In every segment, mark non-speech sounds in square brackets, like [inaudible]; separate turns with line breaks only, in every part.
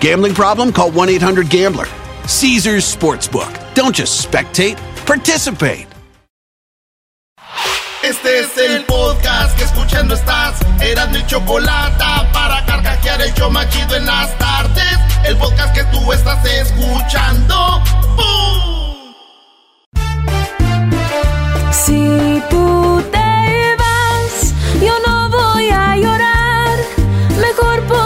Gambling problem? Call 1 800 Gambler. Caesars Sportsbook. Don't just spectate, participate.
Este es el podcast que escuchando estás. Eran mi chocolate para carcajear el yo machido en las tardes. El podcast que tú estás escuchando. ¡Bum!
Si tú te vas, yo no voy a llorar. Mejor pondré a Erasmo y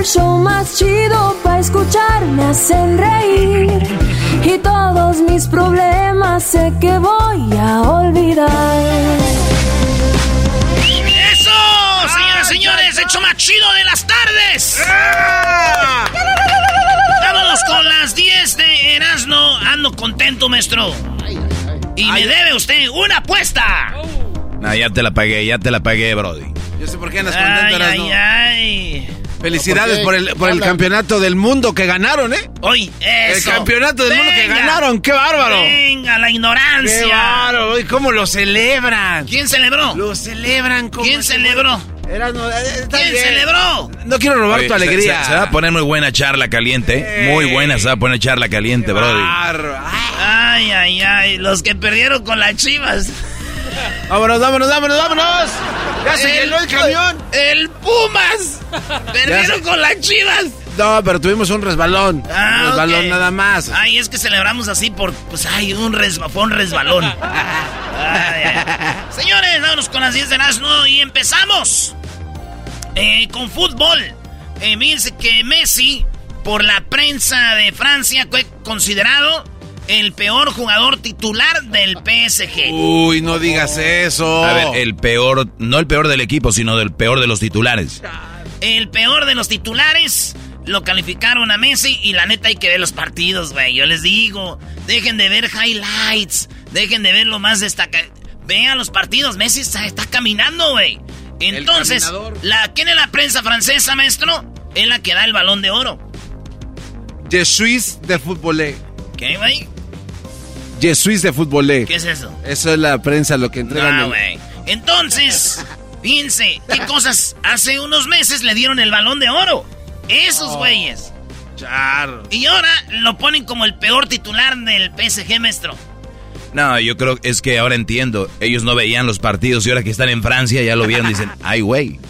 el show más chido para escuchar. Me hacen reír y todos mis problemas sé que voy a olvidar.
¡Eso! Señoras y señores, el show más chido de las tardes. Vámonos con las 10 de Erasmo. Ando contento, maestro. Y me debe usted una apuesta.
No, ya te la pagué, ya te la pagué, Brody.
Yo sé por qué andas
Ay,
contento,
ay, ay.
Felicidades
¿Por
el, por el campeonato del mundo que ganaron, ¿eh?
Hoy,
El
eso.
campeonato del mundo que ganaron, qué bárbaro.
Venga, la ignorancia.
Qué bárbaro, ¿y cómo lo celebran?
¿Quién celebró?
Lo celebran como
¿Quién celebró?
Erasmo, eh, está
¿Quién
bien.
celebró?
No quiero robar
Oye,
tu alegría.
Se, se va a poner muy buena charla caliente, ¿eh? Muy buena se va a poner charla caliente, Brody.
Ay, ay, ay. Los que perdieron con las chivas.
Vámonos, vámonos, vámonos, vámonos. Ya se llenó el camión.
El Pumas. [laughs] Perdieron con las chivas.
No, pero tuvimos un resbalón.
Ah,
un resbalón
ok.
nada más.
Ay, es que celebramos así por, pues, ay, un resba, fue un resbalón. [laughs] Ay, ay. Señores, vámonos con las 10 de Erasmo y empezamos. Eh, con fútbol. Eh, fíjense que Messi, por la prensa de Francia, fue considerado el peor jugador titular del PSG.
Uy, no digas eso.
A ver, el peor, no el peor del equipo, sino del peor de los titulares.
El peor de los titulares lo calificaron a Messi y la neta hay que ver los partidos, güey. Yo les digo, dejen de ver highlights, dejen de ver lo más destacado. Vean los partidos, Messi está, está caminando, güey. Entonces, la, ¿quién es la prensa francesa, maestro? Es la que da el balón de oro.
Je suis de footballé.
¿Qué, güey?
Je suis de footballé.
¿Qué es eso?
Eso es la prensa, lo que entregan.
No,
el-
güey. Entonces, fíjense, ¿qué cosas? Hace unos meses le dieron el balón de oro. Esos güeyes.
Char.
Y ahora lo ponen como el peor titular del PSG, maestro.
No, yo creo que es que ahora entiendo. Ellos no veían los partidos y ahora que están en Francia ya lo vieron y dicen, [laughs] ay, güey.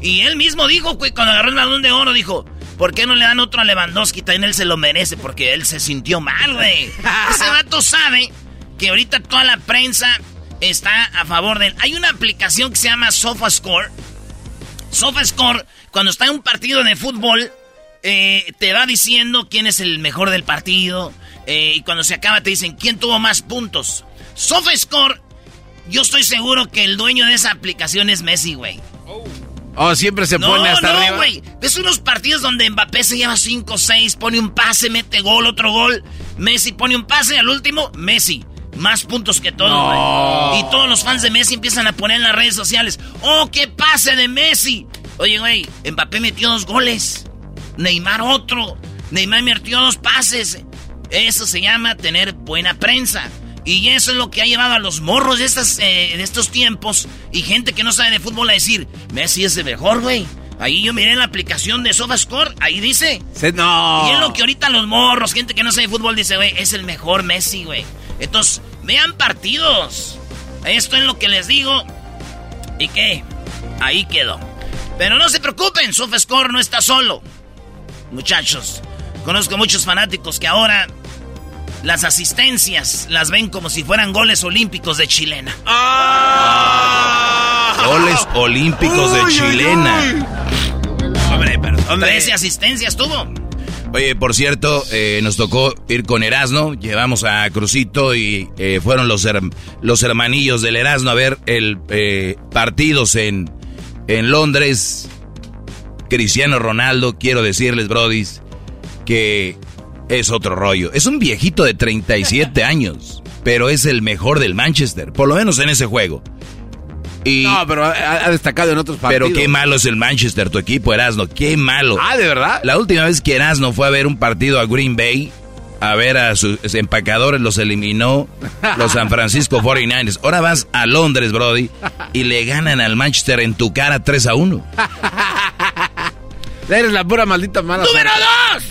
Y él mismo dijo, güey, cuando agarró el balón de oro, dijo, ¿por qué no le dan otro a Lewandowski? También él se lo merece porque él se sintió mal, güey. [laughs] Ese vato sabe que ahorita toda la prensa está a favor de él. Hay una aplicación que se llama SofaScore. SofaScore, cuando está en un partido de fútbol, eh, te va diciendo quién es el mejor del partido. eh, y cuando se acaba te dicen quién tuvo más puntos. SofaScore, yo estoy seguro que el dueño de esa aplicación es Messi, güey.
Oh, siempre se
No,
pone hasta
no,
arriba.
güey. Ves unos partidos donde Mbappé se lleva 5 6, pone un pase, mete gol, otro gol. Messi pone un pase, al último, Messi. Más puntos que todo,
No.
güey. Y todos los fans de Messi empiezan a poner en las redes sociales. ¡Oh, qué pase de Messi! Oye, güey, Mbappé metió dos goles. Neymar otro. Neymar metió dos pases. Eso se llama tener buena prensa. Y eso es lo que ha llevado a los morros de, estas, eh, de estos tiempos y gente que no sabe de fútbol a decir, Messi es el mejor, güey. Ahí yo miré la aplicación de SofaScore, ahí dice.
no.
Y es lo que ahorita los morros, gente que no sabe fútbol, dice, güey, es el mejor Messi, güey. Entonces, vean partidos. Esto es lo que les digo. ¿Y qué? Ahí quedó. Pero no se preocupen, SofaScore no está solo. Muchachos, conozco muchos fanáticos que ahora las asistencias las ven como si fueran goles olímpicos de chilena.
¡Ah! Goles olímpicos de chilena.
Hombre, perdón. 13 asistencias tuvo.
Oye, por cierto, eh, nos tocó ir con Erasno, llevamos a Crucito y eh, fueron los, los hermanillos del Erasno a ver el eh, partidos en, en Londres. Cristiano Ronaldo, quiero decirles, brodis, que es otro rollo. Es un viejito de 37 [laughs] años, pero es el mejor del Manchester, por lo menos en ese juego.
Y, no, pero ha, destacado en otros partidos.
Pero qué malo es el Manchester, tu equipo, Erasno. Qué malo.
Ah, ¿de verdad?
La última vez que Erasno fue a ver un partido a Green Bay, a ver a sus empacadores, los eliminó los San Francisco [laughs] 49ers. Ahora vas a Londres, Brody, y le ganan al Manchester en tu cara 3 a 1. [laughs]
Eres la pura maldita mala.
¡Número 2!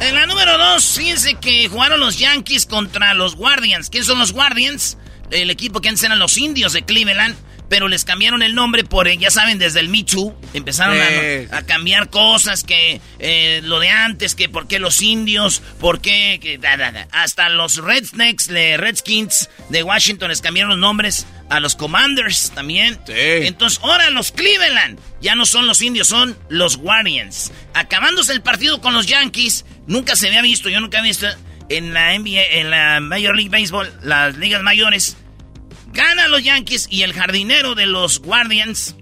[laughs] en la número 2, fíjense que jugaron los Yankees contra los Guardians. ¿Quiénes son los Guardians? el equipo que antes eran los indios de Cleveland, pero les cambiaron el nombre por, eh, ya saben, desde el Me Too. Empezaron a, cambiar cosas, que eh, lo de antes, que por qué los indios, por qué... Que, Hasta los Rednecks, de Redskins de Washington les cambiaron los nombres a los Commanders también. Entonces, ahora los Cleveland ya no son los indios, son los Guardians. Acabándose el partido con los Yankees, nunca se había visto, yo nunca había visto en la NBA, en la Major League Baseball, las ligas mayores, gana los Yankees y el jardinero de los Guardians,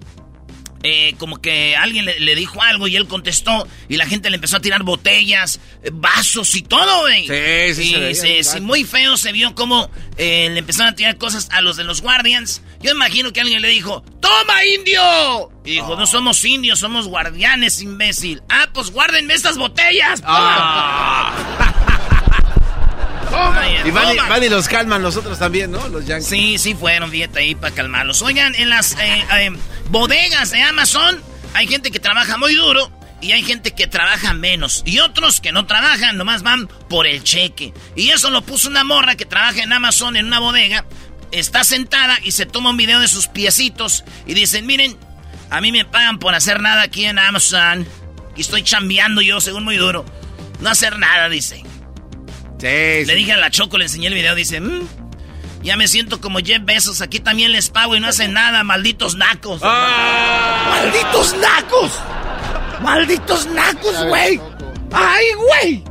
eh, como que alguien le, dijo algo y él contestó y la gente le empezó a tirar botellas, eh, vasos y todo, güey.
Sí, sí,
sí, muy feo se vio como eh, le empezaron a tirar cosas a los de los Guardians. Yo imagino que alguien le dijo, ¡Toma, indio! Y dijo, no somos indios, somos guardianes, imbécil. Ah, pues guárdenme estas botellas. Ah. [laughs]
y van, y los calman nosotros también, ¿no? Los Yankees.
Sí, sí fueron, fíjate ahí para calmarlos. Oigan, en las eh, eh, bodegas de Amazon hay gente que trabaja muy duro y hay gente que trabaja menos. Y otros que no trabajan, nomás van por el cheque. Y eso lo puso una morra que trabaja en Amazon en una bodega. Está sentada y se toma un video de sus piecitos y dicen, miren, a mí me pagan por hacer nada aquí en Amazon. Y estoy chambeando yo, según muy duro. No hacer nada, dice. Le dije a la Choco, le enseñé el video, dice, mm, ya me siento como Jeff Bezos, aquí también les pago y no hacen nada, malditos nacos.
Ah.
¡Malditos nacos! ¡Malditos nacos, güey! ¡Ay, güey!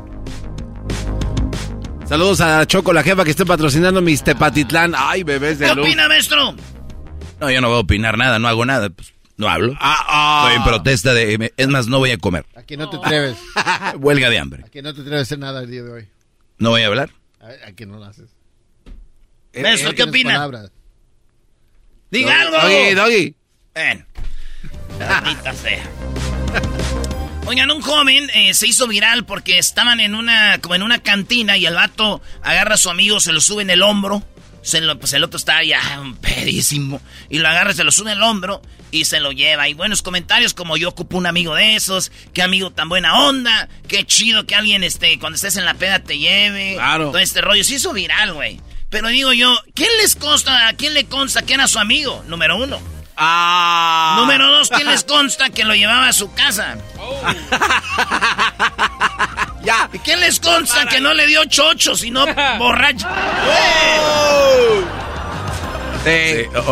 Saludos a Choco, la jefa que está patrocinando mis Tepatitlán. Ay, bebés de
¿Qué opina, maestro?
No, yo no voy a opinar nada, no hago nada. Pues, no hablo.
Ah, ah.
Estoy en protesta de... Es más, no voy a comer.
Aquí no te atreves. [laughs]
Huelga de hambre.
Aquí no te atreves a hacer nada el día de hoy.
¿No voy a hablar?
¿A, qué no lo haces?
Eso, ¿qué opina? Diga algo.
Doggy, doggy.
Ven. sea. Oigan, un joven eh, se hizo viral porque estaban en una, como en una cantina y el vato agarra a su amigo, se lo sube en el hombro. Se lo, pues el otro está ya pedísimo. Y lo agarra, se lo sube en el hombro y se lo lleva. Y buenos comentarios como yo ocupo un amigo de esos, qué amigo tan buena onda, qué chido que alguien este, cuando estés en la peda te lleve.
Claro.
Todo este rollo. Se hizo viral, güey. Pero digo yo, ¿quién les consta, a quién le consta que era su amigo? Número uno.
Ah.
Número dos, ¿quién les consta que lo llevaba a su casa? Oh. [laughs]
ya.
¿Y quién les consta que no le dio chocho, sino [laughs] borracho?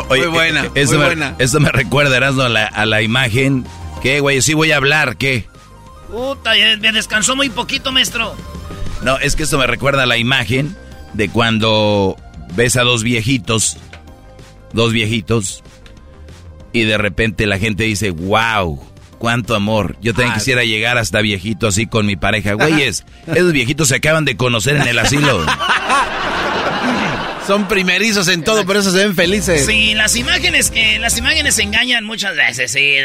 Muy buena,
eso
muy
me,
buena.
Eso me recuerda, Erasmo, a la, a la imagen. ¿Qué, güey? Sí voy a hablar, ¿qué?
Puta, me descansó muy poquito, maestro.
No, es que esto me recuerda a la imagen de cuando ves a dos viejitos, dos viejitos, y de repente la gente dice, wow, cuánto amor. Yo también ah, quisiera llegar hasta viejito así con mi pareja. [laughs] Güeyes, esos viejitos se acaban de conocer en el asilo. [laughs]
Son primerizos en todo, por eso se ven felices.
Sí, las imágenes que las imágenes engañan muchas veces, sí.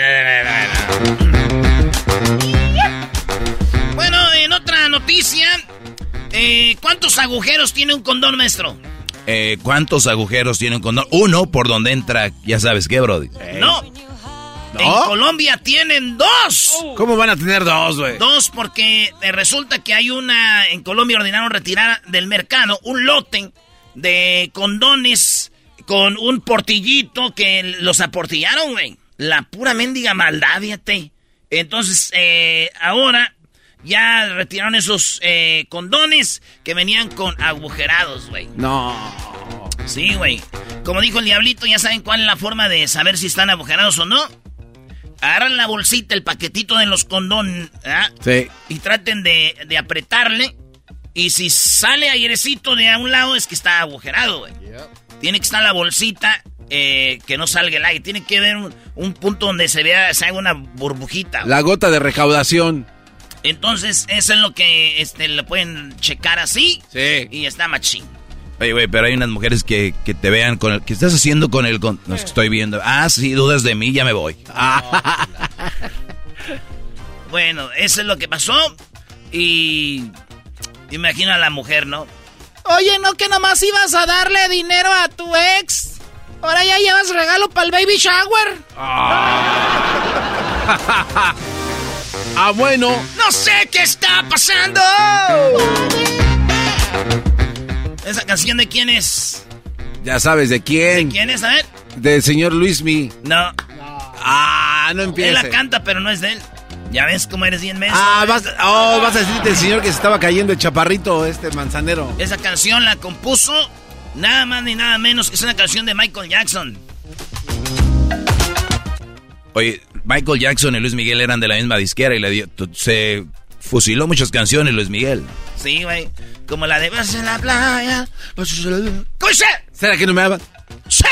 Bueno, en otra noticia, eh, ¿cuántos agujeros tiene un condón, maestro?
Eh, ¿Cuántos agujeros tiene un condón? Uno por donde entra, ya sabes qué, Brody.
No. En Colombia tienen dos.
¿Cómo van a tener dos, güey?
Dos porque eh, resulta que hay una, en Colombia ordenaron retirar del mercado un lote de condones con un portillito que los aportillaron, güey. La pura mendiga maldad, fíjate. Entonces, eh, ahora ya retiraron esos eh, condones que venían con agujerados, güey.
No.
Sí, güey. Como dijo el diablito, ya saben cuál es la forma de saber si están agujerados o no. Agarran la bolsita, el paquetito de los condones, ¿ah?
Sí.
Y traten de, de apretarle. Y si sale airecito de a un lado es que está agujerado, güey. Tiene que estar la bolsita eh, que no salga el aire. Tiene que haber un, un punto donde se vea, se haga una burbujita.
La gota de recaudación.
Entonces, eso es lo que este, le pueden checar así.
Sí.
Y está machín.
Oye, güey, pero hay unas mujeres que, que te vean con el... ¿Qué estás haciendo con el... Con, no, es que estoy viendo. Ah, sí, dudas de mí, ya me voy. [laughs]
Bueno, eso es lo que pasó. Y. Imagino a la mujer, ¿no?
Oye, ¿no que nomás ibas a darle dinero a tu ex? Ahora ya llevas regalo para el baby shower. [laughs]
Ah, bueno.
¡No sé qué está pasando! ¿Esa canción de quién es?
Ya sabes de quién.
¿Quién es? A ver.
Del señor Luismi.
No.
Ah, no
Él
empiece.
la canta, pero no es de él. Ya ves cómo eres bien menso.
Ah, vas, oh, vas a decir del señor que se estaba cayendo el chaparrito, este manzanero.
Esa canción la compuso nada más ni nada menos que es una canción de Michael Jackson.
Oye, Michael Jackson y Luis Miguel eran de la misma disquera y le dio, se fusiló muchas canciones Luis Miguel.
Sí, güey. Como la de Vas en la playa. ¿Cómo dice?
¿Será que no me hablan?
¡Sí!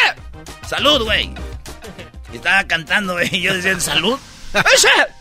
¡Salud, güey! Estaba cantando, güey. y Yo decía, ¿salud? [laughs]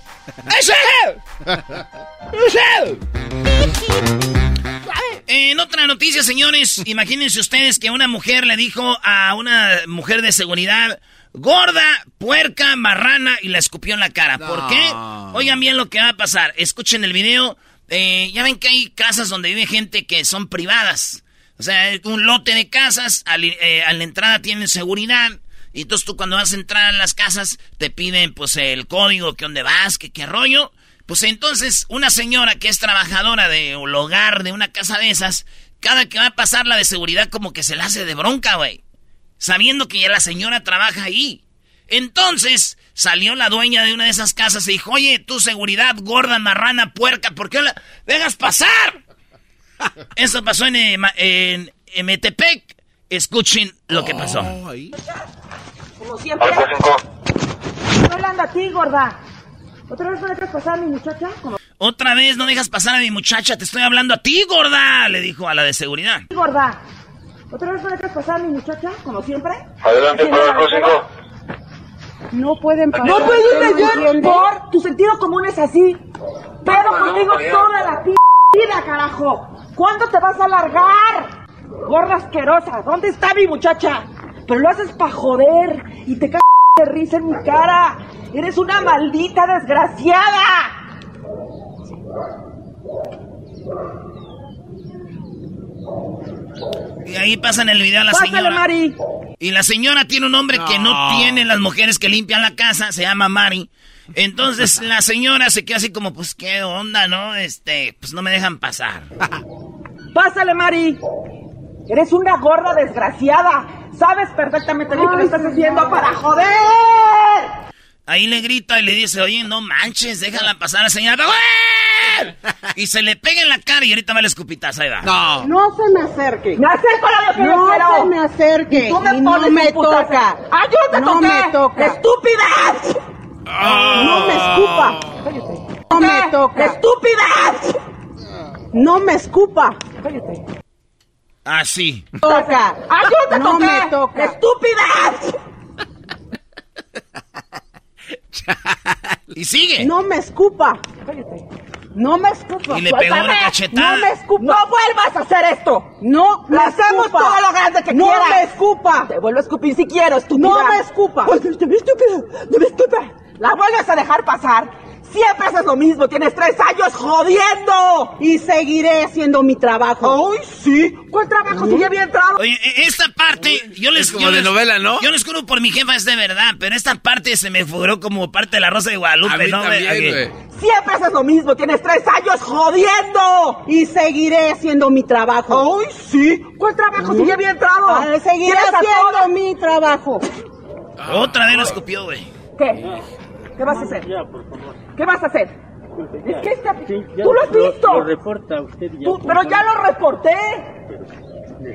En otra noticia, señores, imagínense ustedes que una mujer le dijo a una mujer de seguridad, gorda, puerca, marrana, y la escupió en la cara. ¿Por
No.
qué? Oigan bien lo que va a pasar. Escuchen el video. Eh, ya ven que hay casas donde vive gente que son privadas. O sea, un lote de casas, al- eh, a la entrada tienen seguridad. Y entonces tú cuando vas a entrar a las casas te piden pues el código, que dónde vas, que qué rollo. Pues entonces una señora que es trabajadora de un hogar de una casa de esas, cada que va a pasar la de seguridad como que se la hace de bronca, güey. Sabiendo que ya la señora trabaja ahí. Entonces salió la dueña de una de esas casas y dijo, oye, tu seguridad gorda, marrana, puerca, ¿por qué la dejas pasar? [laughs] Eso pasó en, en Metepec. Escuchen lo que pasó.
Como siempre. Estoy hablando a ti, gorda. ¿Otra vez no dejas pasar a mi muchacha? Como
Otra vez no dejas pasar a mi muchacha, te estoy hablando a ti, gorda, le dijo a la de seguridad.
gorda. ¿Otra vez no dejas pasar a mi muchacha? Como siempre.
Adelante,
¿Tiene
para el próximo.
No pueden pasar. No pueden pasar. Por tu sentido común es así. Pero contigo toda la p vida, carajo. ¿Cuándo te vas a largar? Gorda asquerosa. ¿Dónde está mi muchacha? Pero lo haces para joder y te cagas de risa en mi cara. Eres una maldita desgraciada.
Y ahí pasa en el video a la
Pásale,
señora.
Mari.
Y la señora tiene un nombre que no tienen las mujeres que limpian la casa, se llama Mari. Entonces [laughs] la señora se queda así como, pues qué onda, ¿no? Este, pues no me dejan pasar.
Pásale, Mari. Eres una gorda desgraciada. Sabes perfectamente bien que lo estás haciendo para joder.
Ahí le grita y le dice, oye, no manches, déjala pasar a la señora. Y se le pega en la cara y ahorita va el escupitazo, ahí va.
No.
No se me acerque.
Me acerco a lo que
No se me acerque.
Y tú me
y no
pones
me
un putazo.
toca.
¡Ah, yo te
No
toqué!
me toca.
¡Estúpida!
No me escupa. No me toca.
¡Estúpida!
No me escupa.
Así.
Toca.
¡Ah, yo te
No
toqué!
me toca.
¡Estúpida! [laughs]
Y sigue.
No me escupa. No me escupa.
Y le pegó una cachetada.
¡No me escupa! ¡No vuelvas a hacer esto!
No me
¡Lo hacemos
escupa.
todo lo grande que
no
quieras!
me escupa.
Te vuelvo a escupir si quiero, estúpida.
No me escupa.
Ay, te me estúpida, te me estúpida. La vuelves a dejar pasar. Siempre haces lo mismo, tienes tres años jodiendo.
Y seguiré haciendo mi trabajo.
¡Ay, sí! ¿Cuál trabajo si ya había entrado?
Oye, e- esta parte, yo les...
Es como
yo
de
les-
novela, ¿no?
Yo les juro por mi jefa, es de verdad, pero esta parte se me figuró como parte de la Rosa de Guadalupe,
A mí
¿no?
también.
Siempre haces lo mismo, tienes tres años jodiendo.
Y seguiré haciendo mi trabajo.
¡Ay, sí! ¿Cuál trabajo si ya había entrado?
Ah, seguiré haciendo mi trabajo.
Otra vez lo escupió, güey.
¿Qué? ¿Qué vas a hacer? ¿Qué vas a hacer? Es que esta... ¡Tú lo has visto!
Lo reporta usted ya.
Tú- pero ya lo reporté.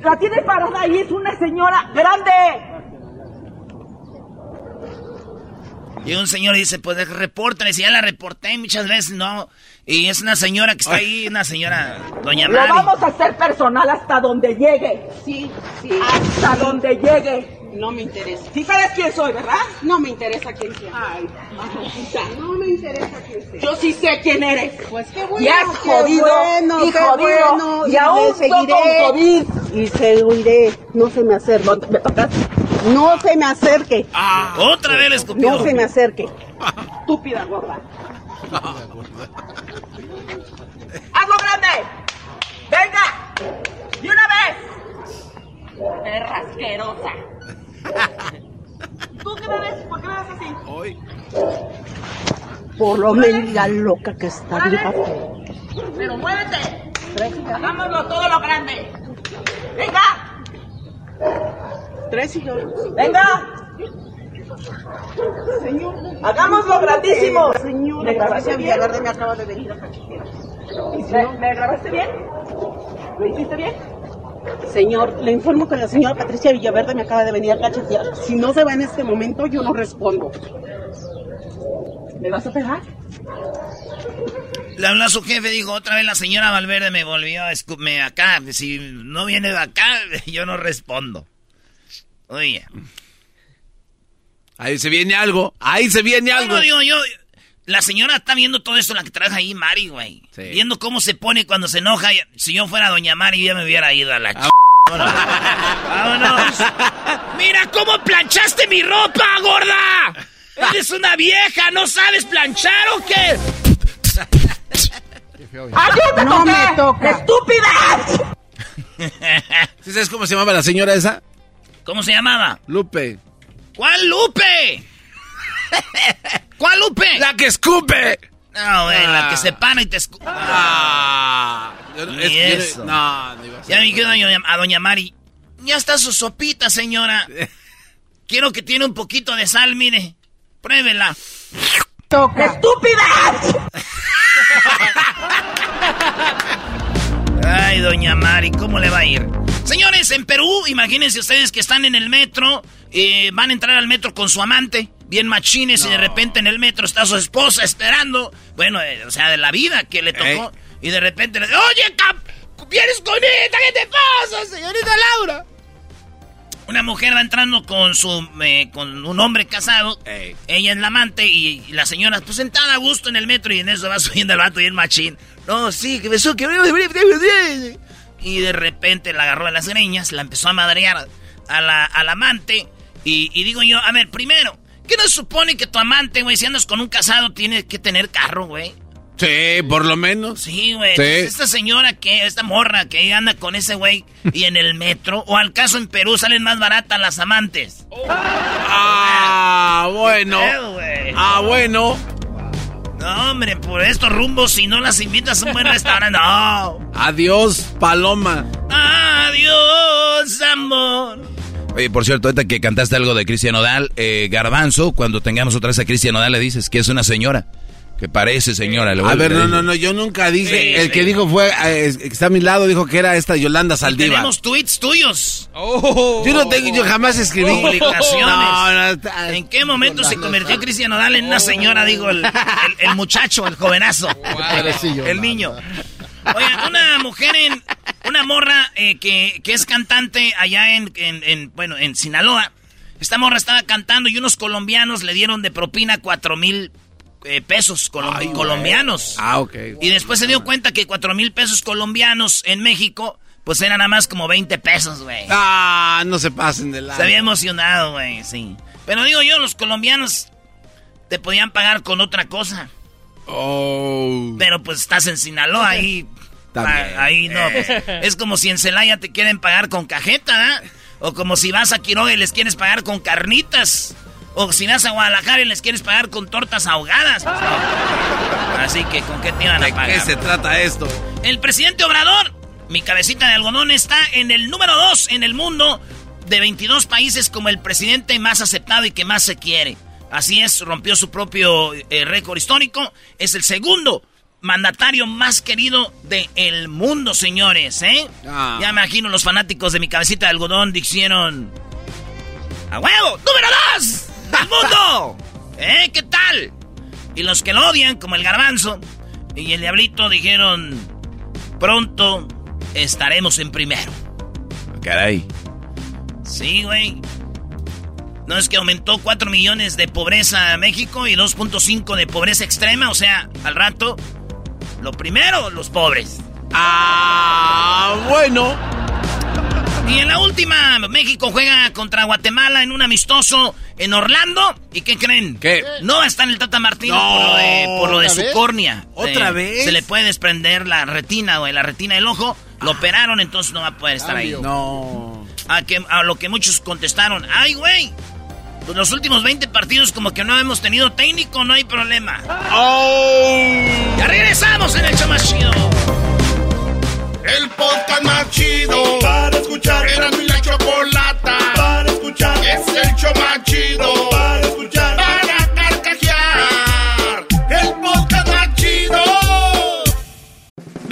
La tienes parada ahí, es una señora grande.
Y un señor dice, pues repórtale, si ya la reporté muchas veces, no. Y es una señora que está ahí, una señora, doña
Lo
Mari.
vamos a hacer personal hasta donde llegue.
Sí, sí.
Hasta donde llegue.
No me interesa.
Sí sabes quién soy, ¿verdad?
No me interesa quién sea.
Ay, mamacita.
No me interesa quién sea.
Yo sí sé quién eres.
Pues qué bueno.
Y has
qué
jodido,
bueno,
y jodido,
bueno,
y aún no con COVID.
Y seguiré. No se me acerque.
No, me tocas.
No se me acerque.
Otra vez lo escupió.
No se me acerque. [laughs]
Estúpida gorda. [laughs] ¡Hazlo grande! ¡Venga! ¡De una vez! ¡Perra asquerosa! ¿Tú qué me ves? ¿Por qué me ves así?
Hoy.
Por lo menos loca que está bien.
¡Pero muévete! ¡Hagámoslo todo lo grande! ¡Venga!
Tres y yo.
¡Venga!
Señor.
¡Hagámoslo grandísimo!
Señor,
¿Me grabaste bien?
Villaverde me acaba de venir a cachetear.
¿Me, me grabaste bien? ¿Lo hiciste bien?
Señor, le informo que la señora Patricia Villaverde me acaba de venir a cachetear. Si no se va en este momento, yo no respondo.
¿Me vas a pegar?
Le habló a su jefe, dijo, otra vez la señora Valverde me volvió a escupirme acá. Si no viene de acá, [laughs] yo no respondo. Oye.
Ahí se viene algo. Ahí se viene
No,
algo.
no, digo yo. La señora está viendo todo esto, la que trabaja ahí, Mari, güey.
Sí.
Viendo cómo se pone cuando se enoja. Si yo fuera Doña Mari, ya me hubiera ido a la ch... Vámonos. Vámonos. Mira cómo planchaste mi ropa, gorda. Eres una vieja, ¿no sabes planchar o qué?
¡Aquí te
No me toca.
¡Estúpida!
¿Sí sabes cómo se llamaba la señora esa?
¿Cómo se llamaba?
Lupe.
¿Cuál Lupe? [laughs] ¿Cuál Lupe?
¡La que escupe!
No, güey, la
Ah.
que se pana y te escu...
Ah. Yo no-
Ni
es no-
eso.
No, no iba a ser.
Ya me quedo a doña, a doña Mari. Ya está su sopita, señora. [laughs] Quiero que tiene un poquito de sal, mire. Pruébela.
Toca.
¡Estúpida! [laughs]
Ay, doña Mari, ¿cómo le va a ir? Señores, en Perú, imagínense ustedes que están en el metro, eh, van a entrar al metro con su amante, bien machines, y de repente en el metro está su esposa esperando. Bueno, eh, o sea, de la vida que le tocó. Y de repente le oye, cap, ¿vienes con esta? ¿Qué te pasa, señorita Laura? Una mujer va entrando con su eh, con un hombre casado.
Ey.
Ella es la amante y, y la señora, pues sentada a gusto en el metro y en eso va [laughs] subiendo el vato y el machín. No, sí, que besó, que... Y de repente la agarró de las greñas, la empezó a madrear a la, al amante. Y, y digo yo, a ver, primero, ¿qué no supone que tu amante, güey, si andas con un casado, tiene que tener carro, güey?
Sí, por lo menos.
Sí, güey.
Sí.
Esta señora que, esta morra que anda con ese güey y en el metro, o al caso en Perú salen más baratas las amantes.
Ah, bueno. Ah, bueno.
No, hombre, por estos rumbos, si no las invitas a un buen restaurante, no.
Adiós, Paloma.
Adiós, amor.
Oye, por cierto, ahorita que cantaste algo de Cristian Odal, eh, Garbanzo, cuando tengamos otra vez a Cristian Odal, le dices que es una señora. Que parece señora. le
A ver, no, no, no, yo nunca dije.
Sí,
el
sí.
que dijo fue, eh, que está a mi lado, dijo que era esta Yolanda
Y
Saldiva.
tenemos tweets tuyos.
Yo no tengo, yo jamás escribí.
Publicaciones.
No, no, está-
¿En qué momento se convirtió Cristian Odal en una señora, digo, el, el- el muchacho, el jovenazo? El niño. Oigan, una mujer en. Una morra eh, que, que es cantante allá en, en- en, Bueno, en Sinaloa. Esta morra estaba cantando y unos colombianos le dieron de propina cuatro mil eh, pesos colom-
Ay, güey.
colombianos.
Ah, ok.
Y después se dio cuenta que cuatro mil pesos colombianos en México, pues eran nada más como 20 pesos, güey.
Ah, no se pasen de lado.
Se había emocionado, güey, sí. Pero digo yo, los colombianos te podían pagar con otra cosa.
Oh.
Pero pues estás en Sinaloa, ahí...
También.
ah, Ahí no, pues, es como si en Celaya te quieren pagar con cajeta, ¿eh? O como si vas a Quiroga y les quieres pagar con carnitas. O si vas a Guadalajara y les quieres pagar con tortas ahogadas. Pues no. Así que, ¿con qué te iban a
¿De
pagar?
qué se trata esto?
El presidente Obrador, mi cabecita de algodón, está en el número 2 en el mundo de 22 países como el presidente más aceptado y que más se quiere. Así es, rompió su propio eh, récord histórico. Es el segundo mandatario más querido del mundo, señores, ¿eh?
Ah.
Ya me imagino los fanáticos de mi cabecita de algodón dijeron... ¡A huevo! ¡Número 2 del mundo! [laughs] ¿Eh? ¿Qué tal? Y los que lo odian, como el garbanzo y el diablito, dijeron... Pronto estaremos en primero.
Caray.
Sí, güey. No es que aumentó 4 millones de pobreza a México y 2.5 de pobreza extrema, o sea, al rato, lo primero, los pobres.
Ah, bueno.
Y en la última, México juega contra Guatemala en un amistoso en Orlando. ¿Y qué creen?
¿Qué?
No va a estar en el Tata Martino
No,
por lo de, por lo de
¿otra
su
vez?
córnea.
¿Otra
Eh,
vez?
Se le puede desprender la retina, güey, la retina del ojo. Lo operaron, entonces no va a poder estar ahí.
No.
A, que, a lo que muchos contestaron, ay, güey, pues los últimos 20 partidos como que no hemos tenido técnico, no hay problema.
Oh.
Ya regresamos en el show más chido.
El podcast más chido para escuchar. Era mi la chocolata para escuchar. Es el show más chido para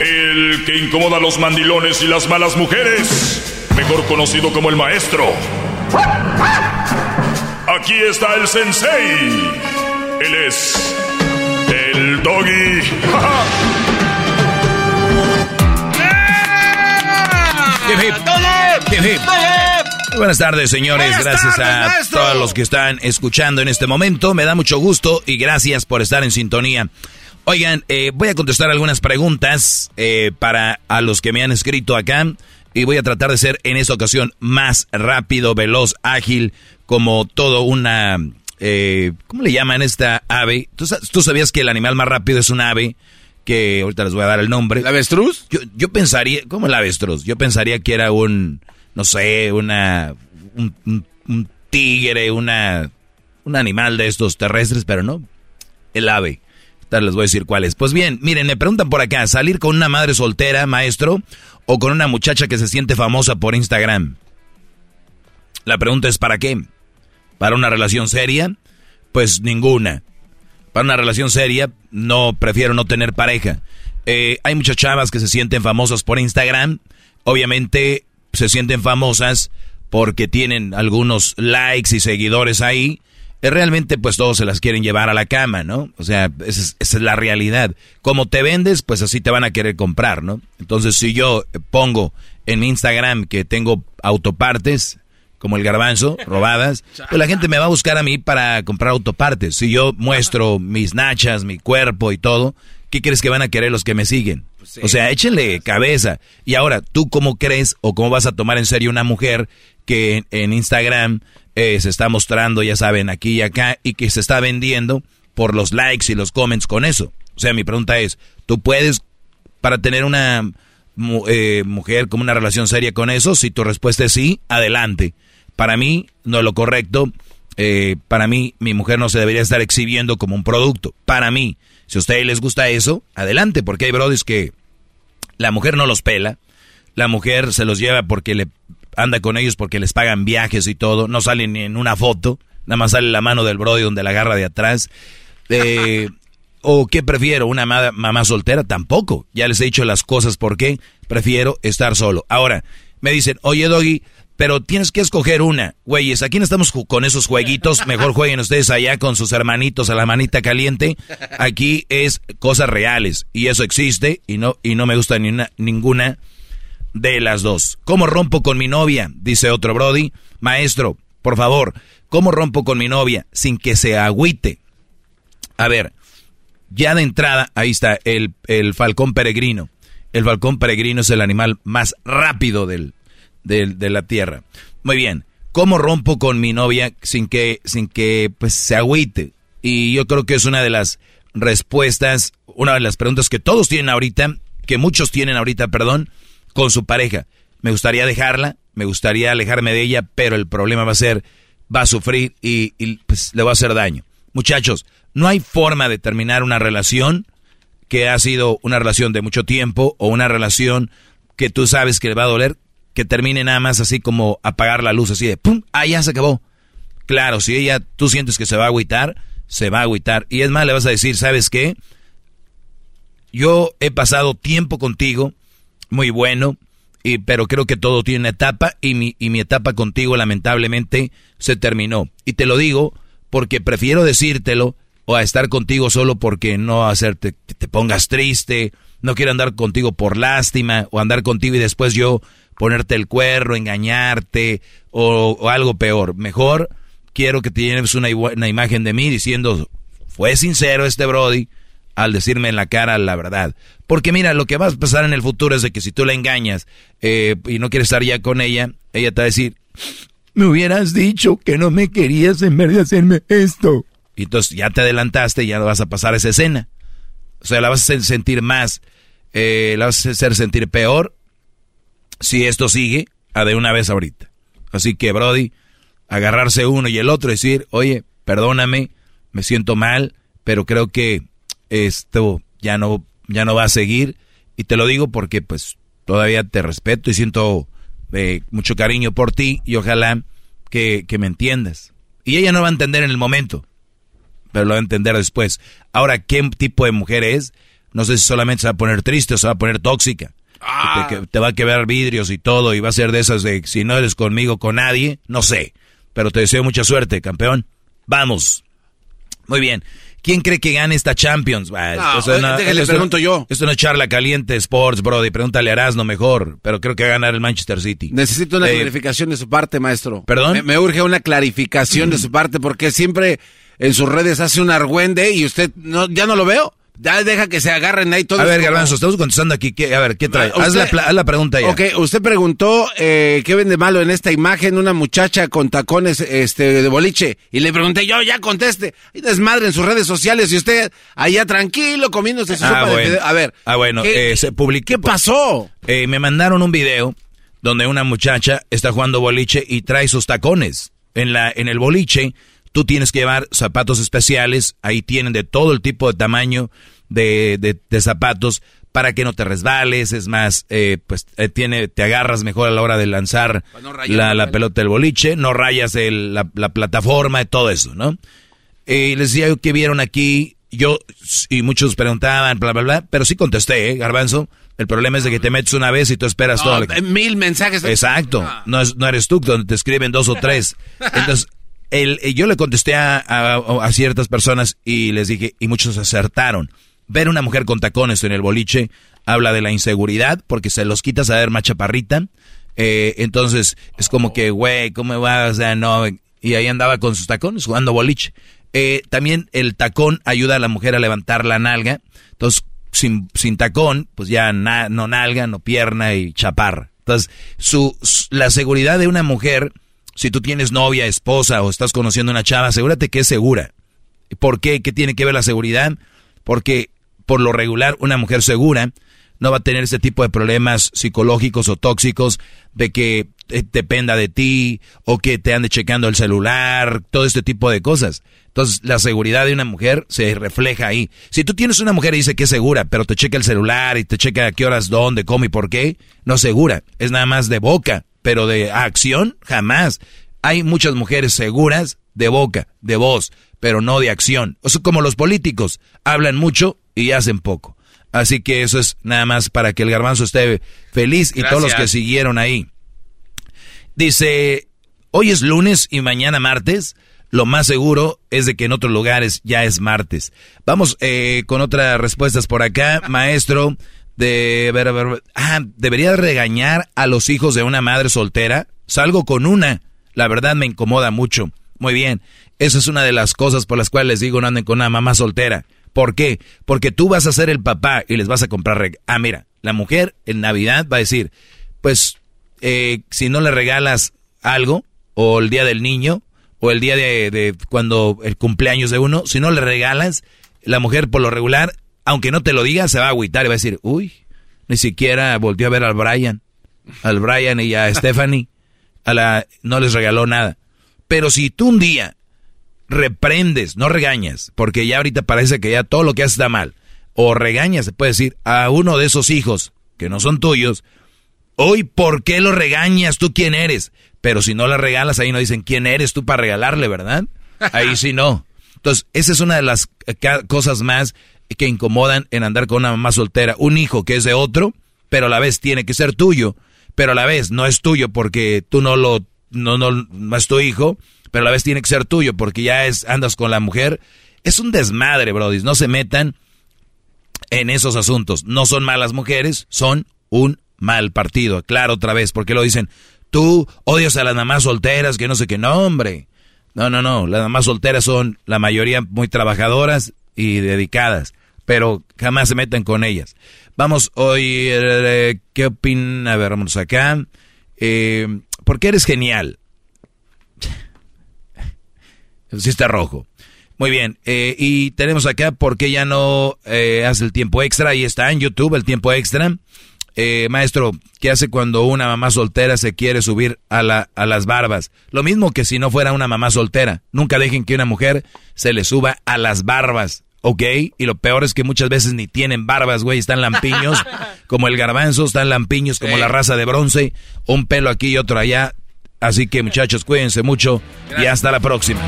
El que incomoda a los mandilones y las malas mujeres. Mejor conocido como el maestro. Aquí está el sensei. Él es. El doggy.
Hip, hip. Hip, hip. Muy Buenas tardes, señores.
Buenas
gracias
tardes,
a
maestro.
todos los que están escuchando en este momento. Me da mucho gusto y gracias por estar en sintonía. Oigan, eh, voy a contestar algunas preguntas eh, para a los que me han escrito acá y voy a tratar de ser en esta ocasión más rápido, veloz, ágil, como todo una... eh, ¿Cómo le llaman esta ave? ¿Tú, tú sabías que el animal más rápido es un ave? Que ahorita les voy a dar el nombre. ¿El
avestruz?
Yo, yo pensaría, ¿cómo el avestruz? Yo pensaría que era un, no sé, una, un, un- un tigre, una, un animal de estos terrestres, pero no, el ave. Les voy a decir cuál es. Pues bien, miren, me preguntan por acá, ¿salir con una madre soltera, maestro, o con una muchacha que se siente famosa por Instagram? La pregunta es, ¿para qué? ¿Para una relación seria? Pues ninguna. Para una relación seria, no prefiero no tener pareja. Eh, hay muchas chavas que se sienten famosas por Instagram. Obviamente se sienten famosas porque tienen algunos likes y seguidores ahí. Realmente pues todos se las quieren llevar a la cama, ¿no? O sea, esa es, esa es la realidad. Como te vendes, pues así te van a querer comprar, ¿no? Entonces si yo pongo en mi Instagram que tengo autopartes, como el garbanzo, [laughs] robadas, pues la gente me va a buscar a mí para comprar autopartes. Si yo muestro mis nachas, mi cuerpo y todo, ¿qué crees que van a querer los que me siguen? O sea, échenle cabeza. Y ahora, ¿tú cómo crees o cómo vas a tomar en serio una mujer que en, en Instagram eh, se está mostrando, ya saben, aquí y acá, y que se está vendiendo por los likes y los comments con eso? O sea, mi pregunta es, ¿tú puedes, para tener una eh, mujer como una relación seria con eso? Si tu respuesta es sí, adelante. Para mí, no es lo correcto. Eh, para mí, mi mujer no se debería estar exhibiendo como un producto. Para mí, si a ustedes les gusta eso, adelante, porque hay brodis que la mujer no los pela, la mujer se los lleva porque le anda con ellos porque les pagan viajes y todo, no salen ni en una foto, nada más sale la mano del brody donde la agarra de atrás. Eh, [laughs] ¿O qué prefiero? ¿Una ma- mamá soltera? Tampoco. Ya les he dicho las cosas por qué. Prefiero estar solo. Ahora, me dicen, oye Doggy, pero tienes que escoger una. Güeyes, aquí no estamos con esos jueguitos. Mejor [laughs] jueguen ustedes allá con sus hermanitos a la manita caliente. Aquí es cosas reales. Y eso existe. Y no, y no me gusta ni una, ninguna de las dos. ¿Cómo rompo con mi novia? Dice otro Brody. Maestro, por favor, ¿cómo rompo con mi novia sin que se agüite? A ver, ya de entrada, ahí está el, el falcón peregrino. El falcón peregrino es el animal más rápido del, del- de la tierra. Muy bien. ¿Cómo rompo con mi novia sin que, sin que pues, se agüite? Y yo creo que es una de las respuestas, una de las preguntas que todos tienen ahorita, que muchos tienen ahorita, perdón, con su pareja. Me gustaría dejarla, me gustaría alejarme de ella, pero el problema va a ser, va a sufrir y, pues, le va a hacer daño. Muchachos, no hay forma de terminar una relación que ha sido una relación de mucho tiempo o una relación que tú sabes que le va a doler, que termine nada más así como apagar la luz, así de ¡pum! ¡Ah, ya se acabó! Claro, si ella, tú sientes que se va a agüitar, se va a agüitar. Y es más, le vas a decir, ¿sabes qué? Yo he pasado tiempo contigo, muy bueno, y, pero creo que todo tiene una etapa y mi, y mi etapa contigo lamentablemente se terminó. Y te lo digo porque prefiero decírtelo o a estar contigo solo porque no hacerte que te pongas triste, no quiero andar contigo por lástima o andar contigo y después yo ponerte el cuerno, engañarte o, algo peor. Mejor quiero que tienes una, una imagen de mí diciendo, fue sincero este Brody al decirme en la cara la verdad. Porque mira, lo que va a pasar en el futuro es de que si tú la engañas eh, y no quieres estar ya con ella, ella te va a decir, me hubieras dicho que no me querías en vez de hacerme esto. Y entonces ya te adelantaste y ya vas a pasar esa escena. O sea, la vas a sentir más, eh, la vas a hacer sentir peor si esto sigue a de una vez ahorita. Así que, Brody, agarrarse uno y el otro y decir, oye, perdóname, me siento mal, pero creo que esto ya no, ya no va a seguir. Y te lo digo porque pues todavía te respeto y siento eh, mucho cariño por ti y ojalá que, que me entiendas. Y ella no va a entender en el momento, pero lo va a entender después. Ahora, ¿qué tipo de mujer es? No sé si solamente se va a poner triste o se va a poner tóxica. Que te, que te va a quebrar vidrios y todo y va a ser de esas de si no eres conmigo, con nadie, no sé. Pero te deseo mucha suerte, campeón. Vamos. Muy bien. ¿Quién cree que gane esta Champions? Ah,
No,
esto
déjale, le
esto-
pregunto yo.
Esto no es charla caliente Sports, Brody. Pregúntale a Erasmo mejor. Pero creo que va a ganar el Manchester City.
Necesito una
Eh,
clarificación de su parte, maestro.
¿Perdón?
Me, me urge una clarificación de su [clears throat] parte porque siempre en sus redes hace un argüende y usted no, ya no lo veo. Ya deja que se agarren ahí todos.
A ver, Garbanzo, estamos contestando aquí. ¿qué- a ver, ¿qué trae?
Usted-
haz, la, haz la pregunta ya.
Ok, usted preguntó eh, qué vende malo en esta imagen una muchacha con tacones este de boliche y le pregunté yo, ya conteste. Hay desmadre en sus redes sociales y usted allá tranquilo comiéndose su
Ah,
sopa de
bueno.
A ver.
Ah, bueno,
¿qué-
eh, se publicó.
¿Qué pasó?
Eh, me mandaron un video donde una muchacha está jugando boliche y trae sus tacones. En, la, en el boliche, tú tienes que llevar zapatos especiales. Ahí tienen de todo el tipo de tamaño de, de- de zapatos para que no te resbales. Es más, eh, pues eh, tiene, te agarras mejor a la hora de lanzar
no
la,
la pelota.
del boliche. No rayas el- la, la plataforma y todo eso, ¿no? eh, les decía que vieron aquí, yo, y muchos preguntaban, bla, bla, bla, pero sí contesté, ¿eh, Garbanzo? El problema es de que te metes una vez y tú esperas todo.
Mil mensajes.
Exacto. No, es, no eres tú donde te escriben dos o tres. [laughs] Entonces, el, yo le contesté a, a, ciertas personas y les dije, y muchos acertaron. Ver una mujer con tacones en el boliche habla de la inseguridad porque se los quitas a ver más chaparrita. Eh, entonces, es como que, güey, ¿cómo va? O sea, no. Y ahí andaba con sus tacones jugando boliche. Eh, también el tacón ayuda a la mujer a levantar la nalga. Entonces, sin, sin tacón, pues ya no nalga, no pierna y chaparra. Entonces, su, la seguridad de una mujer, si tú tienes novia, esposa o estás conociendo a una chava, asegúrate que es segura. ¿Por qué? ¿Qué tiene que ver la seguridad? Porque por lo regular una mujer segura no va a tener ese tipo de problemas psicológicos o tóxicos de que eh, dependa de ti o que te ande checando el celular, todo este tipo de cosas. Entonces, la seguridad de una mujer se refleja ahí. Si tú tienes una mujer y dice que es segura, pero te checa el celular y te checa a qué horas, dónde, cómo y por qué, no segura. Es nada más de boca, pero de acción, jamás. Hay muchas mujeres seguras de boca, de voz, pero no de acción. O sea, como los políticos, hablan mucho y hacen poco. Así que eso es nada más para que el garbanzo esté feliz y todos los que siguieron ahí. Dice, hoy es lunes y mañana martes lo más seguro es de que en otros lugares ya es martes. Vamos eh, con otras respuestas por acá, [laughs] maestro. De ver, ver, ah, debería regañar a los hijos de una madre soltera. Salgo con una. La verdad me incomoda mucho. Muy bien. Esa es una de las cosas por las cuales les digo no anden con una mamá soltera. ¿Por qué? Porque tú vas a ser el papá y les vas a comprar. Ah, mira, la mujer en Navidad va a decir, pues, eh, si no le regalas algo, o el día del niño, o el día de, cuando el cumpleaños de uno, si no le regalas, la mujer por lo regular, aunque no te lo diga, se va a agüitar y va a decir, uy, ni siquiera volvió a ver al Brian, al Brian y a [laughs] Stephanie, a la, no les regaló nada. Pero si tú un día reprendes, no regañas, porque ya ahorita parece que ya todo lo que haces está mal, o regañas, se puede decir, a uno de esos hijos que no son tuyos, hoy, ¿por qué lo regañas? ¿Tú quién eres? Pero si no la regalas, ahí no dicen quién eres tú para regalarle, ¿verdad? Ahí sí no. [laughs] Entonces, esa es una de las cosas más que incomodan en andar con una mamá soltera. Un hijo que es de otro, pero a la vez tiene que ser tuyo, pero a la vez no es tuyo porque tú no lo, no, no, no es tu hijo, pero a la vez tiene que ser tuyo porque ya es, andas con la mujer. Es un desmadre, Brody. No se metan en esos asuntos. No son malas mujeres, son un mal partido. Claro, otra vez, porque lo dicen, Tú odias a las mamás solteras, que no sé qué, no, hombre. No, no, no, las mamás solteras son la mayoría muy trabajadoras y dedicadas, pero jamás se meten con ellas. Vamos hoy, eh, ¿qué opinan? A ver, vamos acá. Eh, ¿Por qué eres genial? [laughs] Sí está rojo. Muy bien, eh, y tenemos acá por qué ya no eh, hace el tiempo extra. Ahí está en YouTube el tiempo extra. Eh, maestro, ¿qué hace cuando una mamá soltera se quiere subir a, la, a las barbas? Lo mismo que si no fuera una mamá soltera. Nunca dejen que una mujer se le suba a las barbas, ¿ok? Y lo peor es que muchas veces ni tienen barbas, güey, están lampiños, [laughs] como el garbanzo, están lampiños como la raza de bronce, un pelo aquí y otro allá. Así que muchachos, cuídense mucho y hasta la próxima.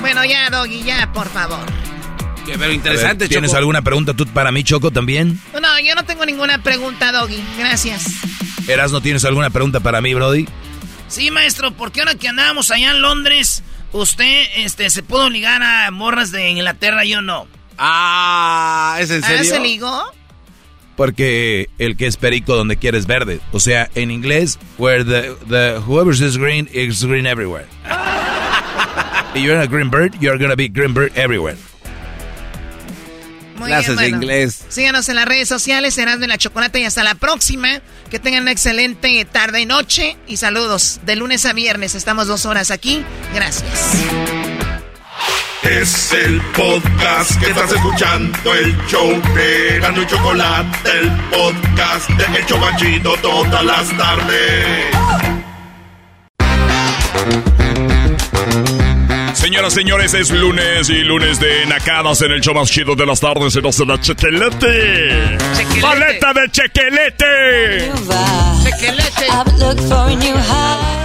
Bueno, ya, Doggy, ya, por favor
pero interesante,
¿Tienes alguna pregunta tú para mí, Choco, también?
No, yo no tengo ninguna pregunta, Doggy. Gracias.
Eras, ¿no tienes alguna pregunta para mí, Brody?
Sí, maestro, porque ahora que andábamos allá en Londres, usted este, se pudo ligar a morras de Inglaterra, yo no.
Ah, ¿es en ¿Ah, serio?
se ligó?
Porque el que es perico donde quieres verde. O sea, en inglés, where the, the whoever is green is green everywhere. [laughs] If you're a green bird, you're gonna be green bird everywhere.
Muy Clases de inglés. Síganos en las redes sociales, serás de la Chocolate y hasta la próxima. Que tengan una excelente tarde y noche. Y saludos. De lunes a viernes estamos dos horas aquí. Gracias.
Es el podcast que estás escuchando, el show de Gano y Chocolate, el podcast de El Chocachito todas las tardes
señoras, señores, es lunes y lunes de nacadas en el show más chido de las tardes. Se nos da chequelete. ¡Paleta de chequelete!
Chequelete.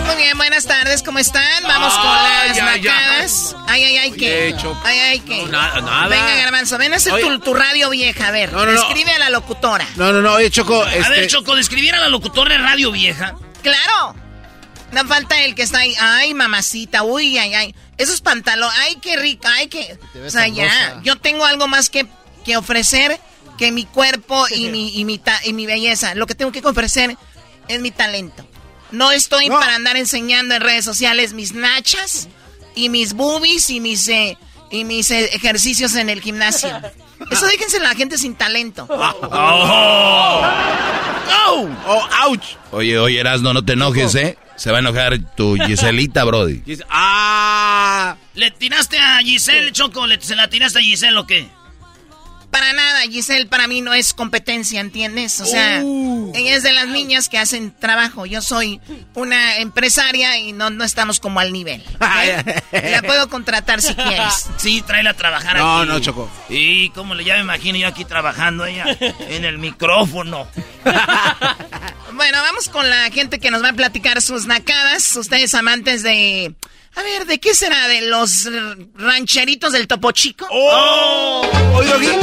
Muy bien, buenas tardes, ¿cómo están? Vamos con las
Ay, ay,
nacadas. Ay, ay, ay, ¿qué? Ay, ay, ¿qué?
No, nada, nada.
Venga, Garbanzo, ven a hacer tu, tu radio vieja, a ver.
No, no, no.
Escribe a la locutora.
No, no, no, oye, Choco, este...
A ver, Choco, describir a la locutora de radio vieja.
¡Claro! No falta el que está ahí. Ay, mamacita, uy, ay, ay. Esos pantalones, ay, qué rico, ay, qué. O sea, ya.
rosa.
Yo tengo algo más que, que ofrecer que mi cuerpo y [laughs] mi, y, mi ta- y mi belleza. Lo que tengo que ofrecer es mi talento. No estoy
No.
para andar enseñando en redes sociales mis nachas y mis boobies y mis, eh, y mis eh, ejercicios en el gimnasio. [laughs] Eso déjense a la gente sin talento. [laughs]
Oh.
¡Oh, ouch!
Oye, oye, Erasno, no te enojes, ¿eh? Se va a enojar tu Giselita, Brody.
¡Ah!
¿Le tiraste a Giselle, Choco? ¿Le, ¿Se la tiraste a Giselle o qué?
Para nada, Giselle para mí no es competencia, ¿entiendes? O sea,
Uh.
ella es de las niñas que hacen trabajo. Yo soy una empresaria y no, no estamos como al nivel. [laughs] La puedo contratar si quieres.
Sí, tráela a trabajar
No,
aquí.
no, Choco.
Y como le ya me imagino yo aquí trabajando ella en el micrófono. [laughs]
Bueno, vamos con la gente que nos va a platicar sus nacadas. Ustedes amantes de... A ver, ¿de qué será? ¿De los rancheritos del Topo Chico?
¡Oh! Oye, oye.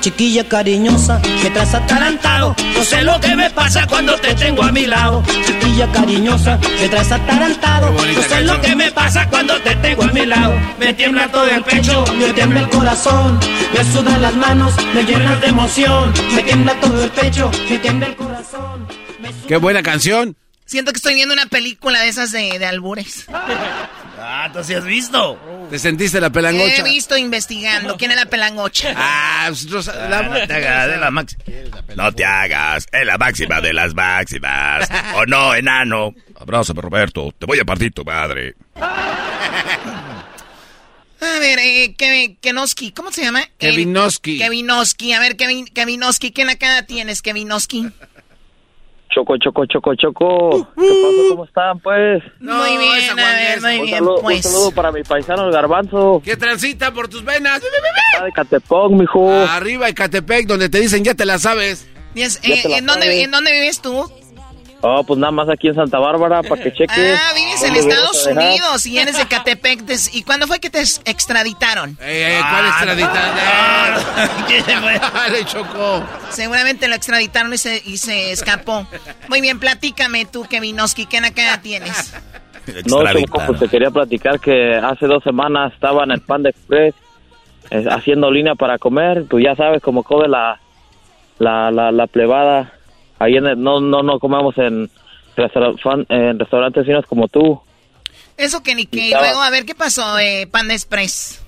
Chiquilla cariñosa, me traes atarantado. No sé lo que me pasa cuando te tengo a mi lado. Chiquilla cariñosa, me traes atarantado. No sé lo que me pasa cuando te tengo a mi lado. Me tiembla todo el pecho, me tiembla el corazón. Me sudan las manos, me llenas de emoción. Me tiembla todo el pecho, me tiembla el corazón.
¡Qué buena canción!
Siento que estoy viendo una película de esas de, de albures.
Ah, ¿tú sí has visto?
¿Te sentiste la
He
pelangocha?
visto investigando. ¿Quién es la pelangocha?
Ah, pues, Rosa-
Ah,
la-
no te hagas de la máxima.
No te hagas, es la máxima de las máximas. ¿O no, enano? Abrázame, Roberto. Te voy a partir tu madre.
A ver, eh, Kevin, Kenoski, ¿cómo se llama?
Kevinoski.
Kevinoski, a ver, Kevin, Kevinoski, ¿qué nacada tienes, Kevinoski?
Choco, choco, choco, choco. ¿Qué pasó? ¿Cómo están, pues?
No,
muy bien, a ver, muy
Un
bien,
saludo,
pues.
un saludo para mi paisano, el garbanzo.
¿Qué transita por tus venas?
Está de Catepón, mijo.
Arriba Ecatepec, donde te dicen ya te la sabes.
Ya
eh,
te la
¿en, dónde,
sabes.
¿En dónde vives tú?
Oh, pues nada más aquí en Santa Bárbara, para que cheques.
Ah, vives en
¿Dónde
Estados? Unidos y eres de Catepec. ¿Y cuándo fue que te ex- extraditaron?
Eh, eh, ¿Cuál
Ah,
extradita?
¿Qué [laughs] fue?
Dale, Choco.
Seguramente lo extraditaron y se, y se escapó. Muy bien, platícame tú, Kevinoski, ¿qué nacada tienes?
No, Choco, pues te quería platicar que hace dos semanas estaba en el Panda Express eh, haciendo línea para comer. Tú ya sabes cómo come la, la, la, la plebada. Ahí en el- no, no, no comemos en, restaurantes finos como tú.
Eso que ni que.
Estaba-
luego, a ver, ¿qué pasó, eh, Panda Express?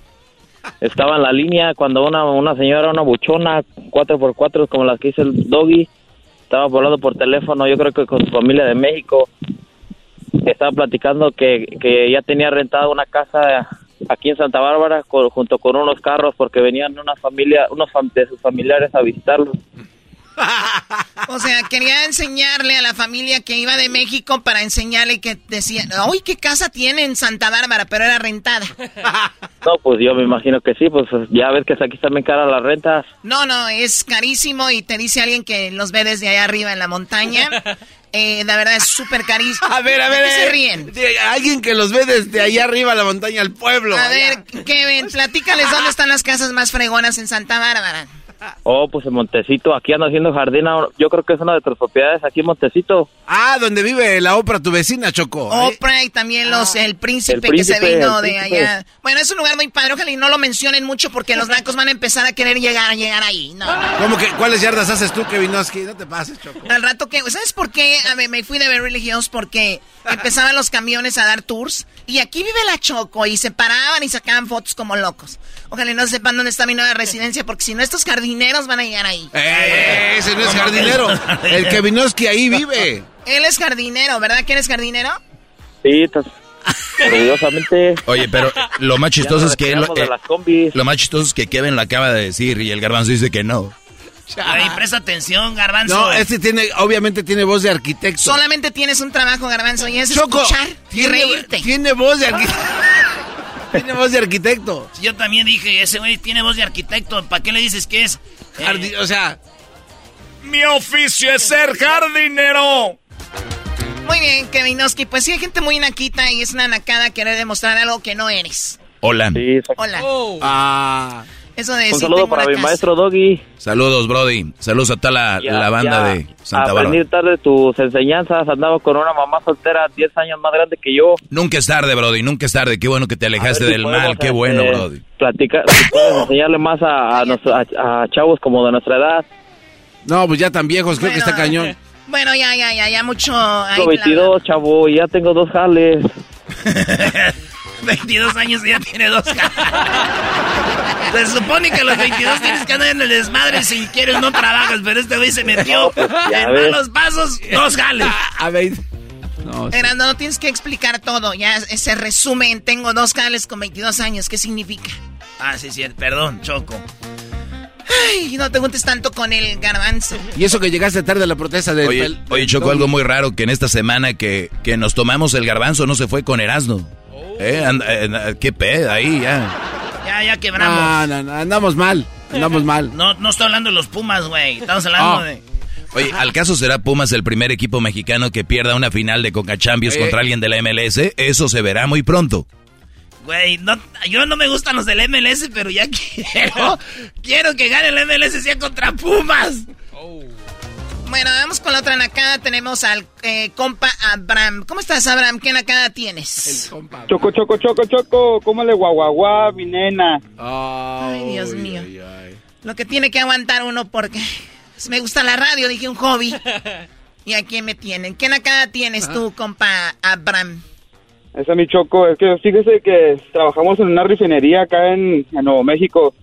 Estaba en la línea cuando una, una señora, una buchona, 4x4, como la que hizo el doggy, estaba hablando por teléfono, yo creo que con su familia de México. Estaba platicando que, que ya tenía rentada una casa aquí en Santa Bárbara junto con unos carros porque venían una familia, unos fam- de sus familiares a visitarlo. [laughs]
O sea, quería enseñarle a la familia que iba de México para enseñarle que decía, uy, qué casa tiene en Santa Bárbara, pero era rentada. [laughs]
No, pues yo me imagino que sí, pues ya ves que aquí están bien caras las rentas.
No, no, es carísimo y te dice alguien que los ve desde allá arriba en la montaña. [laughs] Eh, la verdad es súper carísimo.
A ver, a ver.
¿De qué se ríen?
de alguien que los ve desde allá arriba, la montaña, al pueblo.
A ver, Kevin, platícales dónde están las casas más fregonas en Santa Bárbara.
Oh, pues en Montecito, aquí ando haciendo jardín, yo creo que es una de tus propiedades aquí en Montecito.
Ah, donde vive la Oprah, tu vecina, Choco.
Oprah y también los el príncipe,
El
que se
príncipe,
vino de
príncipe.
allá. Bueno, es un lugar muy padre, ojalá y no lo mencionen mucho porque los blancos van a empezar a querer llegar, llegar ahí. No.
¿Cómo que cuáles yardas haces tú, Kevinoski? No te pases, Choco.
Al rato que, ¿sabes por qué? A ver, me fui de Beverly Hills porque empezaban los camiones a dar tours y aquí vive la Choco y se paraban y sacaban fotos como locos. Ojalá y no sepan dónde está mi nueva residencia porque si no estos jardineros van a llegar ahí.
Eh, ese no es jardinero. El Kevinoski ahí vive.
Él es jardinero, ¿verdad que eres jardinero?
Sí, estás orgullosamente.
Oye, pero lo más chistoso es que... Lo, eh, lo más chistoso es que Kevin lo acaba de decir y el garbanzo dice que no.
Ay, presta atención, garbanzo.
No, este tiene, obviamente tiene voz de arquitecto.
Solamente tienes un trabajo, garbanzo, y es
Choco,
escuchar y
tiene,
reírte.
tiene voz de arquitecto. [laughs] Tiene voz de arquitecto.
Yo también dije, ese güey tiene voz de arquitecto. ¿Para qué le dices que es?
Jardi- o sea,
Mi oficio es ser jardinero.
Muy bien, Kevinoski. Pues sí, hay gente muy naquita y es una nacada querer demostrar algo que no eres.
Hola.
Sí.
Hola.
ah,
Eso de
Un
sí
saludo para mi
casa.
maestro Doggy.
Saludos, Brody. Saludos a toda la,
Ya-
la banda
ya
de Santa
Aprendí
Bárbara.
tarde tus enseñanzas. Andaba con una mamá soltera 10 años más grande que yo.
Nunca es tarde, Brody. Nunca es tarde. Qué bueno que te alejaste
si
del mal. Qué bueno, Brody.
Platicar, si puedes enseñarle más a, a, nuestro- a- a chavos como de nuestra edad.
no, pues ya tan viejos, creo que está cañón. [laughs]
Bueno, ya, ya, ya, ya mucho.
Tengo
bla, bla,
22, chavo, y ya tengo dos jales. [laughs]
22 años y ya tiene dos caras. Se supone que a los 22 tienes que andar en el desmadre si quieres no trabajas, pero este güey se metió
ya
en malos pasos, dos jales. [laughs]
A ver. No, sí.
No tienes que explicar todo. Ya ese resumen. Tengo dos jales con 22 años. ¿Qué significa?
Ah, sí, sí, perdón, Choco.
Ay, no te juntes tanto con el garbanzo.
Y eso que llegaste tarde a la protesta del...
Oye,
del-
oye, Choco, algo muy raro que en esta semana que, que nos tomamos el garbanzo no se fue con Erasmo. ¿Eh? Eh, ¿Qué pedo ahí ya?
Ya, ya quebramos.
No, no, no, andamos mal, andamos mal. [laughs]
No, no estoy hablando de los Pumas, güey. Estamos hablando
Ah.
de...
Oye, ¿al caso será Pumas el primer equipo mexicano que pierda una final de Conca Champions
Eh.
contra alguien de la MLS? Eso se verá muy pronto.
Güey, no, yo no me gustan los del MLS, pero ya [laughs] quiero... quiero que gane el MLS sea contra Pumas.
Bueno, vamos con la otra nacada. Tenemos al eh, compa Abraham. ¿Cómo estás, Abraham? ¿Qué nacada tienes?
Choco, choco, choco, choco, ¿cómo le guaguaguá, mi nena?
Ay, Dios mío. Lo que tiene que aguantar uno porque pues, [laughs] me gusta la radio, dije un hobby. [laughs] ¿Y aquí me tienen? ¿Qué nacada tienes tú, compa Abraham?
Esa mi choco, es que fíjese que trabajamos en una refinería acá en, en Nuevo México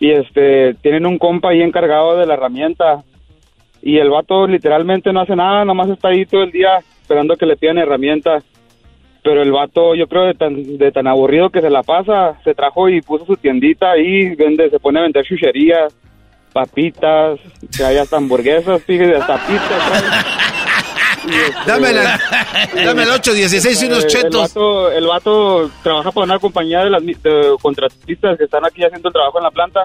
y este tienen un compa ahí encargado de la herramienta y el vato literalmente no hace nada, nomás está ahí todo el día esperando que le pidan herramienta. Pero el vato, yo creo de tan, de tan aburrido que se la pasa, se trajo y puso su tiendita ahí, vende, se pone a vender chucherías, papitas, que hay hasta hamburguesas, fíjese, hasta pizzas. Este,
Dame, la, dame el 816 y unos
eh,
chetos.
El vato, el vato trabaja para una compañía de las de contratistas que están aquí haciendo el trabajo en la planta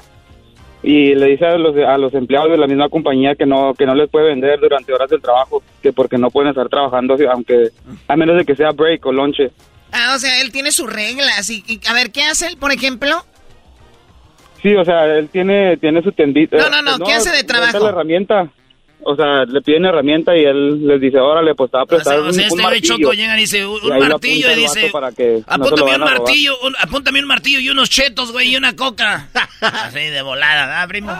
y le dice a los, a los empleados de la misma compañía que no que no les puede vender durante horas del trabajo, que porque no pueden estar trabajando aunque a menos de que sea break o lonche.
Ah, o sea, él tiene sus reglas. Y, y, a ver, ¿qué hace él, por ejemplo?
Sí, o sea, él tiene tiene su tendita.
No, no, no, ¿qué hace de trabajo?
la herramienta. O sea, le piden herramienta y él les dice, órale, pues te va a
O sea,
prestar
o sea,
un,
este
un.
Choco llega y dice, un,
Y
martillo, y dice,
para que no
apúntame un
a robar.
martillo, un, apúntame un martillo y unos chetos, güey, y una coca. [laughs] Así de volada, ¿ah, primo?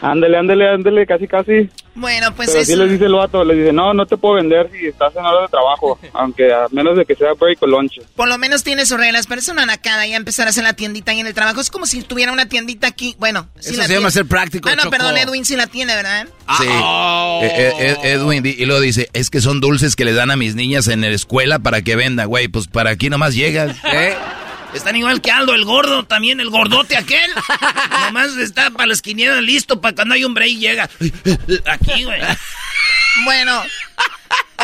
Ándele, ándele, ándele, casi, casi.
Bueno, pues
Pero
eso.
sí les dice el vato, les dice, no, no te puedo vender si estás en hora de trabajo, [laughs] aunque a menos de que sea break o lunch.
Por lo menos tiene sus reglas, pero es una nacada ya empezar a hacer la tiendita ahí en el trabajo. Es como si tuviera una tiendita aquí. Bueno,
Eso
la
se llama
tiene.
ser práctico,
Ah, no,
Choco.
perdón, Edwin sí la tiene, ¿verdad?
Sí.
oh.
Eh, eh, Ed- Edwin, y luego dice, es que son dulces que les dan a mis niñas en la escuela para que vendan, güey, pues para aquí nomás llegas.
¿Eh? Están igual que Aldo, el gordo, también, el gordote aquel. [laughs] Nomás está para las quinielas listo, para cuando hay un break llega. Aquí, güey.
Bueno.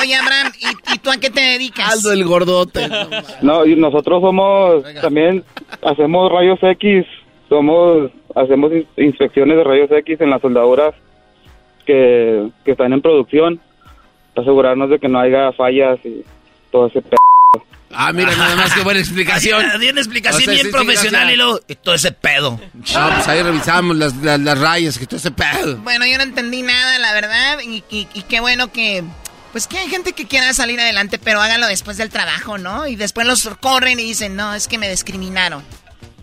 Oye, Abraham, ¿y, y tú a qué te dedicas?
Aldo el gordote.
No, y nosotros somos, también hacemos rayos X, somos, hacemos ins- inspecciones de rayos X en las soldaduras que, que están en producción, para asegurarnos de que no haya fallas y todo ese p...
Ah, mira, nada más que buena [laughs] explicación.
Di una explicación
O sea,
bien
sí, sí,
profesional
o sea-
y luego, y todo ese pedo.
No, pues ahí revisamos las, las, las rayas, que todo ese pedo.
Bueno, yo no entendí nada, la verdad, y, y- y qué bueno que... Pues que hay gente que quiera salir adelante, pero háganlo después del trabajo, ¿no? Y después los corren y dicen, no, es que me discriminaron.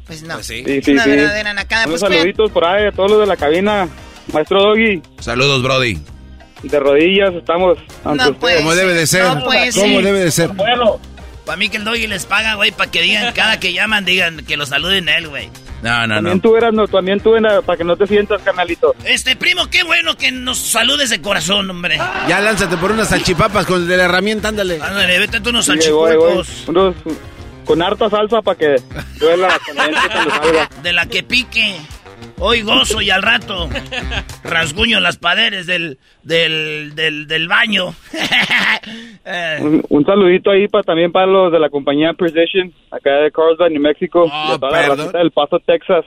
Pues no.
Sí,
es
sí,
una
sí.
verdadera nacada.
Unos
Pues que-
saluditos por ahí a todos los de la cabina, maestro Doggy,
Saludos, Brody.
de rodillas estamos ante
No puede
Como debe de ser.
No puede
Como debe de ser.
Para mí que el doggy les paga, güey, para que digan, [laughs] cada que llaman, digan que lo saluden a él, güey.
No, no,
También
no.
tú eras, no, también tú era, para que no te sientas, carnalito.
Este primo, qué bueno que nos saludes de corazón, hombre.
Ya lánzate por unas salchipapas con el de la herramienta, ándale.
Ándale, vete tú unos
Sí,
salchipulpos.
Unos con harta salsa para que duela con [laughs] la gente cuando salga.
De la que pique. Hoy gozo y al rato rasguño las paredes del, del, del, del baño. [laughs]
Eh. Un, un saludito ahí para también para los de la compañía Precision, acá de Carlsbad, New Mexico,
Oh,
de toda la
perdón.
racita del Paso, Texas.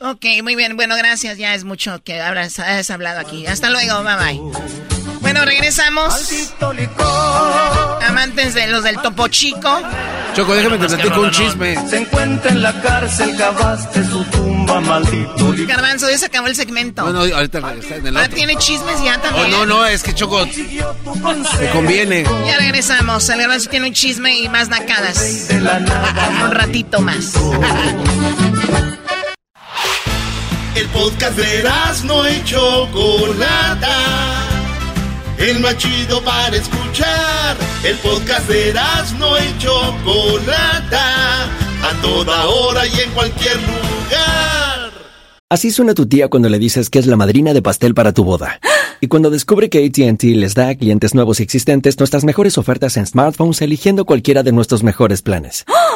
Ok, muy bien. Bueno, gracias. Ya es mucho que hablas, has hablado aquí. Hasta luego. Bye bye. Bueno, regresamos. Amantes de los del Topo Chico.
Choco, déjame te platico un chisme.
Se encuentra en la cárcel, cavaste su tumba, maldito licor.
Garbanzo, ya se acabó el segmento.
Bueno, ahorita está en el
Ah,
otro.
tiene chismes ya
Oh,
también.
no, no, es que Choco, te conviene.
Ya regresamos. El garbanzo tiene un chisme y más nacadas. [laughs] Un ratito más.
El podcast de no y Chocolata. El más chido para escuchar. El podcast de no y Chocolata. A toda hora y en cualquier lugar.
Así suena tu tía cuando le dices que es la madrina de pastel para tu boda. Y cuando descubre que ATT les da a clientes nuevos y existentes nuestras mejores ofertas en smartphones eligiendo cualquiera de nuestros mejores planes.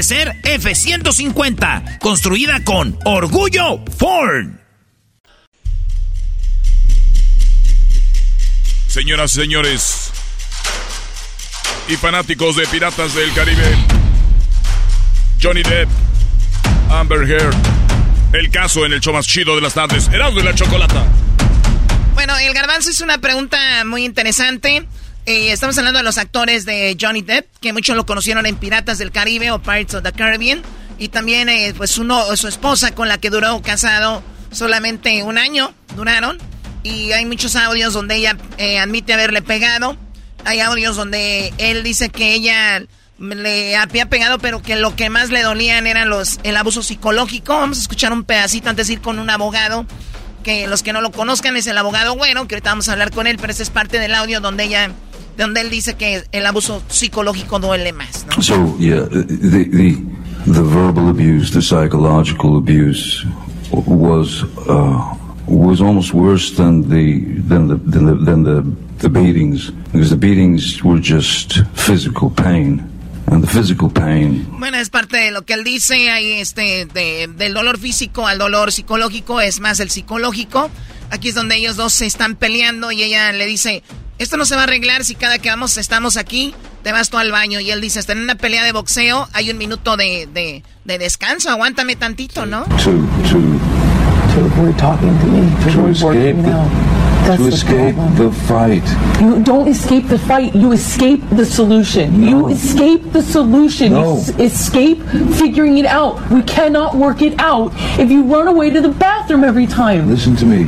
ser F-150, construida con orgullo Ford.
Señoras y señores, y fanáticos de Piratas del Caribe, Johnny Depp, Amber Heard, el caso en el show más chido de las tardes, Erasmo y la Chocolata.
Bueno, el garbanzo hizo una pregunta muy interesante. Eh, estamos hablando de los actores de Johnny Depp, que muchos lo conocieron en Piratas del Caribe o Pirates of the Caribbean. Y también eh, pues uno, su esposa con la que duró casado solamente un año, duraron. Y hay muchos audios donde ella eh, admite haberle pegado. Hay audios donde él dice que ella le había pegado, pero que lo que más le dolían eran los, el abuso psicológico. Vamos a escuchar un pedacito antes de ir con un abogado que los que no lo conozcan es el abogado bueno, que ahorita vamos a hablar con él, pero ese es parte del audio donde ella, donde él dice que el abuso psicológico duele más, ¿no?
So yeah, the the the verbal abuse, the psychological abuse was uh, was almost worse than the than the than the, than the the beatings because the beatings were just physical pain, and the physical pain
Bueno, es parte de lo que él dice, ahí este, de- del dolor físico al dolor psicológico, es más el psicológico. Aquí es donde ellos dos se están peleando y ella le dice, esto no se va a arreglar si cada que vamos estamos aquí, te vas tú al baño. Y él dice, está en una pelea de boxeo, hay un minuto de, de, de descanso, aguántame tantito, ¿no?
to to
To avoid talking to me, to
escape the.
That's
to
the
escape
problem.
the fight.
You don't escape the fight. You escape the solution. You escape the solution.
No.
You escape figuring it out. We cannot work it out if you run away to the bathroom every time.
Listen to me.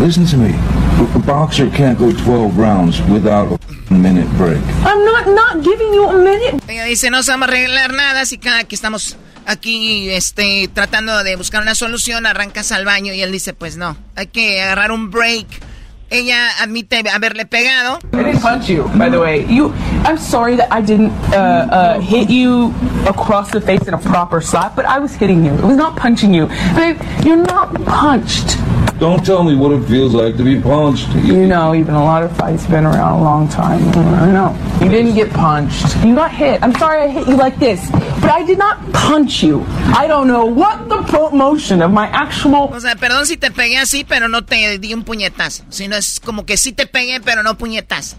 Listen to me. A boxer can't go 12 rounds without a minute break.
I'm not not giving you a minute.
Ella dice, no se va a arreglar nada si cada que estamos aquí este, tratando de buscar una solución arrancas al baño. Y él dice, pues no, hay que agarrar un break. Ella admite haberle pegado.
I didn't punch you, by the way. You, I'm sorry that I didn't uh, uh, hit you across the face in a proper slap, but I was hitting you. It was not punching you. Babe, you're not punched.
Don't tell me what it feels like to be punched.
You know, even a lot of fights been around a long time. I know. You didn't get punched. You got hit. I'm sorry I hit you like this, but I did not punch you. I don't know what the promotion of my actual.
O sea, perdón si te pegué así, pero no te di un puñetazo. Sino es como que sí te pegué, pero no puñetazo.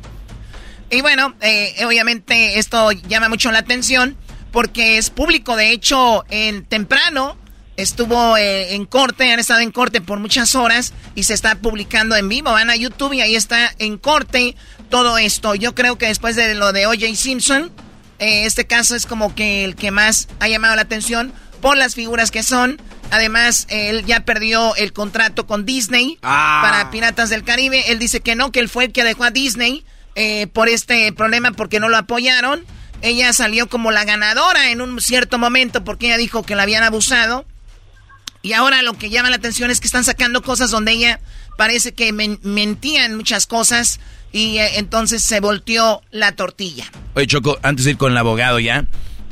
Y bueno, eh, obviamente esto llama mucho la atención porque es público. De hecho, en temprano estuvo eh, en corte, han estado en corte por muchas horas y se está publicando en vivo. Van a YouTube y ahí está en corte todo esto. Yo creo que después de lo de O.J. Simpson, Eh, este caso es como que el que más ha llamado la atención por las figuras que son. Además, él ya perdió el contrato con Disney
Ah.
para Piratas del Caribe. Él dice que no, que él fue el que dejó a Disney eh, por este problema porque no lo apoyaron. Ella salió como la ganadora en un cierto momento porque ella dijo que la habían abusado. Y ahora lo que llama la atención es que están sacando cosas donde ella parece que men- mentía en muchas cosas y eh, entonces se volteó la tortilla.
Oye, Choco, antes de ir con el abogado ya,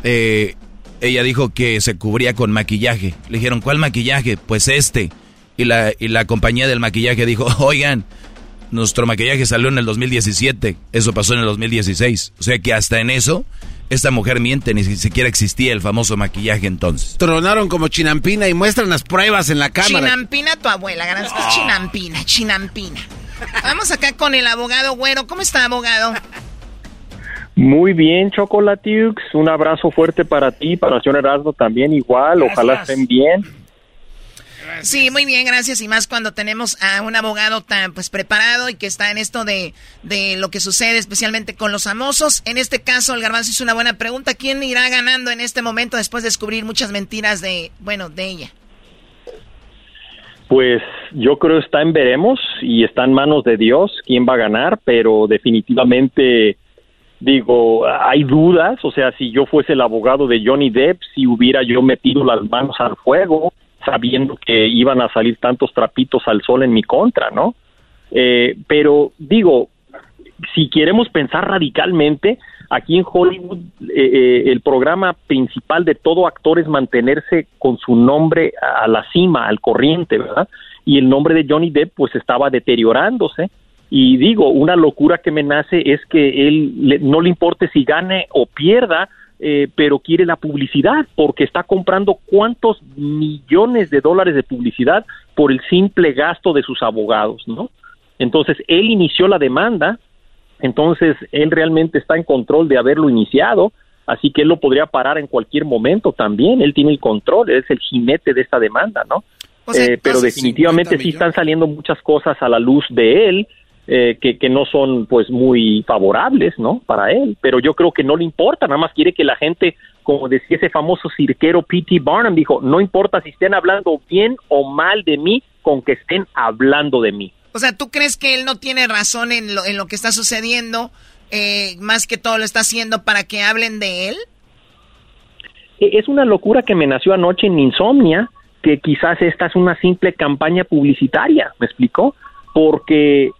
eh, ella dijo que se cubría con maquillaje. Le dijeron, ¿cuál maquillaje? Pues este. Y la, y la compañía del maquillaje dijo, [laughs] oigan, nuestro maquillaje salió en el 2017, eso pasó en el 2016. O sea que hasta en eso, esta mujer miente, ni siquiera existía el famoso maquillaje entonces.
Tronaron como chinampina y muestran las pruebas en la cámara.
Chinampina tu abuela, ganas que es chinampina, chinampina. Vamos acá con el abogado güero. ¿Cómo está, abogado?
Muy bien, Chocolatiux. Un abrazo fuerte para ti, para el señor Erasmo también igual. Ojalá estén bien.
Sí, muy bien, gracias. Y más cuando tenemos a un abogado tan pues preparado y que está en esto de, de lo que sucede, especialmente con los famosos. En este caso, el garbanzo hizo una buena pregunta. ¿Quién irá ganando en este momento después de descubrir muchas mentiras de, bueno, de ella?
Pues yo creo está en veremos y está en manos de Dios quién va a ganar, pero definitivamente digo, hay dudas, o sea, si yo fuese el abogado de Johnny Depp, si hubiera yo metido las manos al fuego, sabiendo que iban a salir tantos trapitos al sol en mi contra, ¿no? Eh, pero digo, si queremos pensar radicalmente, aquí en Hollywood eh, eh, el programa principal de todo actor es mantenerse con su nombre a la cima, al corriente, ¿verdad? Y el nombre de Johnny Depp pues estaba deteriorándose. Y digo, una locura que me nace es que él le- no le importe si gane o pierda, eh, pero quiere la publicidad porque está comprando cuántos millones de dólares de publicidad por el simple gasto de sus abogados, ¿no? Entonces, él inició la demanda, entonces él realmente está en control de haberlo iniciado, así que él lo podría parar en cualquier momento también, él tiene el control, él es el jinete de esta demanda, ¿no? Eh, pero definitivamente sí están saliendo muchas cosas a la luz de él eh, que, que no son pues muy favorables, ¿no? Para él, pero yo creo que no le importa, nada más quiere que la gente, como decía ese famoso cirquero P.T. Barnum, dijo, no importa si estén hablando bien o mal de mí, con que estén hablando de mí.
O sea, ¿tú crees que él no tiene razón en lo, en lo que está sucediendo? Eh, más que todo lo está haciendo para que hablen de él.
E- Es una locura que me nació anoche en insomnia, que quizás esta es una simple campaña publicitaria, ¿me explicó? Porque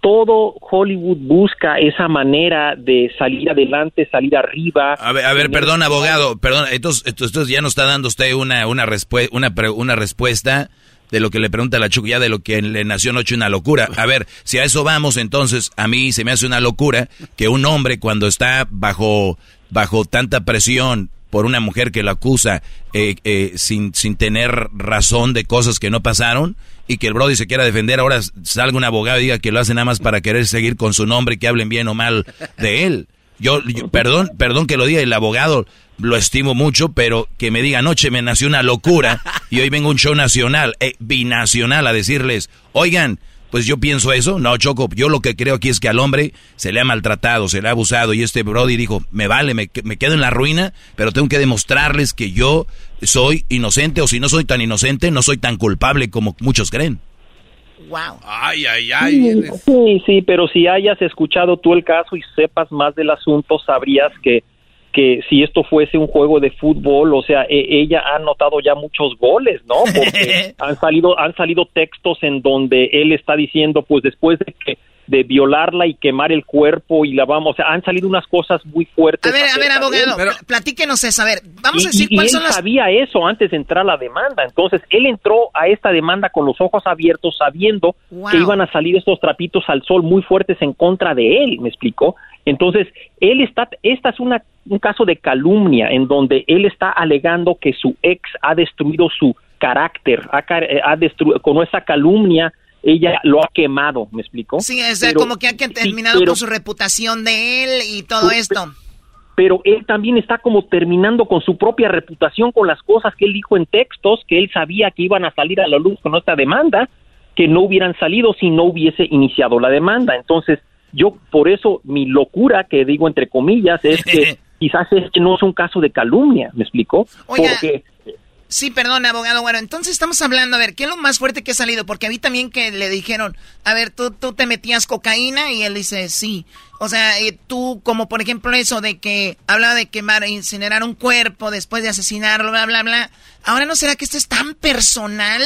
todo Hollywood busca esa manera de salir adelante, salir arriba.
A ver, a ver, perdón, abogado, perdón, entonces, entonces ya nos está dando usted una, una, una, una respuesta de lo que le pregunta la Chuck, ya de lo que le nació anoche una locura. A ver, si a eso vamos, entonces a mí se me hace una locura que un hombre cuando está bajo, bajo tanta presión por una mujer que lo acusa eh, eh, sin, sin tener razón de cosas que no pasaron y que el Brody se quiera defender, ahora salga un abogado y diga que lo hace nada más para querer seguir con su nombre y que hablen bien o mal de él. Yo, yo- perdón, perdón que lo diga, el abogado lo estimo mucho, pero que me diga anoche me nació una locura y hoy vengo a un show nacional, eh, binacional a decirles, oigan, pues yo pienso eso, no Choco, yo lo que creo aquí es que al hombre se le ha maltratado, se le ha abusado y este Brody dijo, me vale, me, me quedo en la ruina, pero tengo que demostrarles que yo soy inocente o si no soy tan inocente, no soy tan culpable como muchos creen.
Wow.
Ay, ay,
Sí, sí, sí, pero si hayas escuchado tú el caso y sepas más del asunto, sabrías que, que si esto fuese un juego de fútbol, o sea, e- ella ha anotado ya muchos goles, ¿no? Porque [laughs] han salido, han salido textos en donde él está diciendo, pues después de que de violarla y quemar el cuerpo y la vamos, o sea, han salido unas cosas muy fuertes.
A ver, a ver, abogado, pl- platíquenos eso. A ver, vamos
y,
a decir
y- y
cuáles
él
son las...
sabía eso antes de entrar a la demanda. Entonces, él entró a esta demanda con los ojos abiertos, sabiendo
Wow.
que iban a salir estos trapitos al sol muy fuertes en contra de él, ¿me explicó? Entonces, él está, esta es una, un caso de calumnia en donde él está alegando que su ex ha destruido su carácter, ha, eh, ha destruido, con esa calumnia ella lo ha quemado, ¿me explicó?
Sí, o sea,
Pero-
como que
sí,
terminado
pero-
con su reputación de él y todo esto.
pero él también está como terminando con su propia reputación con las cosas que él dijo en textos, que él sabía que iban a salir a la luz con esta demanda, que no hubieran salido si no hubiese iniciado la demanda. Entonces, yo por eso mi locura, que digo entre comillas, es que [laughs] quizás este no es un caso de calumnia, ¿me explicó? Porque
Sí, perdón, abogado. Bueno, entonces estamos hablando, a ver, ¿qué es lo más fuerte que ha salido? Porque a mí también que le dijeron, a ver, tú, tú te metías cocaína y él dice, sí. O sea, eh, tú, como por ejemplo eso de que hablaba de quemar, incinerar un cuerpo después de asesinarlo, bla, bla, bla. Ahora no será que esto es tan personal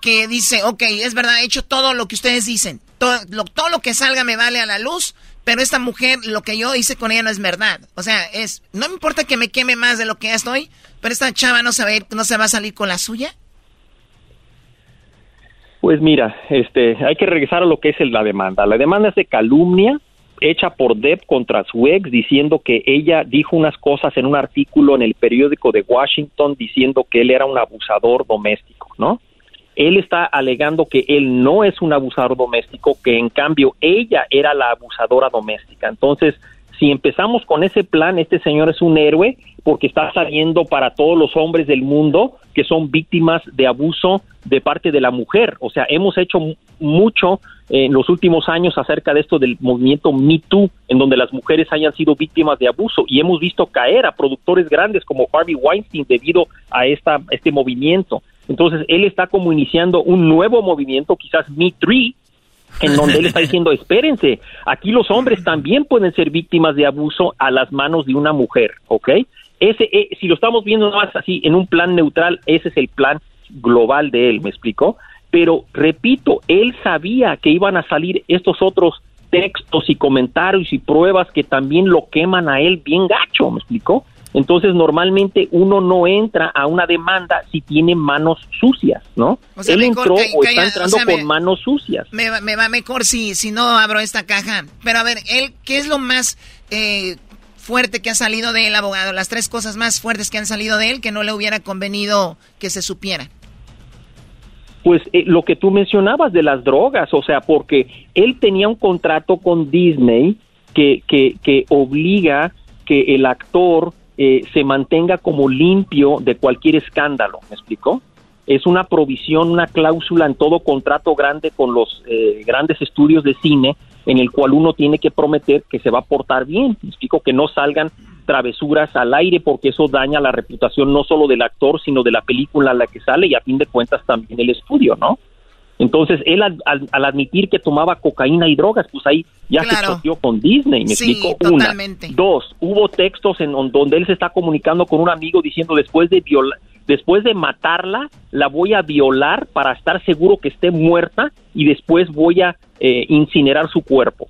que dice, ok, es verdad, he hecho todo lo que ustedes dicen. Todo lo, todo lo que salga me vale a la luz, pero esta mujer, lo que yo hice con ella no es verdad. O sea, es, no me importa que me queme más de lo que ya estoy, pero esta chava no se va a, no se va a salir con la suya.
Pues mira, este, hay que regresar a lo que es la demanda. La demanda es de calumnia hecha por Deb contra su ex diciendo que ella dijo unas cosas en un artículo en el periódico de Washington diciendo que él era un abusador doméstico, ¿no? Él está alegando que él no es un abusador doméstico, que en cambio ella era la abusadora doméstica. Entonces, si empezamos con ese plan, este señor es un héroe porque está saliendo para todos los hombres del mundo que son víctimas de abuso de parte de la mujer. O sea, hemos hecho mu- mucho en los últimos años acerca de esto del movimiento Me Too, en donde las mujeres hayan sido víctimas de abuso y hemos visto caer a productores grandes como Harvey Weinstein debido a esta, este movimiento. Entonces, él está como iniciando un nuevo movimiento, quizás Me Three, en donde él está diciendo, espérense, aquí los hombres también pueden ser víctimas de abuso a las manos de una mujer, ¿ok? Ese, eh, si lo estamos viendo más así, en un plan neutral, ese es el plan global de él, ¿me explicó? Pero, repito, él sabía que iban a salir estos otros textos y comentarios y pruebas que también lo queman a él bien gacho, ¿me explicó? Entonces, normalmente uno no entra a una demanda si tiene manos sucias, ¿no?
O sea,
él entró o está entrando
o sea,
con
me-
manos sucias.
Me, va- me va mejor si, si no abro esta caja. Pero a ver, él, ¿qué es lo más eh, fuerte que ha salido del abogado? Las tres cosas más fuertes que han salido de él que no le hubiera convenido que se supiera.
Pues eh, lo que tú mencionabas de las drogas, o sea, porque él tenía un contrato con Disney que, que, que obliga que el actor eh, se mantenga como limpio de cualquier escándalo, ¿me explicó? Es una provisión, una cláusula en todo contrato grande con los eh, grandes estudios de cine en el cual uno tiene que prometer que se va a portar bien, me explico, que no salgan travesuras al aire porque eso daña la reputación no solo del actor, sino de la película a la que sale y a fin de cuentas también el estudio, ¿no? Entonces, él al, al- al admitir que tomaba cocaína y drogas, pues ahí ya se choteó con Disney, me
Sí, totalmente.
Una. Dos, hubo textos en on- donde él se está comunicando con un amigo diciendo después de viola después de matarla, la voy a violar para estar seguro que esté muerta y después voy a eh, incinerar su cuerpo.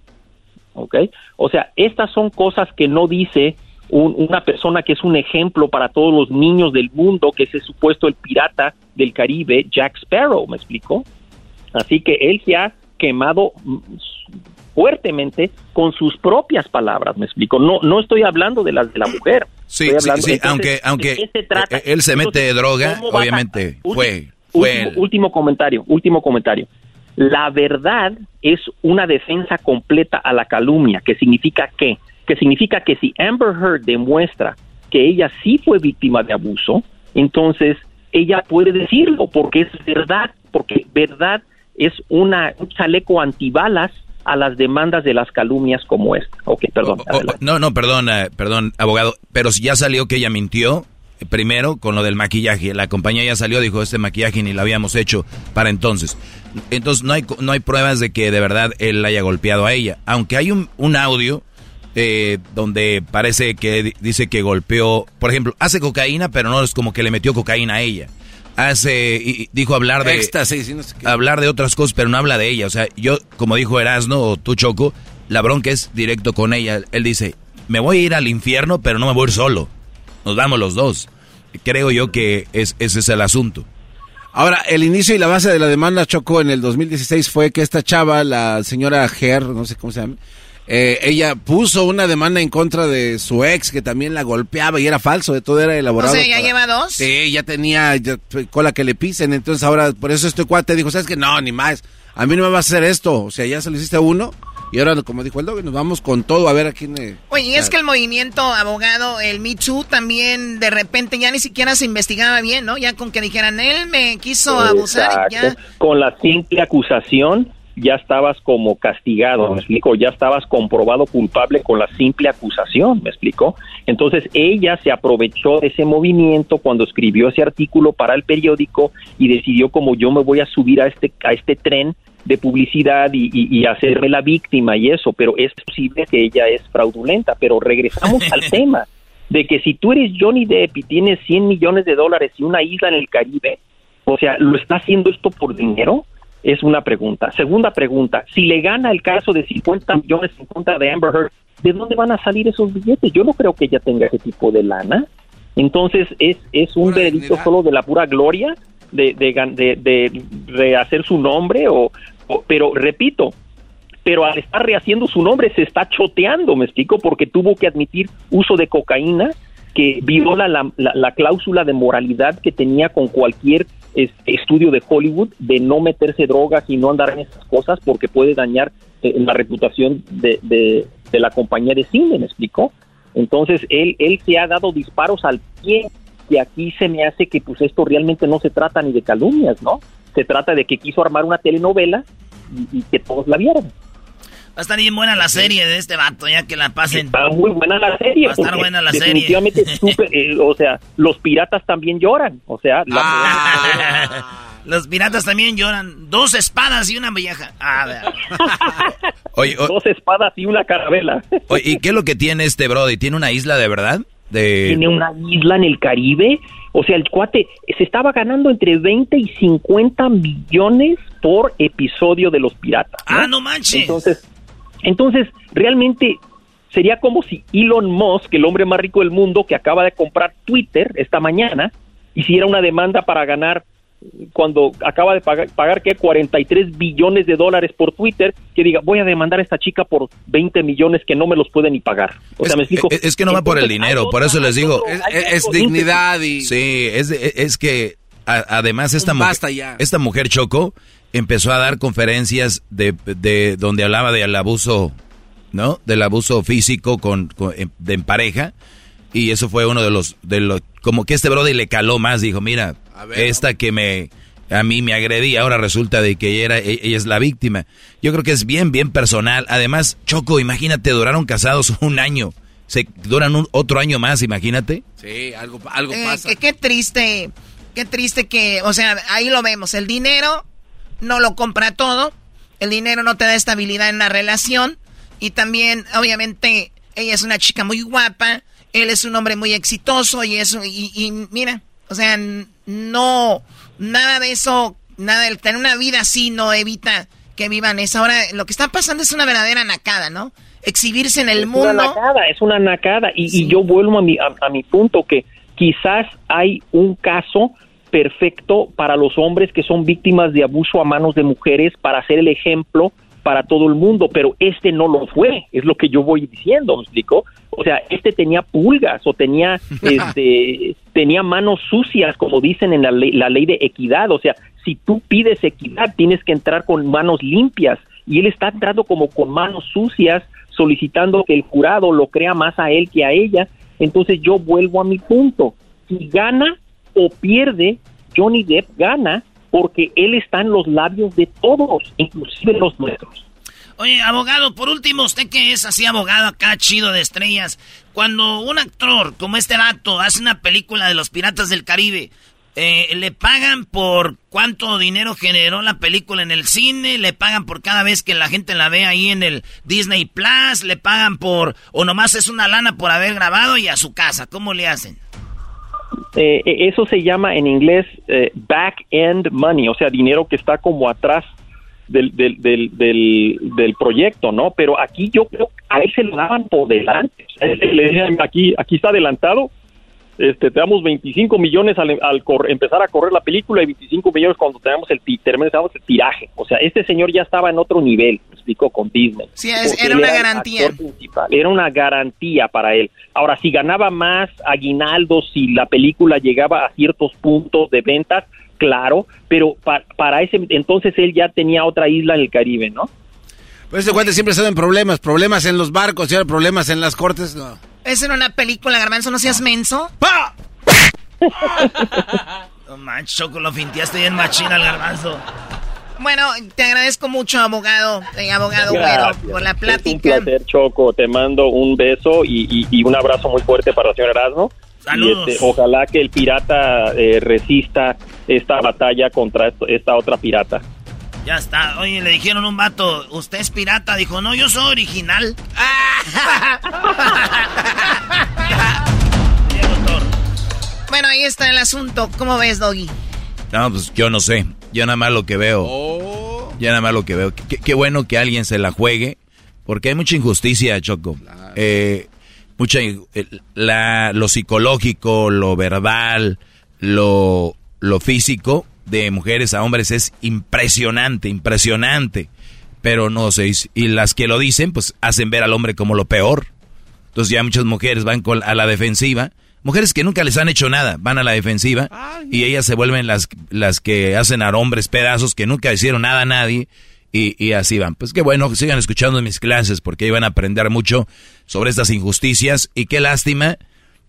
¿Ok? O sea, estas son cosas que no dice un- una persona que es un ejemplo para todos los niños del mundo, que es el supuesto el pirata del Caribe, Jack Sparrow, ¿me explico? Así que él se ha quemado fuertemente con sus propias palabras, ¿me explico? No, no estoy hablando de las de la mujer.
Sí, sí, sí,
entonces,
aunque, aunque
¿de se trata?
él se mete
Entonces,
droga,
¿cómo vas a-
obviamente fue, fue
último,
el-
último comentario, último comentario. La verdad es una defensa completa a la calumnia, que significa qué? Que significa que si Amber Heard demuestra que ella sí fue víctima de abuso, entonces ella puede decirlo porque es verdad, porque verdad es una, un chaleco antibalas a las demandas de las calumnias como esta. Ok, perdón.
Oh, oh, no, no, perdón, eh, perdón, abogado, pero si ya salió que ella mintió, eh, primero con lo del maquillaje, la compañía ya salió, dijo, este maquillaje ni lo habíamos hecho para entonces. Entonces no hay, no hay pruebas de que de verdad él haya golpeado a ella, aunque hay un, un audio eh, donde parece que di- dice que golpeó, por ejemplo, hace cocaína, pero no es como que le metió cocaína a ella. Hace, y- dijo hablar de...
Éxtasis, no sé qué.
hablar de otras cosas, pero no habla de ella. O sea, yo, como dijo Erasno o tú, Choco, la bronca es directo con ella. Él dice, me voy a ir al infierno, pero no me voy a ir solo. Nos vamos los dos. Creo yo que es, ese es el asunto.
Ahora, el inicio y la base de la demanda Choco en el 2016 fue que esta chava, la señora Ger, no sé cómo se llama, eh, ella puso una demanda en contra de su ex que también la golpeaba y era falso, de todo era elaborado.
O sea, ¿ya
para-
lleva dos?
Sí, ya tenía ya, cola que le pisen, entonces ahora por eso este cuate dijo, ¿sabes qué? No, ni más, a mí no me va a hacer esto, o sea, ya se lo hiciste a uno y ahora como dijo el dog, nos vamos con todo a ver a quién... eh,
Oye, y es que el movimiento abogado, el Me Too, también de repente ya ni siquiera se investigaba bien, ¿no? Ya con que dijeran, él me quiso abusar, ya.
Con la simple acusación ya estabas como castigado, me explico, ya estabas comprobado culpable con la simple acusación, me explico. Entonces ella se aprovechó de ese movimiento cuando escribió ese artículo para el periódico y decidió como yo me voy a subir a este a este tren de publicidad y, y, y hacerme la víctima y eso, pero es posible que ella es fraudulenta, pero regresamos al [laughs] tema de que si tú eres Johnny Depp y tienes 100 millones de dólares y una isla en el Caribe, o sea, ¿lo está haciendo esto por dinero? Es una pregunta. Segunda pregunta, si le gana el caso de 50 millones en contra de Amber Heard, ¿de dónde van a salir esos billetes? Yo no creo que ella tenga ese tipo de lana. Entonces, ¿es, es un veredicto solo de la pura gloria de, de, de, de rehacer su nombre? O, o- pero, repito, pero al estar rehaciendo su nombre se está choteando, me explico, porque tuvo que admitir uso de cocaína que viola la, la- la cláusula de moralidad que tenía con cualquier este, estudio de Hollywood de no meterse drogas y no andar en esas cosas porque puede dañar eh, la reputación de, de- la compañía de cine, me explicó. Entonces él, él se ha dado disparos al pie y aquí se me hace que pues esto realmente no se trata ni de calumnias, ¿no? Se trata de que quiso armar una telenovela y, y que todos la vieron.
Va a estar bien buena la serie de este vato, ya que la pasen.
Está muy buena la serie.
Va a estar buena la serie.
definitivamente [laughs] es súper, eh, o sea, los piratas también lloran. O sea, la-
Ah. [laughs] Los piratas también lloran. Dos espadas y una vieja. Ah. [laughs]
Oye, o-
dos espadas y una carabela.
oye, ¿y qué es lo que tiene este Brody? ¿Tiene una isla de verdad? De...
Tiene una isla en el Caribe. O sea, el cuate se estaba ganando entre 20 y 50 millones por episodio de los piratas.
Ah, no manches.
Entonces, entonces, realmente sería como si Elon Musk, el hombre más rico del mundo, que acaba de comprar Twitter esta mañana, hiciera una demanda para ganar cuando acaba de pagar, pagar ¿qué? 43 billones de dólares por Twitter, que diga, voy a demandar a esta chica por 20 millones que no me los puede ni pagar. O sea, me explico.
Es, es que no va por el dinero, por eso les digo.
otro- hay otro ímpetu.
Sí, es, de- es que a- además esta mujer,
ya.
esta mujer Choco empezó a dar conferencias de, de donde hablaba del abuso, ¿no? Del abuso físico con, con- en- de en pareja y eso fue uno de los de los como que este brother le caló más, dijo, mira, esta que me a mí me agredí, ahora resulta de que ella, era, e- ella es la víctima. Yo creo que es bien, bien personal. Además, Choco, imagínate, duraron casados [laughs] un año. Se duran un, otro año más, imagínate.
Sí, algo, algo
Eh,
pasa.
qué triste, qué triste que, o sea, ahí lo vemos, el dinero no lo compra todo, el dinero no te da estabilidad en una relación y también, obviamente, ella es una chica muy guapa, él es un hombre muy exitoso y eso, y, y mira, o sea, no, nada de eso, nada del tener una vida así no evita que vivan eso. Ahora, lo que está pasando es una verdadera nacada, ¿no? Exhibirse en el
es
mundo.
una nacada, es una nacada. Y, y yo vuelvo a mi, a, a mi punto que quizás hay un caso perfecto para los hombres que son víctimas de abuso a manos de mujeres para ser el ejemplo para todo el mundo, pero este no lo fue, es lo que yo voy diciendo, ¿me explico? O sea, este tenía pulgas o tenía, [laughs] este, tenía manos sucias, como dicen en la ley, la ley de equidad, o sea, si tú pides equidad, tienes que entrar con manos limpias, y él está entrando como con manos sucias, solicitando que el jurado lo crea más a él que a ella, entonces yo vuelvo a mi punto, si gana o pierde, Johnny Depp gana porque él está en los labios de todos, inclusive los nuestros.
Oye, abogado, por último, usted que es así abogado acá, chido de estrellas, cuando un actor como este vato hace una película de los Piratas del Caribe, eh, ¿le pagan por cuánto dinero generó la película en el cine? ¿Le pagan por cada vez que la gente la ve ahí en el Disney Plus? ¿Le pagan por, o nomás es una lana por haber grabado y a su casa? ¿Cómo le hacen?
Eh, eh, eso se llama en inglés eh, back-end money, o sea, dinero que está como atrás del, del, del, del, del proyecto, ¿no? Pero aquí yo creo que a él se lo daban por delante. Aquí, aquí está adelantado, este, te damos 25 millones al, al cor- empezar a correr la película y 25 millones cuando tenemos el, terminamos el tiraje. O sea, este señor ya estaba en otro nivel, me explico, con Disney.
Sí, es- era una garantía.
Era una garantía para él. Ahora, si ganaba más aguinaldo, si la película llegaba a ciertos puntos de ventas, claro, pero pa- para ese entonces él ya tenía otra isla en el Caribe, ¿no?
Pues este cuate siempre ha estado en problemas, problemas en los barcos y ahora problemas en las cortes. No.
Es en una película, Garbanzo, no seas menso. [laughs]
No manches, Choco, lo finteaste bien machina al garbanzo.
Bueno, te agradezco mucho, abogado, eh, abogado Güero, por la plática.
Es un placer, Choco. Te mando un beso y, y, y un abrazo muy fuerte para el señor Erasmo.
Saludos.
Y este, ojalá que el pirata eh, resista esta batalla contra esto- esta otra pirata.
Ya está. Oye, le dijeron a un vato, ¿usted es pirata? Dijo, no, yo soy original. [laughs] [laughs]
Bueno, ahí está el asunto. ¿Cómo ves, Doggy?
No, pues yo no sé. Yo nada más lo que veo. Yo nada más lo que veo. Qué, qué bueno que alguien se la juegue. Porque hay mucha injusticia, Choco. Eh, mucha, eh, la, lo psicológico, lo verbal, lo, lo físico de mujeres a hombres es impresionante, impresionante. Pero no sé, y las que lo dicen, pues hacen ver al hombre como lo peor. Entonces ya muchas mujeres van con- a la defensiva. Mujeres que nunca les han hecho nada, van a la defensiva y ellas se vuelven las, las que hacen a hombres pedazos que nunca hicieron nada a nadie y, y así van. Pues qué bueno sigan escuchando mis clases porque ahí van a aprender mucho sobre estas injusticias y qué lástima,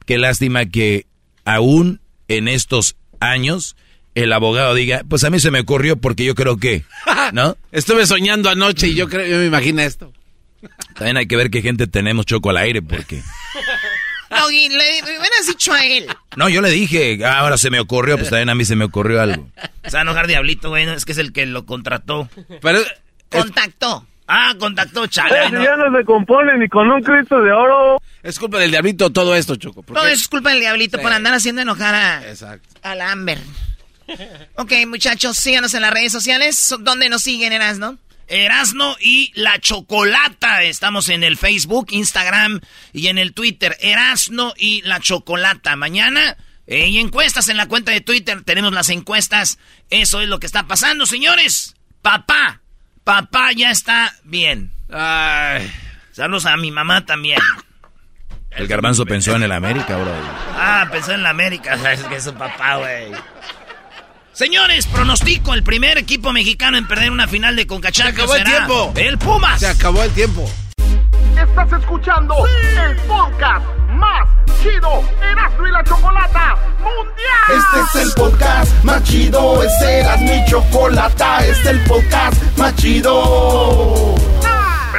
qué lástima que aún en estos años el abogado diga, pues a mí se me ocurrió porque yo creo que, [laughs] ¿no?
Estuve soñando anoche y yo creo, yo me imaginé esto.
También hay que ver qué gente tenemos choco al aire porque... [laughs]
Doggy, le, me hubieras dicho a él.
No, yo le dije, "Ah, ahora se me ocurrió, pues también a mí se me ocurrió algo.
Se va a enojar Diablito, güey. no, Es que es el que lo contrató.
Pero...
Contactó.
Ah, contactó, chale. ay, no.
no se compone ni con un Cristo de oro. Es culpa del diablito todo esto, Choco.
Todo eso es culpa del diablito
Sí.
por andar haciendo enojar a,
Exacto.
al Amber. Ok, muchachos, síganos en las redes sociales. ¿Dónde nos siguen, Eras, no?
Erasno y la Chocolata. Estamos en el Facebook, Instagram y en el Twitter. Erasno y la Chocolata. Mañana eh, y encuestas en la cuenta de Twitter. Tenemos las encuestas. Eso es lo que está pasando, señores. Papá, papá ya está bien. Saludos a mi mamá también.
El garbanzo pensó en el América, bro.
Ah, pensó en la América. [laughs] Es que es su papá, güey. Señores, pronostico el primer equipo mexicano en perder una final de Concachacos.
acabó el
será
tiempo.
El Pumas.
Se acabó el tiempo.
Estás escuchando el podcast más chido Erasmo y la Chocolata Mundial.
Este es el podcast más chido, este era mi chocolata, este es el podcast más chido.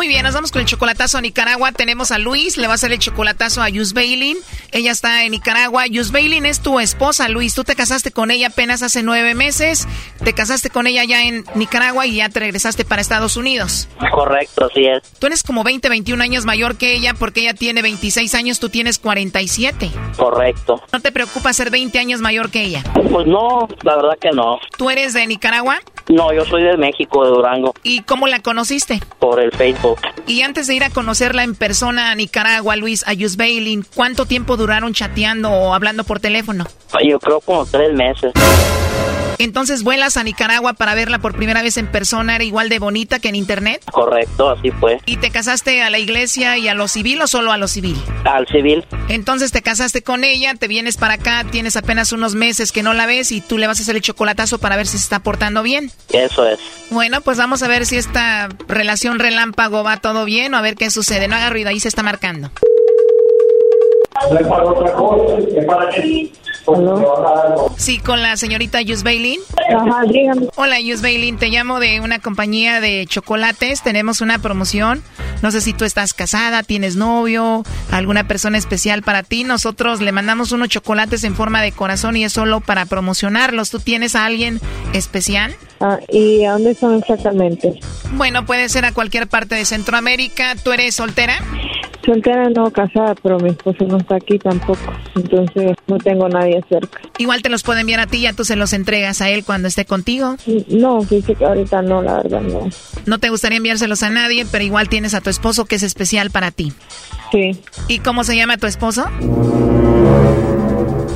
Muy bien, nos vamos con el chocolatazo a Nicaragua. Tenemos a Luis, le va a hacer el chocolatazo a Yus Bailin. Ella está en Nicaragua. Yus Bailin es tu esposa, Luis. Tú te casaste con ella apenas hace nueve meses. Te casaste con ella ya en Nicaragua y ya te regresaste para Estados Unidos.
Correcto, así es.
Tú eres como 20, 21 años mayor que ella porque ella tiene 26 años, tú tienes 47.
Correcto.
¿No te preocupa ser 20 años mayor que ella?
Pues no, la verdad que no.
¿Tú eres de Nicaragua?
No, yo soy de México, de Durango,
¿Y cómo la conociste?
por el Facebook.
Y antes de ir a conocerla en persona a Nicaragua, Luis, a Bailin, ¿cuánto tiempo duraron chateando o hablando por teléfono?
Yo creo como tres meses.
Entonces vuelas a Nicaragua para verla por primera vez en persona, era igual de bonita que en internet.
Correcto, así fue.
¿Y te casaste a la iglesia y a lo civil o solo a lo civil?
Al civil.
Entonces te casaste con ella, te vienes para acá, tienes apenas unos meses que no la ves y tú le vas a hacer el chocolatazo para ver si se está portando bien.
Eso es.
Bueno, pues vamos a ver si esta relación relámpago va todo bien o a ver qué sucede. No haga ruido, ahí se está marcando. Sí, con la señorita Yus Bailin.
Ajá, dígame.
Hola, Yus Bailin. Te llamo de una compañía de chocolates. Tenemos una promoción. No sé si tú estás casada, tienes novio, alguna persona especial para ti. Nosotros le mandamos unos chocolates en forma de corazón y es solo para promocionarlos. ¿Tú tienes a alguien especial?
Ah, ¿Y a dónde son exactamente?
Bueno, puede ser a cualquier parte de Centroamérica. ¿Tú eres soltera?
Soltera no, casada, pero mi esposo no está aquí tampoco. Entonces no tengo nadie cerca.
Igual te los puede enviar a ti ya tú se los entregas a él cuando esté contigo.
No, dice que ahorita no, la verdad no.
No te gustaría enviárselos a nadie, pero igual tienes a tu esposo que es especial para ti.
Sí.
¿Y cómo se llama tu esposo?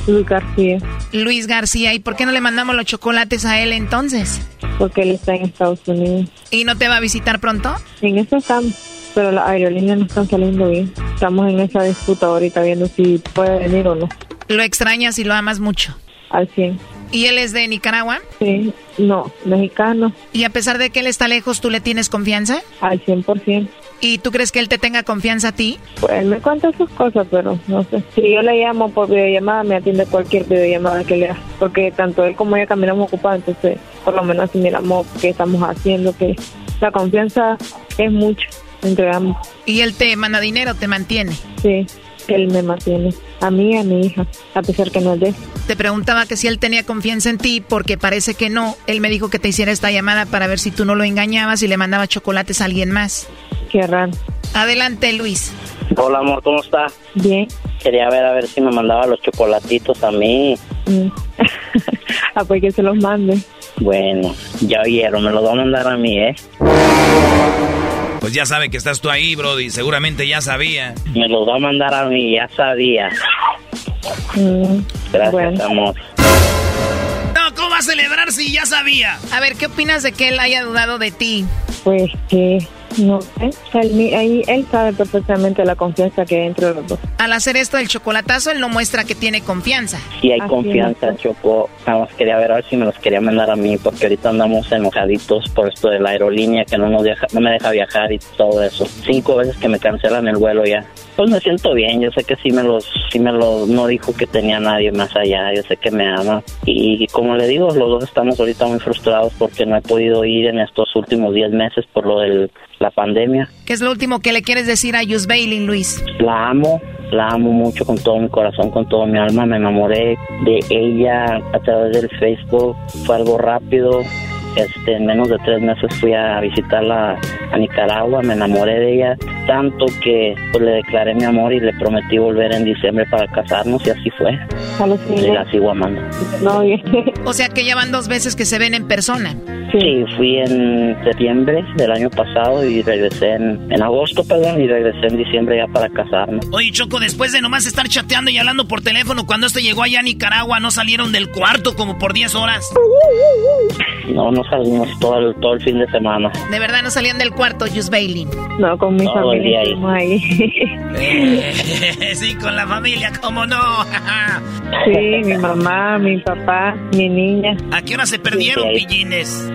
Luis García.
Luis García. ¿Y por qué no le mandamos los chocolates a él entonces?
Porque él está en Estados Unidos.
¿Y no te va a visitar pronto?
En eso estamos, pero las aerolíneas no están saliendo bien. Estamos en esa disputa ahorita viendo si puede venir o no.
¿Lo extrañas y lo amas mucho?
Al 100.
¿Y él es de Nicaragua?
Sí, no, mexicano.
¿Y a pesar de que él está lejos, tú le tienes confianza?
Al 100%.
¿Y tú crees que él te tenga confianza a ti?
Pues él me cuenta sus cosas, pero no sé. Si yo le llamo por videollamada, me atiende cualquier videollamada que le haga. Porque tanto él como yo caminamos ocupados, entonces por lo menos si miramos qué estamos haciendo, que la confianza es mucho entre ambos.
¿Y él te manda dinero, te mantiene?
Sí, él me mantiene. A mí y a mi hija, a pesar que no es de él.
Te preguntaba que si él tenía confianza en ti, porque parece que no. Él me dijo que te hiciera esta llamada para ver si tú no lo engañabas y le mandaba chocolates a alguien más.
Qué raro.
Adelante, Luis.
Hola, amor, ¿cómo está?
Bien.
Quería ver a ver si me mandaba los chocolatitos a mí.
Mm. [laughs] ah, pues que se los mande.
Bueno, ya oyeron, me los va a mandar a mí, ¿eh?
Pues ya sabe que estás tú ahí, Brody. Seguramente ya sabía.
Me los va a mandar a mí, ya sabía.
Mm,
Gracias,
bueno.
amor.
No, ¿cómo va a celebrar si ya sabía?
A ver, ¿qué opinas de que él haya dudado de ti?
Pues que no sé. Él, mi- ahí, él sabe perfectamente la confianza que hay entre los dos.
Al hacer esto del chocolatazo, él no muestra que tiene confianza.
Sí hay
Así
confianza,
es.
Choco. Nada más quería ver a ver si me los quería mandar a mí, porque ahorita andamos enojaditos por esto de la aerolínea que no nos deja, no me deja viajar y todo eso. Cinco veces que me cancelan el vuelo ya. Pues me siento bien, yo sé que sí me los, sí me los, no dijo que tenía nadie más allá, yo sé que me ama. Y como le digo, los dos estamos ahorita muy frustrados porque no he podido ir en estos últimos 10 meses por lo de la pandemia.
¿Qué es lo último que le quieres decir a Yus Bailey, Luis?
La amo, la amo mucho con todo mi corazón, con todo mi alma. Me enamoré de ella a través del Facebook. Fue algo rápido. Este, en menos de tres meses fui a visitarla a Nicaragua, me enamoré de ella tanto que pues, le declaré mi amor y le prometí volver en diciembre para casarnos y así fue. Y la sigo amando.
No, [laughs]
O sea que ya van dos veces que se ven en persona.
Sí, fui en septiembre del año pasado y regresé en, en agosto, perdón, y regresé en diciembre ya para casarnos.
Oye, Choco, después de nomás estar chateando y hablando por teléfono, cuando este llegó allá a Nicaragua, ¿no salieron del cuarto como por 10 horas?
No, no salimos todo el, todo el fin de semana.
De verdad no salían del cuarto, Yus Bailey.
No, con mi
Todo el
familia
día ahí.
ahí. [laughs]
sí, con la familia, ¿cómo no?
sí, mi mamá, mi papá, mi niña.
¿A qué hora se perdieron,
Sí,
pillines?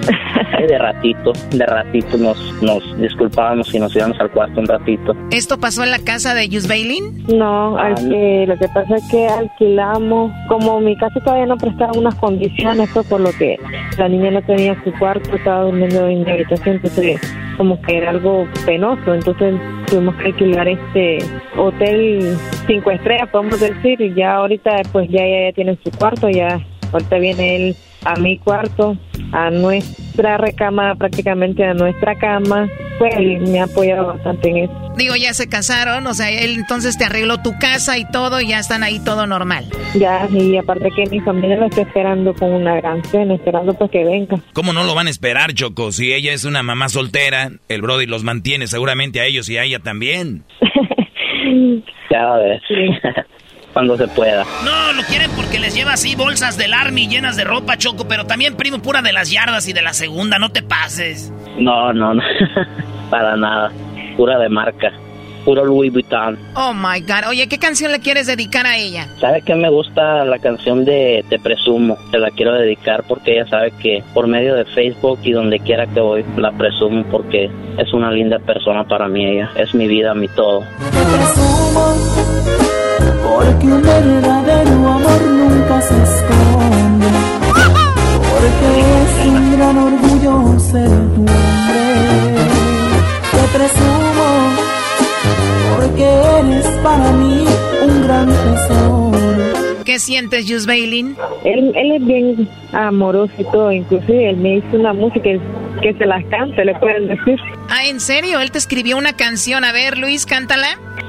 De ratito, de ratito nos, nos disculpábamos y nos íbamos al cuarto un ratito.
¿Esto pasó en la casa de Yus Bailey?
No, al que- lo que pasa es que alquilamos, como mi casa todavía no prestaba unas condiciones, fue por lo que la niña no tenía su cuarto, estaba durmiendo en mi habitación, entonces como que era algo penoso, entonces tuvimos que alquilar este hotel cinco estrellas, podemos decir, y ya ahorita pues ya ella ya tiene su cuarto, ya ahorita viene él a mi cuarto, a nuestra recámara, prácticamente a nuestra cama, pues él me ha apoyado bastante en eso.
Digo, ya se casaron, o sea, él entonces te arregló tu casa y todo, y ya están ahí todo normal.
Ya, y aparte que mi familia lo está esperando con una gran cena, esperando pues que venga.
¿Cómo no lo van a esperar, Choco? Si ella es una mamá soltera, el Brody los mantiene seguramente a ellos y a ella también. [laughs]
Ya ves. Cuando se pueda.
No, lo quieren porque les lleva así bolsas del Army llenas de ropa, Choco, pero también primo pura de las yardas y de la segunda, no te pases.
No, no, no. [laughs] Para nada. Pura de marca. Puro Louis Vuitton.
Oh my God. Oye, ¿qué canción le quieres dedicar a ella?
¿Sabe que me gusta la canción de Te Presumo? Se la quiero dedicar porque ella sabe que por medio de Facebook y donde quiera que voy la presumo porque es una linda persona para mí ella. Es mi vida, mi todo.
Porque un verdadero amor nunca se esconde. Porque es un gran orgullo ser tu hombre. Te presumo porque eres para mí un gran tesoro.
¿Qué sientes, Jus Bailin?
Él, él es bien amoroso y todo, inclusive él me hizo una música que se las cante, le pueden decir.
Ah, ¿en serio? Él te escribió una canción. A ver, Luis, cántala.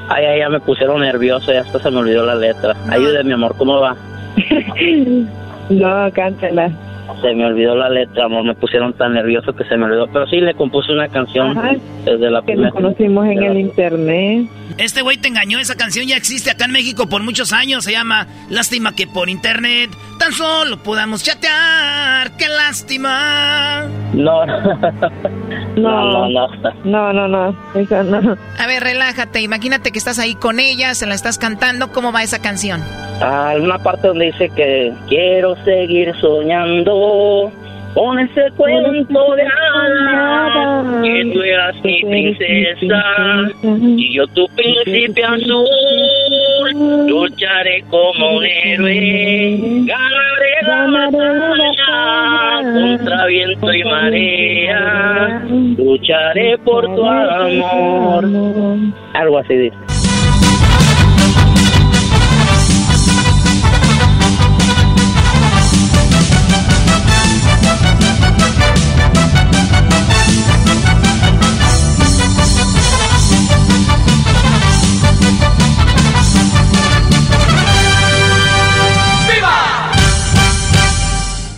Ay, ay, ya me pusieron nervioso, ya hasta se me olvidó la letra. Ayúdeme, amor, ¿cómo va? [laughs]
no, cántala.
Se me olvidó la letra, amor, me pusieron tan nervioso que se me olvidó. Pero sí, le compuse una canción
Ajá.
desde la
Que
primera.
nos conocimos en el internet.
Este güey te engañó, esa canción ya existe acá en México por muchos años, se llama Lástima que por internet tan solo podamos chatear, qué lástima.
No, [laughs]
No,
no, no.
No, no, no, no.
A ver, relájate. Imagínate que estás ahí con ella, se la estás cantando. ¿Cómo va esa canción?
Ah, una parte donde dice que quiero seguir soñando con ese cuento de hadas, que tú eras mi princesa y yo tu príncipe azul. Lucharé como un héroe, ganaré la batalla contra viento y marea. Lucharé por tu amor. Algo así dice.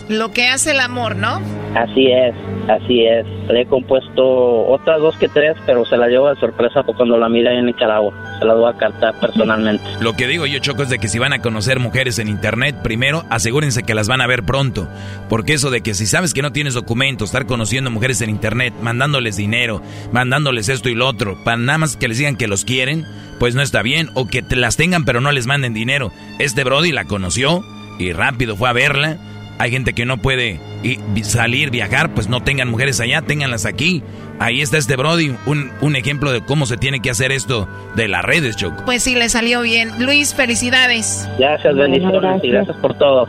Lo que hace el amor, ¿no?
Así es, así es. Le he compuesto otras dos que tres, pero se la llevo de sorpresa cuando la mira en Nicaragua. Se la voy a cantar personalmente.
Lo que digo yo, Choco, es de que si van a conocer mujeres en internet, primero asegúrense que las van a ver pronto. Porque eso de que si sabes que no tienes documentos, estar conociendo mujeres en internet, mandándoles dinero, mandándoles esto y lo otro, para nada más que les digan que los quieren, pues no está bien. O que te las tengan pero no les manden dinero. Este Brody la conoció y rápido fue a verla. Hay gente que no puede salir, viajar, pues no tengan mujeres allá, ténganlas aquí. Ahí está este Brody, un, un ejemplo de cómo se tiene que hacer esto de las redes, Choco.
Pues sí, le salió bien. Luis, felicidades.
Gracias, bendiciones y gracias por todo.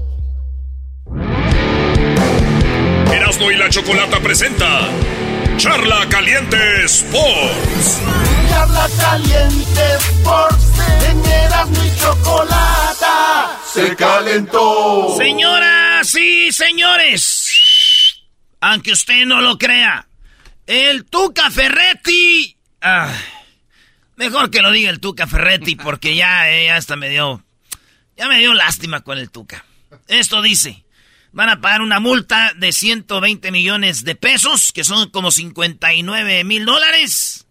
Erasno y la chocolata presenta Charla Caliente Sports.
Charla caliente Sports en Erasmo y Chocolata se calentó.
Señoras y señores, aunque usted no lo crea, el Tuca Ferretti. ah, mejor que lo diga el Tuca Ferretti porque ya, eh, ya hasta me dio. Ya me dio lástima con el Tuca. Esto dice: van a pagar una multa de 120 millones de pesos, que son como 59 mil dólares,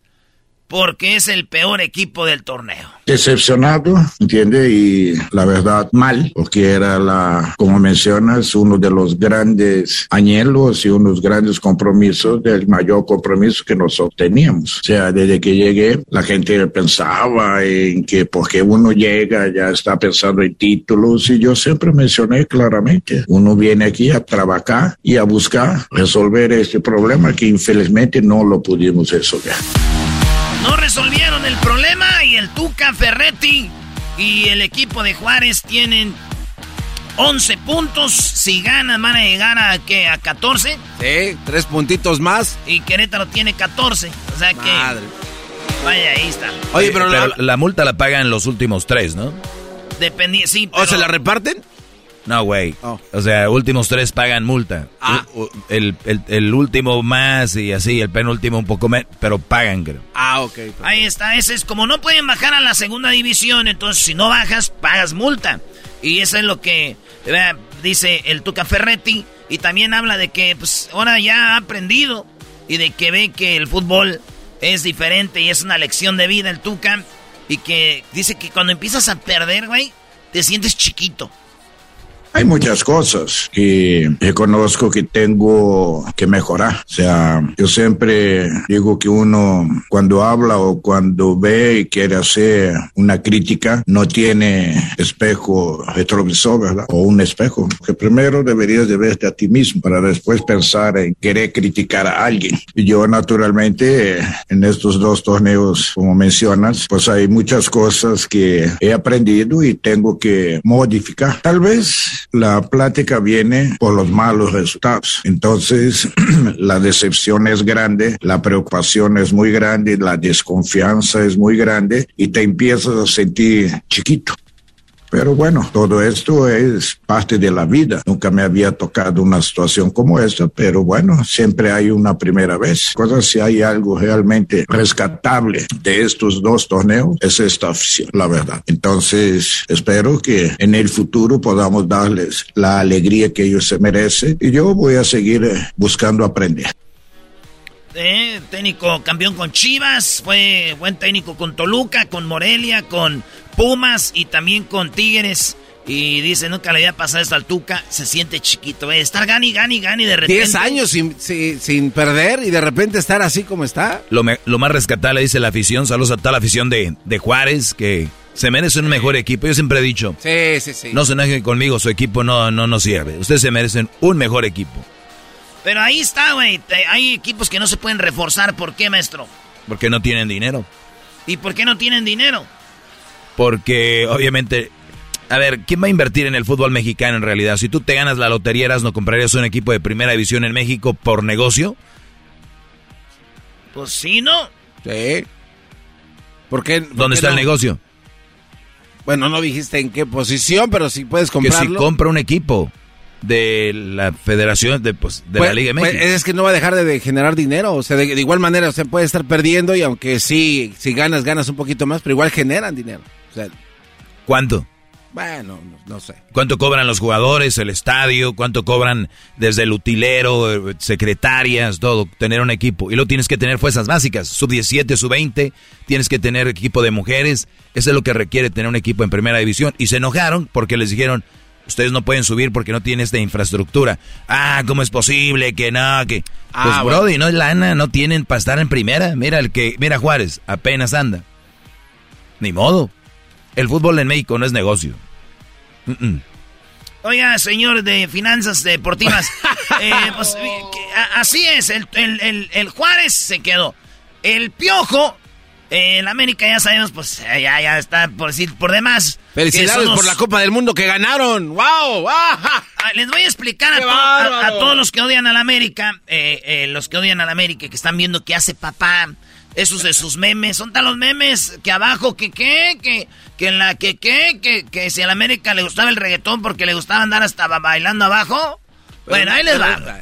porque es el peor equipo del torneo.
Decepcionado, ¿entiende? Y la verdad, mal, porque era la, como mencionas, uno de los grandes anhelos y unos grandes compromisos del mayor compromiso que nosotros teníamos. O sea, desde que llegué, la gente pensaba en que porque uno llega ya está pensando en títulos y yo siempre mencioné claramente, uno viene aquí a trabajar y a buscar resolver este problema que infelizmente no lo pudimos resolver.
No resolvieron el problema y el Tuca Ferretti y el equipo de Juárez tienen 11 puntos. Si ganan, van a llegar a, ¿qué? ¿A 14?
Sí, tres puntitos más.
Y Querétaro tiene 14. O sea que. Madre. Vaya, ahí está.
Oye, pero, la... multa la pagan los últimos tres, ¿no?
Dependía, sí.
¿O se la reparten?
No, güey. Oh. O sea, últimos tres pagan multa. Ah. El, el, último más y así, el penúltimo un poco menos, pero pagan, creo.
Ah, ok.
Ahí está, ese es como no pueden bajar a la segunda división, entonces si no bajas, pagas multa. Y eso es lo que dice el Tuca Ferretti. Y también habla de que pues ahora ya ha aprendido y de que ve que el fútbol es diferente y es una lección de vida el Tuca. Y que dice que cuando empiezas a perder, güey, te sientes chiquito.
Hay muchas cosas que reconozco que tengo que mejorar. O sea, yo siempre digo que uno cuando habla o cuando ve y quiere hacer una crítica no tiene espejo retrovisor, ¿verdad? O un espejo. Que primero deberías de verte a ti mismo para después pensar en querer criticar a alguien. Y yo naturalmente en estos dos torneos, como mencionas, pues hay muchas cosas que he aprendido y tengo que modificar. Tal vez la plática viene por los malos resultados. Entonces, [clears throat] la decepción es grande, la preocupación es muy grande, la desconfianza es muy grande y te empiezas a sentir chiquito. Pero bueno, todo esto es parte de la vida. Nunca me había tocado una situación como esta, pero bueno, siempre hay una primera vez. Cosa si hay algo realmente rescatable de estos dos torneos, es esta afición, la verdad. Entonces, espero que en el futuro podamos darles la alegría que ellos se merecen y yo voy a seguir buscando aprender.
Eh, técnico campeón con Chivas, fue buen técnico con Toluca, con Morelia, con Pumas y también con Tigres. Y dice, nunca le había pasado esto al Tuca, se siente chiquito, eh. estar gani, gani, gani de repente.
Diez años sin, sin, perder y de repente estar así como está.
Lo, lo más rescatable, dice la afición, saludos a toda la afición de, de Juárez, que se merece un mejor equipo. Yo siempre he dicho,
sí, sí, sí.
no se enojen conmigo, su equipo no, no nos sirve. Ustedes se merecen un mejor equipo.
Pero ahí está, güey. Hay equipos que no se pueden reforzar. ¿Por qué, maestro?
Porque no tienen dinero.
¿Y por qué no tienen dinero?
Porque, obviamente, a ver, ¿quién va a invertir en el fútbol mexicano en realidad? Si tú te ganas la lotería, ¿no comprarías un equipo de primera división en México por negocio?
Pues sí, ¿no?
Sí. ¿Por qué?
¿Dónde está el negocio?
Bueno, no dijiste en qué posición, pero si puedes comprarlo.
Que si compra un equipo de la Federación de, pues, de la pues, Liga
pues, es que no va a dejar de, generar dinero, o sea, de, igual manera, o sea, puede estar perdiendo y aunque sí, si ganas, ganas un poquito más, pero igual generan dinero. O sea,
¿Cuánto?
Bueno, no, sé.
¿Cuánto cobran los jugadores, el estadio? ¿Cuánto cobran desde el utilero, eh, secretarias, todo? Tener un equipo. Y luego tienes que tener fuerzas básicas, sub 17, sub 20, tienes que tener equipo de mujeres. Eso es lo que requiere tener un equipo en primera división. Y se enojaron porque les dijeron, ustedes no pueden subir porque no tienen esta infraestructura. Ah, ¿cómo es posible que no? Que... Ah, pues, Brody, no es lana, no tienen para estar en primera. Mira el que, mira Juárez, apenas anda. Ni modo. El fútbol en México no es negocio.
Oiga, señor de finanzas deportivas, [laughs] eh, pues, así es, el, el Juárez se quedó. El Piojo en América ya sabemos, pues ya, ya está por decir por demás.
Felicidades por la Copa del Mundo que ganaron. ¡Wow!
Ah, les voy a explicar a, todos los que odian al América, eh, eh, los que odian al América, que están viendo qué hace papá, esos de sus memes, son tan los memes que abajo, que qué, que, que en la que qué, que, que si al América le gustaba el reggaetón porque le gustaba andar hasta bailando abajo. Bueno, ahí les va.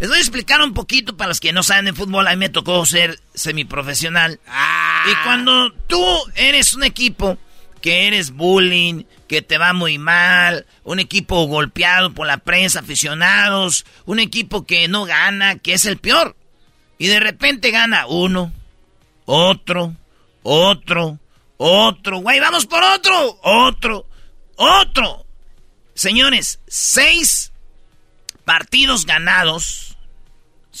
Les voy a explicar un poquito para los que no saben de fútbol. A mí me tocó ser semiprofesional. Ah. Y cuando tú eres un equipo que eres bullying, que te va muy mal, un equipo golpeado por la prensa, aficionados, un equipo que no gana, que es el peor. Y de repente gana uno, otro, otro, otro, güey, vamos por otro, otro, otro. Señores, seis partidos ganados,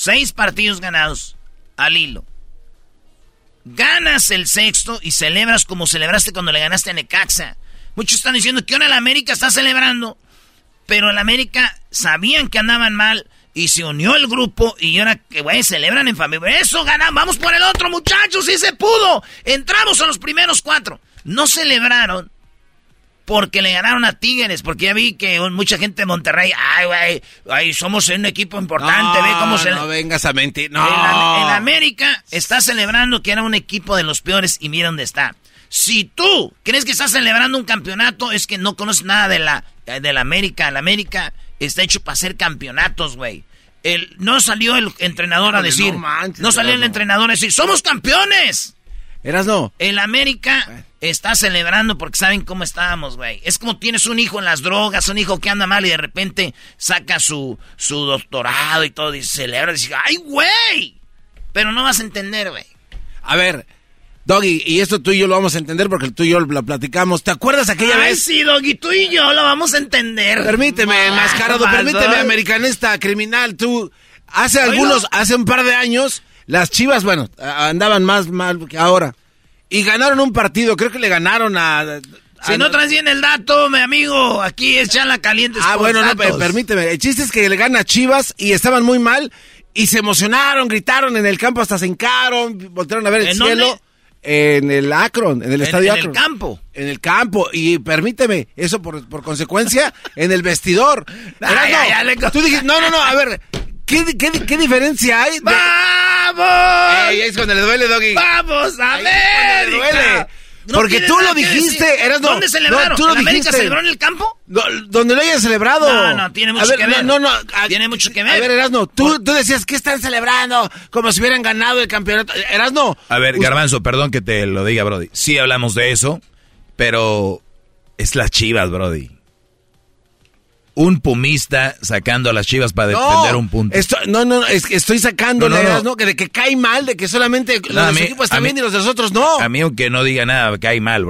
seis partidos ganados al hilo. Ganas el sexto y celebras como celebraste cuando le ganaste a Necaxa. Muchos están diciendo que ahora el América está celebrando, pero el América sabían que andaban mal y se unió el grupo y ahora que, güey, celebran en familia. Eso ganan, vamos por el otro, muchachos, sí se pudo. Entramos a los primeros cuatro. No celebraron porque le ganaron a Tigres, porque ya vi que mucha gente de Monterrey, ay, güey, ay, somos un equipo importante, ve cómo se...
No vengas a mentir, no.
El, el, América está celebrando que era un equipo de los peores y mira dónde está. Si tú crees que estás celebrando un campeonato, es que no conoces nada de la, de la América. El América está hecho para hacer campeonatos, güey. El, no salió el entrenador a decir, no, salió el entrenador a decir, somos campeones.
Eras no.
El América está celebrando porque saben cómo estábamos, güey. Es como tienes un hijo en las drogas, un hijo que anda mal y de repente saca su, su doctorado y todo y celebra y dice, ¡ay, güey! Pero no vas a entender, güey.
A ver, Doggy, y esto tú y yo lo vamos a entender porque tú y yo lo platicamos. ¿Te acuerdas aquella
Ay,
vez?
sí, Doggy, tú y yo lo vamos a entender.
Permíteme,
Ah,
mascarado,
¿qué
permíteme, americanista, criminal. Tú, hace algunos, hace un par de años, las chivas, bueno, andaban más mal que ahora. Y ganaron un partido, creo que le ganaron a.
Si no traes bien el dato, mi amigo, aquí es Chala Caliente.
Ah, bueno, no,
Datos.
pe- permíteme. El chiste es que le gana a Chivas y estaban muy mal y se emocionaron, gritaron en el campo, hasta se hincaron, voltearon a ver el
¿En
cielo.
dónde?
En el Akron, en el
En-
estadio
en el
Akron.
campo.
En el campo. Y permíteme, eso por, por consecuencia, en el vestidor. [laughs]
Le-
Tú dijiste, no, no, no, a ver, ¿qué, qué, qué diferencia hay? de-
¡Vamos!
Ey, es cuando le duele, Doggy.
¡Vamos,
Ahí
América!
le duele.
No
Porque tú lo dijiste. Erasmo.
¿Dónde celebraron?
No, tú lo
¿El América celebró en el campo?
No, donde lo hayan celebrado.
No, no, tiene mucho
ver,
que ver.
No, no, a-
Tiene mucho que ver.
A ver, Erasno, tú, tú decías que están celebrando como si hubieran ganado el campeonato. Erasno.
A ver, Garbanzo, perdón que te lo diga, Brody. Sí hablamos de eso, pero es las chivas, Brody. Un pumista sacando a las chivas para defender un punto.
esto- no, no, es que estoy sacando
No, no, no.
Que de que cae mal, de que solamente los
No, a
de su
mí-
equipo están bien y los de los otros no.
A mí, aunque no diga nada, cae mal,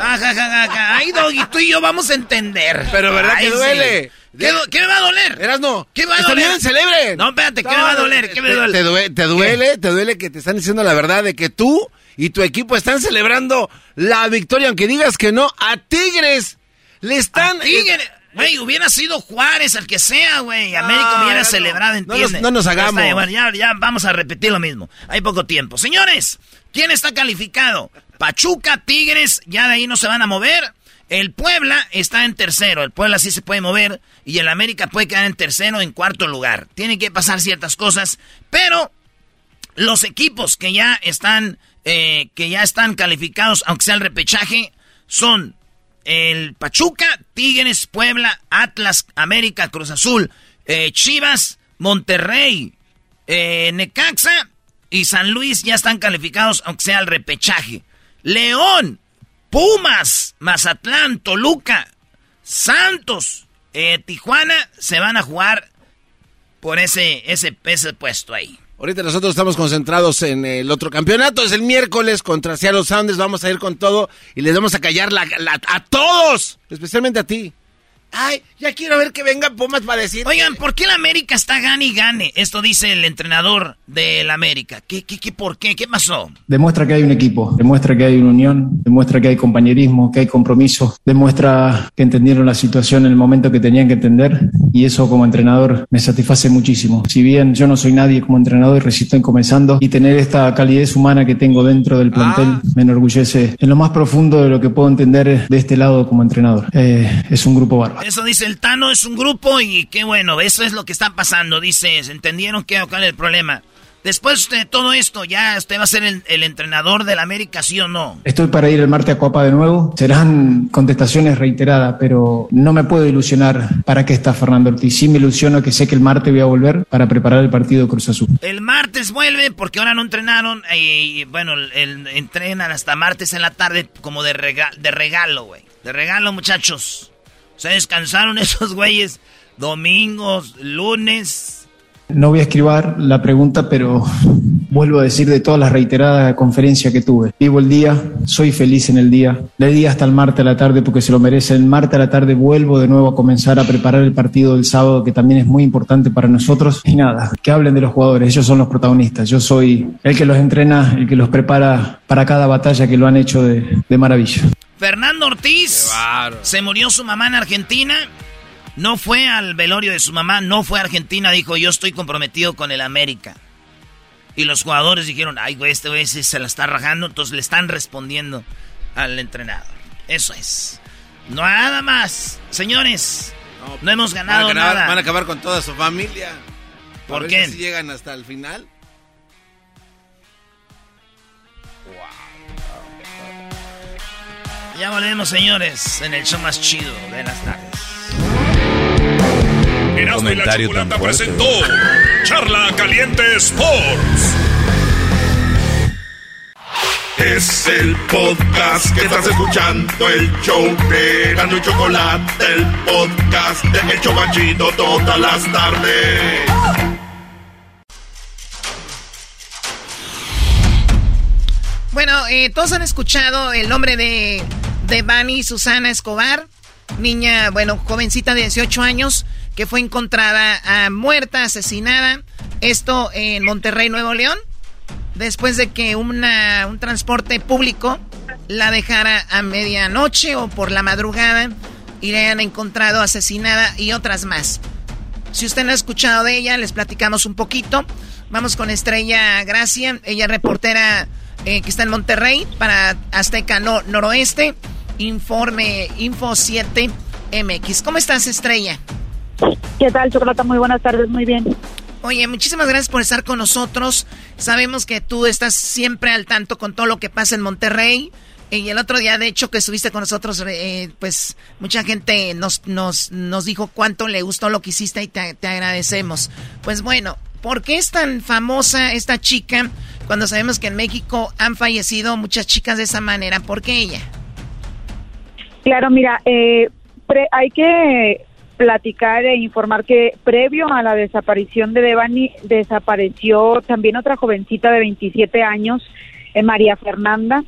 ajá, [laughs] ajá. Ay, Doggy, tú y yo vamos a entender.
Pero ¿verdad
Ay,
que
sí.
duele?
¿Qué, me va a doler?
Erasno.
¿Qué me va a doler?
bien, celebren.
No, espérate, ¿qué me va a doler? ¿Qué me duele?
te due- te duele, te duele que te están diciendo la verdad de que tú y tu equipo están celebrando la victoria, aunque digas que no, a Tigres. Le están...
Tigres. Güey, hubiera sido Juárez, el que sea, güey. América hubiera celebrado,
no
¿entiendes?
nos- no nos
Ya
hagamos.
bueno, ya, ya vamos a repetir lo mismo. Hay poco tiempo. Señores, ¿quién está calificado? Pachuca, Tigres, ya de ahí no se van a mover. El Puebla está en tercero. El Puebla sí se puede mover. Y el América puede quedar en tercero en cuarto lugar. Tienen que pasar ciertas cosas. Pero los equipos que ya están, eh, que ya están calificados, aunque sea el repechaje, son el Pachuca, Tigres, Puebla, Atlas, América, Cruz Azul, eh, Chivas, Monterrey, eh, Necaxa y San Luis ya están calificados, aunque sea el repechaje. León, Pumas, Mazatlán, Toluca, Santos, eh, Tijuana se van a jugar por ese, ese, ese puesto ahí.
Ahorita nosotros estamos concentrados en el otro campeonato. Es el miércoles contra Seattle Sounders. Vamos a ir con todo y les vamos a callar la, a todos, especialmente a ti. Ay, ya quiero ver que venga Pumas para decir.
Oigan, ¿por qué el América está gane y gane? Esto dice el entrenador del América. ¿Qué, qué, qué, por qué? ¿Qué pasó?
Demuestra que hay un equipo, demuestra que hay una unión, demuestra que hay compañerismo, que hay compromiso, demuestra que entendieron la situación en el momento que tenían que entender y eso como entrenador me satisface muchísimo. Si bien yo no soy nadie como entrenador y resisto en comenzando y tener esta calidez humana que tengo dentro del plantel me enorgullece en lo más profundo de lo que puedo entender de este lado como entrenador. Eh, es un grupo bárbaro.
Eso dice el Tano, es un grupo y qué bueno, eso es lo que está pasando. Dice, ¿entendieron qué cuál es el problema? Después de todo esto, ¿ya usted va a ser el, el entrenador del América, sí o no?
Estoy para ir el martes a Copa de nuevo. Serán contestaciones reiteradas, pero no me puedo ilusionar para qué está Fernando Ortiz. Sí me ilusiono que sé que el martes voy a volver para preparar el partido de Cruz Azul.
El martes vuelve porque ahora no entrenaron y, bueno, el, el- entrenan hasta martes en la tarde como de, rega- de regalo, güey. De regalo, muchachos. Se descansaron esos güeyes domingos, lunes.
No voy a escribir la pregunta, pero vuelvo a decir de todas las reiteradas conferencias que tuve. Vivo el día, soy feliz en el día, le di hasta el martes a la tarde porque se lo merece. El martes a la tarde vuelvo de nuevo a comenzar a preparar el partido del sábado que también es muy importante para nosotros. Y nada, que hablen de los jugadores, ellos son los protagonistas. Yo soy el que los entrena, el que los prepara para cada batalla que lo han hecho de maravilla.
Fernando Ortiz se murió su mamá en Argentina. No fue al velorio de su mamá, no fue a Argentina, dijo yo estoy comprometido con el América. Y los jugadores dijeron, ay, güey, este güey se la está rajando, entonces le están respondiendo al entrenador. Eso es. Nada más. Señores, no, hemos ganado nada.
Van a acabar con toda su familia.
¿Por qué?
Si llegan hasta el final.
Ya volvemos, señores, en el show más chido de las tardes.
Erasmo y la Chocolata presentó Charla Caliente Sports. Es el podcast que estás escuchando, el show de Erasmo y Chocolate, el podcast de El Chobachito todas las tardes.
Bueno, eh, todos han escuchado el nombre de, de Bani Susana Escobar, niña, bueno, jovencita de 18 años, que fue encontrada ah, muerta, asesinada. Esto en Monterrey, Nuevo León, después de que una, un transporte público la dejara a medianoche o por la madrugada y le hayan encontrado asesinada y otras más. Si usted no ha escuchado de ella, les platicamos un poquito. Vamos con Estrella Gracia, ella reportera eh, que está en Monterrey para Azteca Noroeste. Informe Info 7 MX. ¿Cómo estás, Estrella?
¿Qué tal, Chocolata? Muy buenas tardes, muy bien.
Oye, muchísimas gracias por estar con nosotros. Sabemos que tú estás siempre al tanto con todo lo que pasa en Monterrey. Y el otro día, de hecho, que estuviste con nosotros, eh, pues mucha gente nos, nos, nos dijo cuánto le gustó lo que hiciste y te, te agradecemos. Pues bueno, ¿por qué es tan famosa esta chica cuando sabemos que en México han fallecido muchas chicas de esa manera? ¿Por qué ella?
Claro, mira, eh, hay que platicar e informar que previo a la desaparición de Devani desapareció también otra jovencita de 27 años, eh, María Fernanda,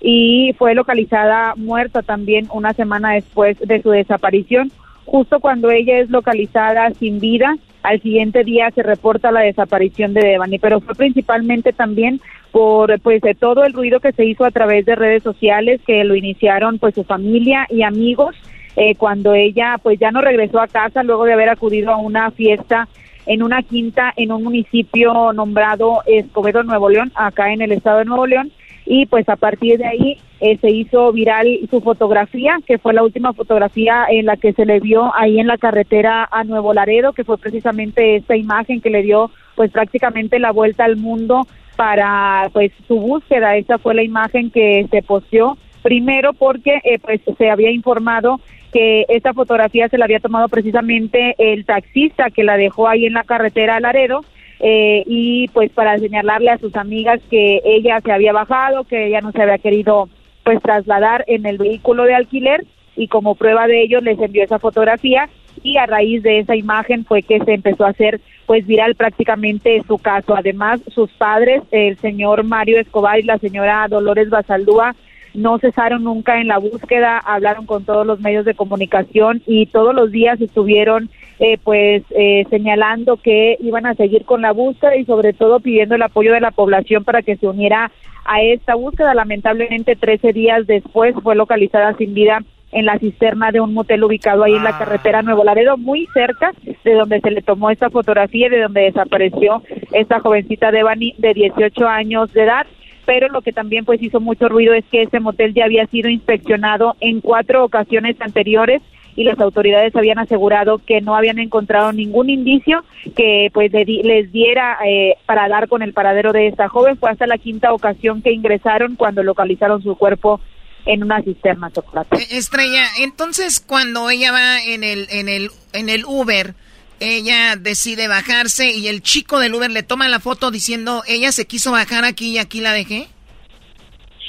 y fue localizada muerta también una semana después de su desaparición. Justo cuando ella es localizada sin vida, al siguiente día se reporta la desaparición de Devani, pero fue principalmente también por pues de todo el ruido que se hizo a través de redes sociales que lo iniciaron pues su familia y amigos eh, cuando ella pues ya no regresó a casa luego de haber acudido a una fiesta en una quinta en un municipio nombrado Escobedo, Nuevo León, acá en el estado de Nuevo León. Y pues a partir de ahí eh, se hizo viral su fotografía, que fue la última fotografía en la que se le vio ahí en la carretera a Nuevo Laredo, que fue precisamente esta imagen que le dio pues prácticamente la vuelta al mundo para pues su búsqueda. Esa fue la imagen que se posteó primero porque eh, pues se había informado que esta fotografía se la había tomado precisamente el taxista que la dejó ahí en la carretera Laredo eh, y pues para señalarle a sus amigas que ella se había bajado, que ella no se había querido pues trasladar en el vehículo de alquiler y como prueba de ello les envió esa fotografía y a raíz de esa imagen fue que se empezó a hacer pues viral prácticamente su caso. Además, sus padres, el señor Mario Escobar y la señora Dolores Basaldúa, no cesaron nunca en la búsqueda, hablaron con todos los medios de comunicación y todos los días estuvieron eh, pues eh, señalando que iban a seguir con la búsqueda y sobre todo pidiendo el apoyo de la población para que se uniera a esta búsqueda. Lamentablemente 13 días después fue localizada sin vida en la cisterna de un motel ubicado ahí en la ah. carretera Nuevo Laredo, muy cerca de donde se le tomó esta fotografía y de donde desapareció esta jovencita de Bani de 18 años de edad pero lo que también pues hizo mucho ruido es que ese motel ya había sido inspeccionado en cuatro ocasiones anteriores y las autoridades habían asegurado que no habían encontrado ningún indicio que pues les diera eh, para dar con el paradero de esta joven. Fue hasta la quinta ocasión que ingresaron cuando localizaron su cuerpo en una cisterna chocolate.
Eh, Estrella, entonces cuando ella va en el en el en el Uber ella decide bajarse y el chico del Uber le toma la foto diciendo, ella se quiso bajar aquí y aquí la dejé.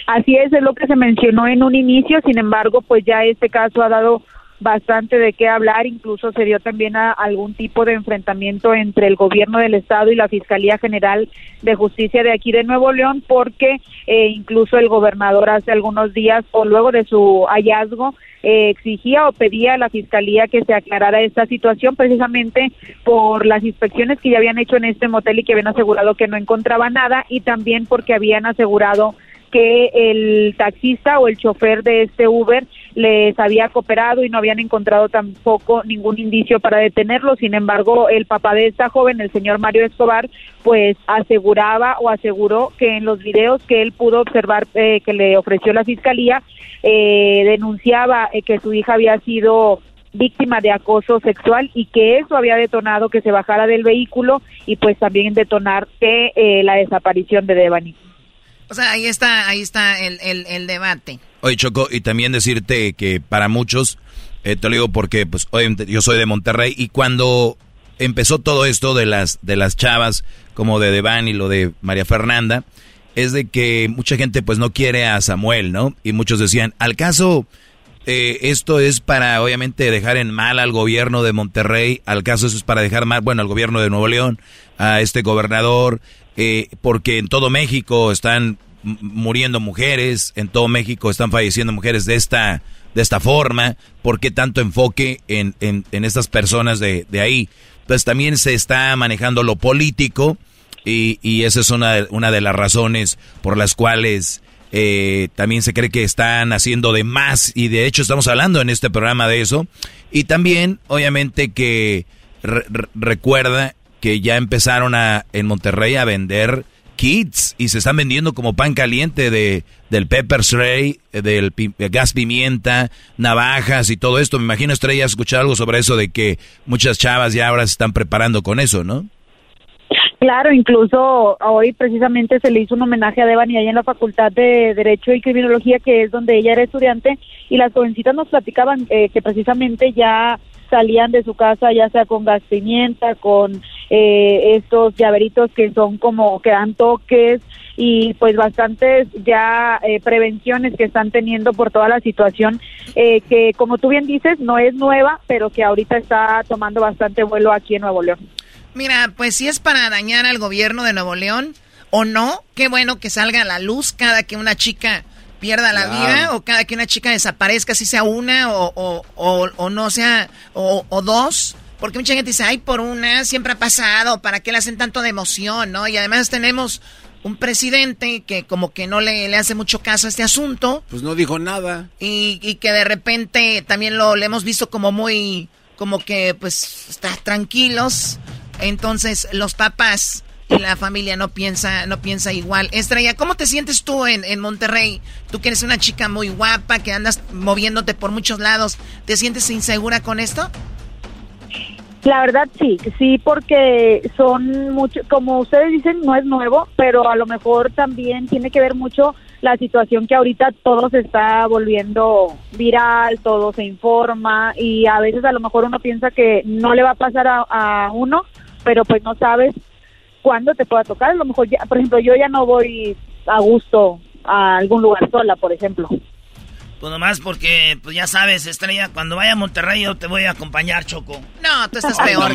Así es, es lo que se mencionó en un inicio, sin embargo, pues ya este caso ha dado bastante de qué hablar, incluso se dio también a algún tipo de enfrentamiento entre el gobierno del estado y la Fiscalía General de Justicia de aquí de Nuevo León, porque eh, incluso el gobernador hace algunos días o luego de su hallazgo eh, exigía o pedía a la fiscalía que se aclarara esta situación precisamente por las inspecciones que ya habían hecho en este motel y que habían asegurado que no encontraba nada y también porque habían asegurado que el taxista o el chofer de este Uber les había cooperado y no habían encontrado tampoco ningún indicio para detenerlo. Sin embargo, el papá de esta joven, el señor Mario Escobar, pues aseguraba o aseguró que en los videos que él pudo observar eh, que le ofreció la fiscalía, eh, denunciaba eh, que su hija había sido víctima de acoso sexual y que eso había detonado que se bajara del vehículo y pues también detonar que la desaparición de Devani.
O sea, ahí está, ahí está el, el, debate.
Oye, Choco, y también decirte que para muchos, eh, te lo digo porque pues yo soy de Monterrey y cuando empezó todo esto de las, de las chavas, como de Devan y lo de María Fernanda, es de que mucha gente pues no quiere a Samuel, ¿no? Y muchos decían, al caso, eh, esto es para obviamente dejar en mal al gobierno de Monterrey, al caso eso es para dejar mal, bueno, al gobierno de Nuevo León, a este gobernador, eh, porque en todo México están muriendo mujeres, en todo México están falleciendo mujeres de esta, de esta forma, ¿por qué tanto enfoque en, en, estas personas de, de, ahí? Pues también se está manejando lo político y, y esa es una, una de las razones por las cuales eh, también se cree que están haciendo de más y de hecho estamos hablando en este programa de eso. Y también, obviamente, que recuerda que ya empezaron a, en Monterrey a vender kits y se están vendiendo como pan caliente de del pepper spray, del gas pimienta, navajas y todo esto. Me imagino Estrella escuchar algo sobre eso de que muchas chavas ya ahora se están preparando con eso, ¿no?
Claro, incluso hoy precisamente se le hizo un homenaje a Devani ahí en la Facultad de Derecho y Criminología, que es donde ella era estudiante, y las jovencitas nos platicaban eh, que precisamente ya salían de su casa ya sea con gas pimienta, con eh, estos llaveritos que son como que dan toques y pues bastantes ya eh, prevenciones que están teniendo por toda la situación eh, que como tú bien dices no es nueva pero que ahorita está tomando bastante vuelo aquí en Nuevo León.
Mira, pues si es para dañar al gobierno de Nuevo León o no, qué bueno que salga a la luz cada que una chica pierda la vida o cada que una chica desaparezca, si sea una o, o, o, no sea, o, dos. Porque mucha gente dice, ay, por una, siempre ha pasado, ¿para qué le hacen tanto de emoción, no? Y además tenemos un presidente que como que no le, le hace mucho caso a este asunto.
Pues no dijo nada.
Y, y que de repente también lo le hemos visto como muy, como que pues está tranquilos. Entonces los papás y la familia no piensa, no piensa igual. Estrella, ¿cómo te sientes tú en, en Monterrey? Tú que eres una chica muy guapa, que andas moviéndote por muchos lados, ¿te sientes insegura con esto?
La verdad sí, sí, porque son mucho, como ustedes dicen, no es nuevo, pero a lo mejor también tiene que ver mucho la situación que ahorita todo se está volviendo viral, todo se informa y a veces a lo mejor uno piensa que no le va a pasar a, a uno, pero pues no sabes cuándo te pueda tocar. A lo mejor, ya, por ejemplo, yo ya no voy a gusto a algún lugar sola, por ejemplo.
Pues nomás porque, pues ya sabes, Estrella, cuando vaya a Monterrey yo te voy a acompañar, Choco.
No, tú estás [laughs] peor.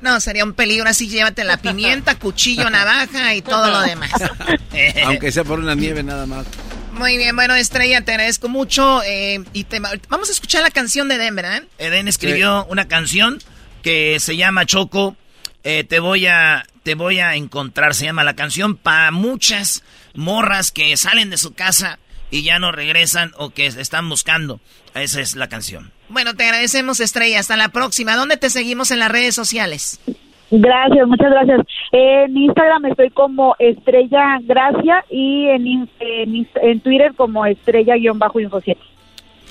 No, sería un peligro así, llévate la pimienta, [laughs] cuchillo, navaja y todo lo demás. [laughs]
Aunque sea por una nieve nada más.
Muy bien, bueno, Estrella, te agradezco mucho. Eh, y te, vamos a escuchar la canción de Eden, ¿verdad?
Eden escribió una canción que se llama Choco. Eh, te voy a te voy a encontrar, se llama la canción, para muchas morras que salen de su casa y ya no regresan o que están buscando. Esa es la canción.
Bueno, te agradecemos, Estrella. Hasta la próxima. ¿Dónde te seguimos en las redes sociales?
Gracias, muchas gracias. En Instagram estoy como Estrella Gracia y en, en, Twitter como Estrella-Info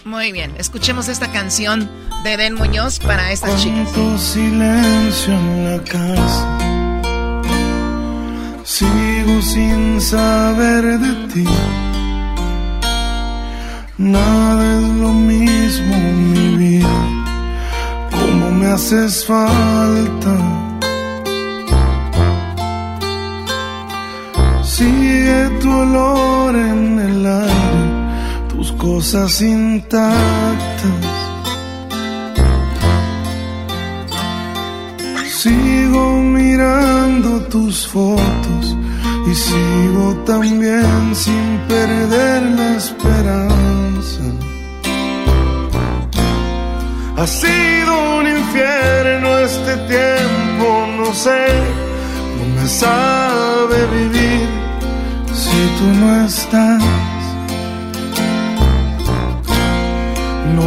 Muy bien, escuchemos esta canción de Den Muñoz para estas chicas.
silencio en la casa Sigo sin saber de ti. Nada es lo mismo, mi vida, como me haces falta. Sigue tu olor en el aire, cosas intactas. Sigo mirando tus fotos y sigo también sin perder la esperanza. Ha sido un infierno este tiempo, no sé, no me sabe vivir si tú no estás.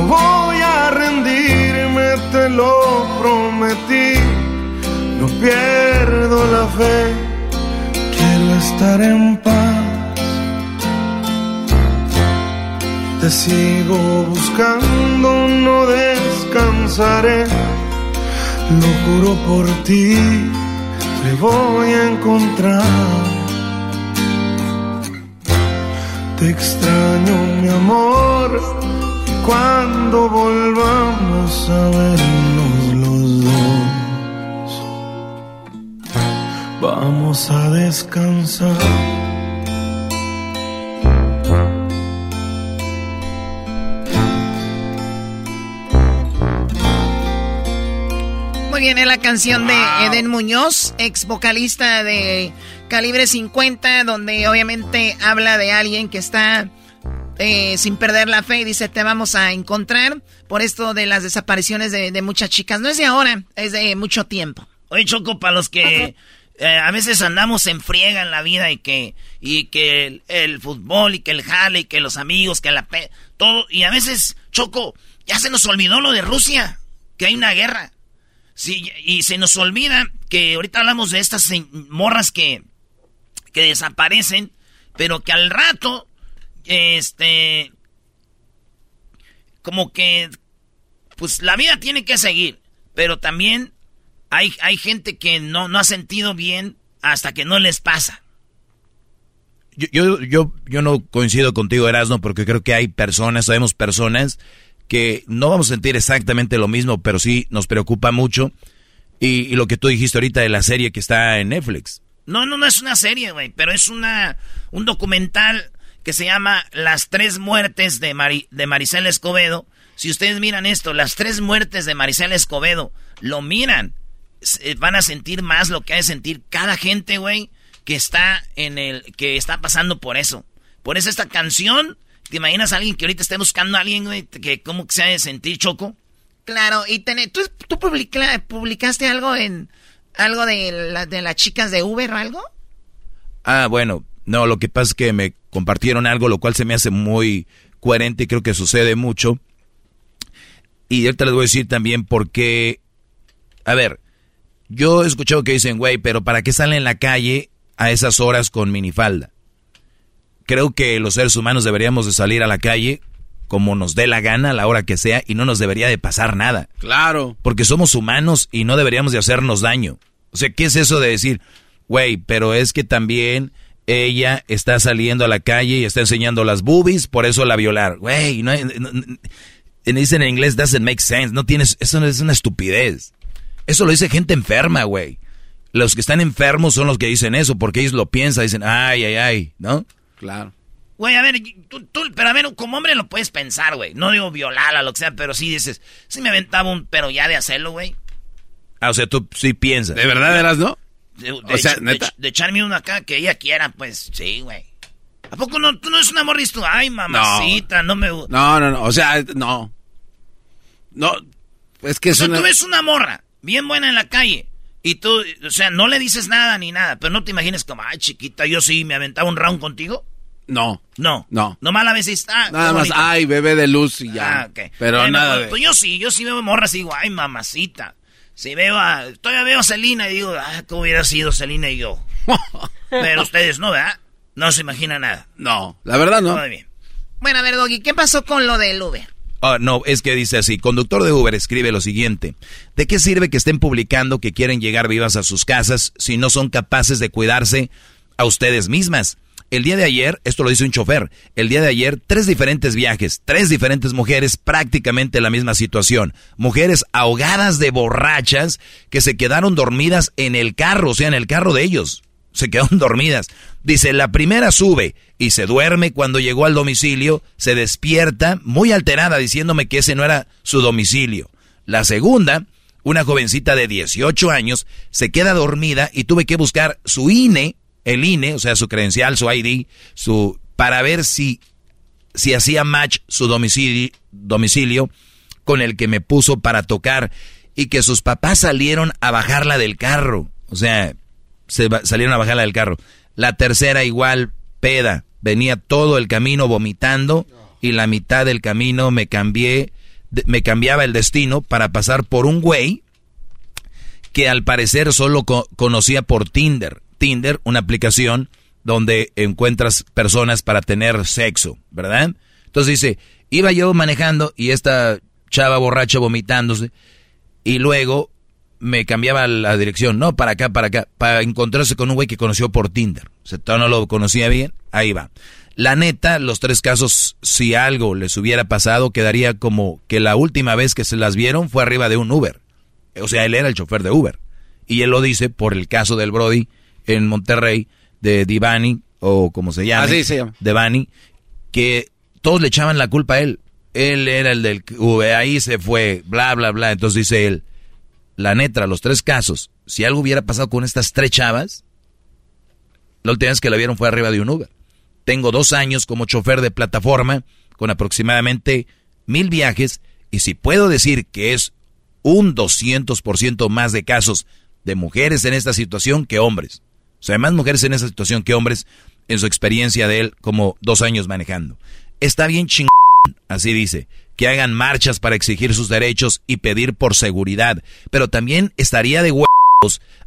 Voy a rendirme, te lo prometí, no pierdo la fe, quiero estar en paz. Te sigo buscando, no descansaré. Lo juro por ti, te voy a encontrar. Te extraño, mi amor, cuando volvamos a vernos los dos, vamos a descansar.
Muy bien, es la canción de Eden Muñoz, ex vocalista de Calibre 50, donde obviamente habla de alguien que está eh, sin perder la fe y dice, te vamos a encontrar por esto de las desapariciones de, muchas chicas. No es de ahora, es de mucho tiempo.
Oye, Choco, para los que eh, a veces andamos en friega en la vida y que, y que el, fútbol y que el jale y que los amigos, que la... Pe todo, y a veces, Choco, ya se nos olvidó lo de Rusia, que hay una guerra. Sí, y se nos olvida que ahorita hablamos de estas morras que, que desaparecen, pero que al rato, este, como que, pues la vida tiene que seguir, pero también hay, hay gente que no, no ha sentido bien hasta que no les pasa.
Yo, yo, yo, yo no coincido contigo, Erasmo, porque creo que hay personas, sabemos personas que no vamos a sentir exactamente lo mismo, pero sí nos preocupa mucho. Y, lo que tú dijiste ahorita de la serie que está en Netflix.
No, no, no es una serie, güey, pero es una un documental que se llama Las tres muertes de, Mari, de Maricel Escobedo. Si ustedes miran esto, las tres muertes de Maricel Escobedo, lo miran, van a sentir más lo que ha de sentir cada gente, güey, que está en el que está pasando por eso. Por eso esta canción ¿Te imaginas a alguien que ahorita esté buscando a alguien, güey, que cómo se ha de sentir choco?
Claro, y ¿tú, tú publicaste algo en algo de, la, de las chicas de Uber o algo?
Ah, bueno, no, lo que pasa es que me compartieron algo, lo cual se me hace muy coherente y creo que sucede mucho. Y ahorita les voy a decir también por qué. A ver, yo he escuchado que dicen, güey, pero ¿para qué salen en la calle a esas horas con minifalda? creo que los seres humanos deberíamos de salir a la calle como nos dé la gana a la hora que sea y no nos debería de pasar nada.
Claro.
Porque somos humanos y no deberíamos de hacernos daño. O sea, ¿qué es eso de decir, güey, pero es que también ella está saliendo a la calle y está enseñando las boobies, por eso la violar? Güey, no, dicen en inglés doesn't make sense, no tienes, eso es una estupidez. Eso lo dice gente enferma, güey. Los que están enfermos son los que dicen eso, porque ellos lo piensan, dicen, ay, ay, ay, ¿no?
Claro.
Güey, a ver, tú, pero a ver, como hombre lo puedes pensar, güey. No digo violarla, lo que sea, pero sí dices, sí me aventaba un, pero ya de hacerlo, güey.
Ah, o sea, tú sí piensas.
¿De verdad eras, no?
De, o sea, ¿neta? De, echarme una acá que ella quiera, pues sí, güey. ¿A poco no, tú no eres una morrista? Ay, mamacita, no, me...
No, no, no, o sea, no. No, es que
o sea, tú ves una morra bien buena en la calle y tú, o sea, no le dices nada ni nada, pero no te imagines como, ay, chiquita, yo sí me aventaba un round contigo.
No.
No.
No.
Nomás la vez
ah, Nada más, ay, bebé de luz y ya. Ah, Pero nada
pues, pues, yo sí, yo sí veo morras y digo, ay, mamacita. Si veo a, todavía veo a Celina y digo, ah, ¿cómo hubiera sido Celina y yo? [laughs] Pero ustedes no, ¿verdad? No se imagina nada.
No, la verdad no.
Muy bien.
Bueno, a ver, Doggy, ¿qué pasó con lo del Uber?
Ah, no, es que dice así, conductor de Uber escribe lo siguiente, ¿de qué sirve que estén publicando que quieren llegar vivas a sus casas si no son capaces de cuidarse a ustedes mismas? El día de ayer, esto lo dice un chofer, el día de ayer tres diferentes viajes, tres diferentes mujeres, prácticamente la misma situación. Mujeres ahogadas de borrachas que se quedaron dormidas en el carro, o sea, en el carro de ellos. Se quedaron [laughs] dormidas. Dice, la primera sube y se duerme cuando llegó al domicilio, se despierta muy alterada diciéndome que ese no era su domicilio. La segunda una jovencita de 18 años se queda dormida y tuve que buscar su INE, el INE, o sea, su credencial, su ID, su para ver si si hacía match su domicilio, domicilio con el que me puso para tocar y que sus papás salieron a bajarla del carro. O sea, se salieron a bajarla del carro. La tercera igual, peda. Venía todo el camino vomitando y la mitad del camino me cambié, me cambiaba el destino para pasar por un güey que al parecer solo conocía por Tinder. Tinder, una aplicación donde encuentras personas para tener sexo, ¿verdad? Entonces dice, iba yo manejando y esta chava borracha vomitándose y luego me cambiaba la dirección, no, para acá, para acá, para encontrarse con un güey que conoció por Tinder. O sea, no lo conocía bien, ahí va. La neta, los tres casos, si algo les hubiera pasado, quedaría como que la última vez que se las vieron fue arriba de un Uber. O sea, él era el chofer de Uber. Y él lo dice por el caso del Brody en Monterrey, de Divani, o como se llama.
Así se llama.
Devani, que todos le echaban la culpa a él. Él era el del Uber, ahí se fue, bla, bla, bla. Entonces dice él, la neta, los tres casos, si algo hubiera pasado con estas tres chavas, la última vez que la vieron fue arriba de un Uber. Tengo dos años como chofer de plataforma con aproximadamente mil viajes y si puedo decir que es un 200% más de casos de mujeres en esta situación que hombres. O sea, más mujeres en esta situación que hombres en su experiencia de él como dos años manejando. Está bien chingón, así dice, que hagan marchas para exigir sus derechos y pedir por seguridad, pero también estaría de huevos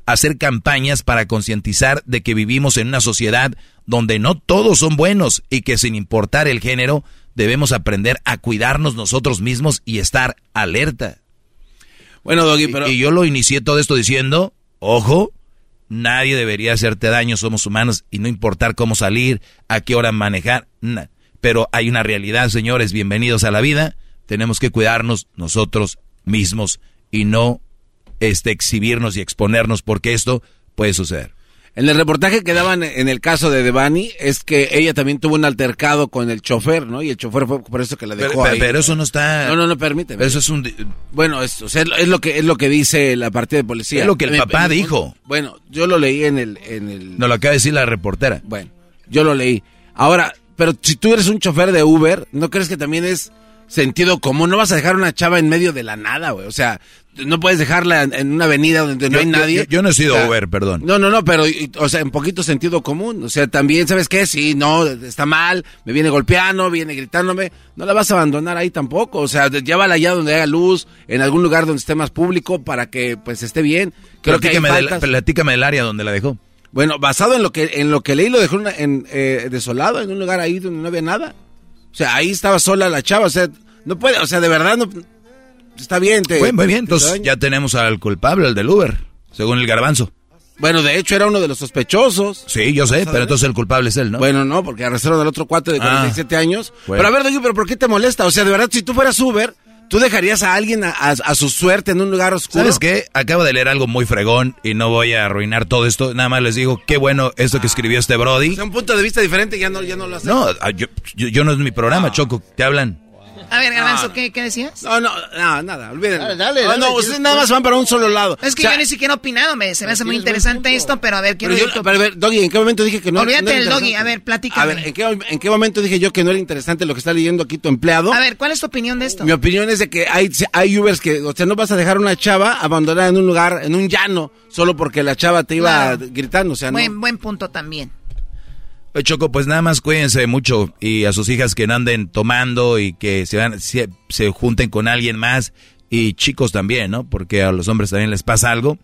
hacer campañas para concientizar de que vivimos en una sociedad donde no todos son buenos y que sin importar el género debemos aprender a cuidarnos nosotros mismos y estar alerta.
Bueno, Doggy, pero...
Y, yo lo inicié todo esto diciendo, ojo, nadie debería hacerte daño, somos humanos y no importar cómo salir, a qué hora manejar. Pero hay una realidad, señores, bienvenidos a la vida. Tenemos que cuidarnos nosotros mismos y no este, exhibirnos y exponernos porque esto puede suceder.
En el reportaje que daban en el caso de Devani es que ella también tuvo un altercado con el chofer, ¿no? Y el chofer fue por eso que la dejó
pero,
ahí.
Pero eso no está.
No, no, no permite.
Pero eso es un.
Bueno, es, o sea, es lo que es lo que dice la partida de policía.
Es lo que el papá dijo.
Bueno, yo lo leí en el en el.
No lo acaba de decir la reportera.
Bueno, yo lo leí. Ahora, pero si tú eres un chofer de Uber, ¿no crees que también es sentido común? No vas a dejar una chava en medio de la nada, güey. O sea, no puedes dejarla en una avenida donde no
yo,
hay nadie.
Yo, yo no he sido
o sea,
Uber, perdón.
No, no, no, pero, o sea, en poquito sentido común. O sea, también, ¿sabes qué? Sí, no, está mal, me viene golpeando, viene gritándome. No la vas a abandonar ahí tampoco. O sea, llévala allá donde haya luz, en algún lugar donde esté más público para que, pues, esté bien. Creo
platícame,
que
del,
faltas.
platícame del área donde la dejó.
Bueno, basado en lo que en lo que leí, lo dejó en, eh, desolado, en un lugar ahí donde no había nada. O sea, ahí estaba sola la chava. O sea, no puede, o sea, de verdad no. Está bien, te.
Bueno, muy bien, entonces ya tenemos al culpable, el del Uber, según el garbanzo.
Bueno, de hecho era uno de los sospechosos.
Sí, yo sé, pero entonces el culpable es él, ¿no?
Bueno, no, porque arrestaron al otro cuate de
Ah.
47 años.
Bueno.
Pero a ver, Doggy, pero ¿por qué te molesta? O sea, de verdad, si tú fueras Uber, ¿tú dejarías a alguien a, a- a su suerte en un lugar oscuro?
¿Sabes qué? Acabo de leer algo muy fregón y no voy a arruinar todo esto. Nada más les digo, qué bueno esto que escribió este Brody.
Sea, un punto de vista diferente ya no, ya no lo haces.
No, ah, yo, yo, yo no es mi programa, Choco. Te hablan.
A ver, Garbanzo, ¿qué, ¿qué decías?
No, no, no, nada, olvídenlo.
Dale, dale,
No,
dale,
no,
¿quieres
ustedes nada más van para un solo lado.
Es que
O sea,
yo ni siquiera he opinado, me, se me hace muy interesante esto, pero a ver, quiero
pero yo- a ver, Doggy, ¿en qué momento dije que no?
Olvídate
no era
del Doggy, a ver, platícame.
A ver, ¿en qué, ¿en qué momento dije yo que no era interesante lo que está leyendo aquí tu empleado?
A ver, ¿cuál es tu opinión de esto?
Mi opinión es de que hay, hay Ubers que, o sea, no vas a dejar a una chava abandonada en un lugar, en un llano, solo porque la chava te iba
Claro.
gritando, o sea, no.
Buen, buen punto también.
Choco, pues nada más cuídense mucho y a sus hijas que no anden tomando y que se, van, se, se junten con alguien más y chicos también, ¿no? Porque a los hombres también les pasa algo.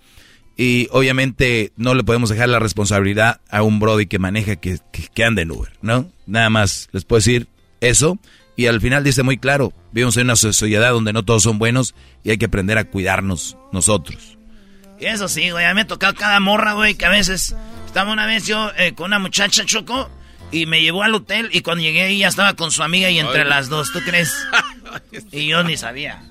Y obviamente no le podemos dejar la responsabilidad a un Brody que maneja que, que, que anda en Uber, ¿no? Nada más les puedo decir eso. Y al final dice muy claro, vivimos en una sociedad donde no todos son buenos y hay que aprender a cuidarnos nosotros.
Eso sí, güey, a mí me ha tocado cada morra, güey, que a veces... Estaba una vez yo eh, con una muchacha, Choco, y me llevó al hotel y cuando llegué ahí ya estaba con su amiga y entre
Ay.
las dos, ¿tú crees? [laughs] y yo ni sabía.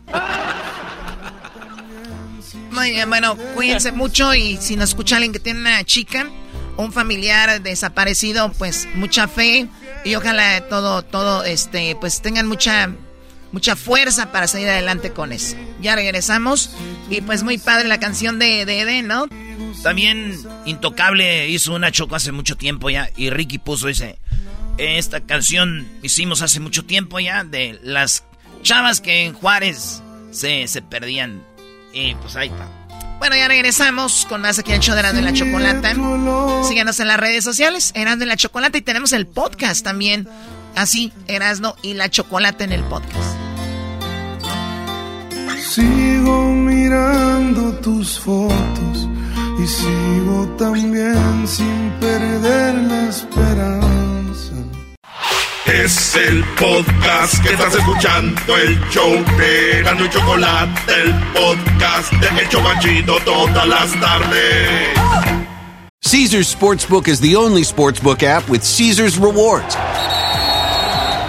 Muy bien, bueno, cuídense mucho y si nos escucha alguien que tiene una chica, un familiar desaparecido, pues mucha fe y ojalá todo, todo, este, pues tengan mucha, mucha fuerza para salir adelante con eso. Ya regresamos Y pues muy padre la canción de, de Eden, ¿no?
También Intocable hizo una choco hace mucho tiempo ya. Y Ricky puso ese. Esta canción hicimos hace mucho tiempo ya. De las chavas que en Juárez se, se perdían. Y pues ahí está.
Bueno, ya regresamos con más aquí en show de Erasmo y la Chocolata. Síganos en las redes sociales, Erasmo y la Chocolata. Y tenemos el podcast también. Así, Erasmo y la Chocolata en el podcast.
Sigo mirando tus fotos y sigo también sin perder la esperanza.
Es el podcast que estás escuchando, el show de Gano y Chocolate, el podcast de El Chobachito todas las tardes.
Caesar's Sportsbook is the only sportsbook app with Caesar's rewards.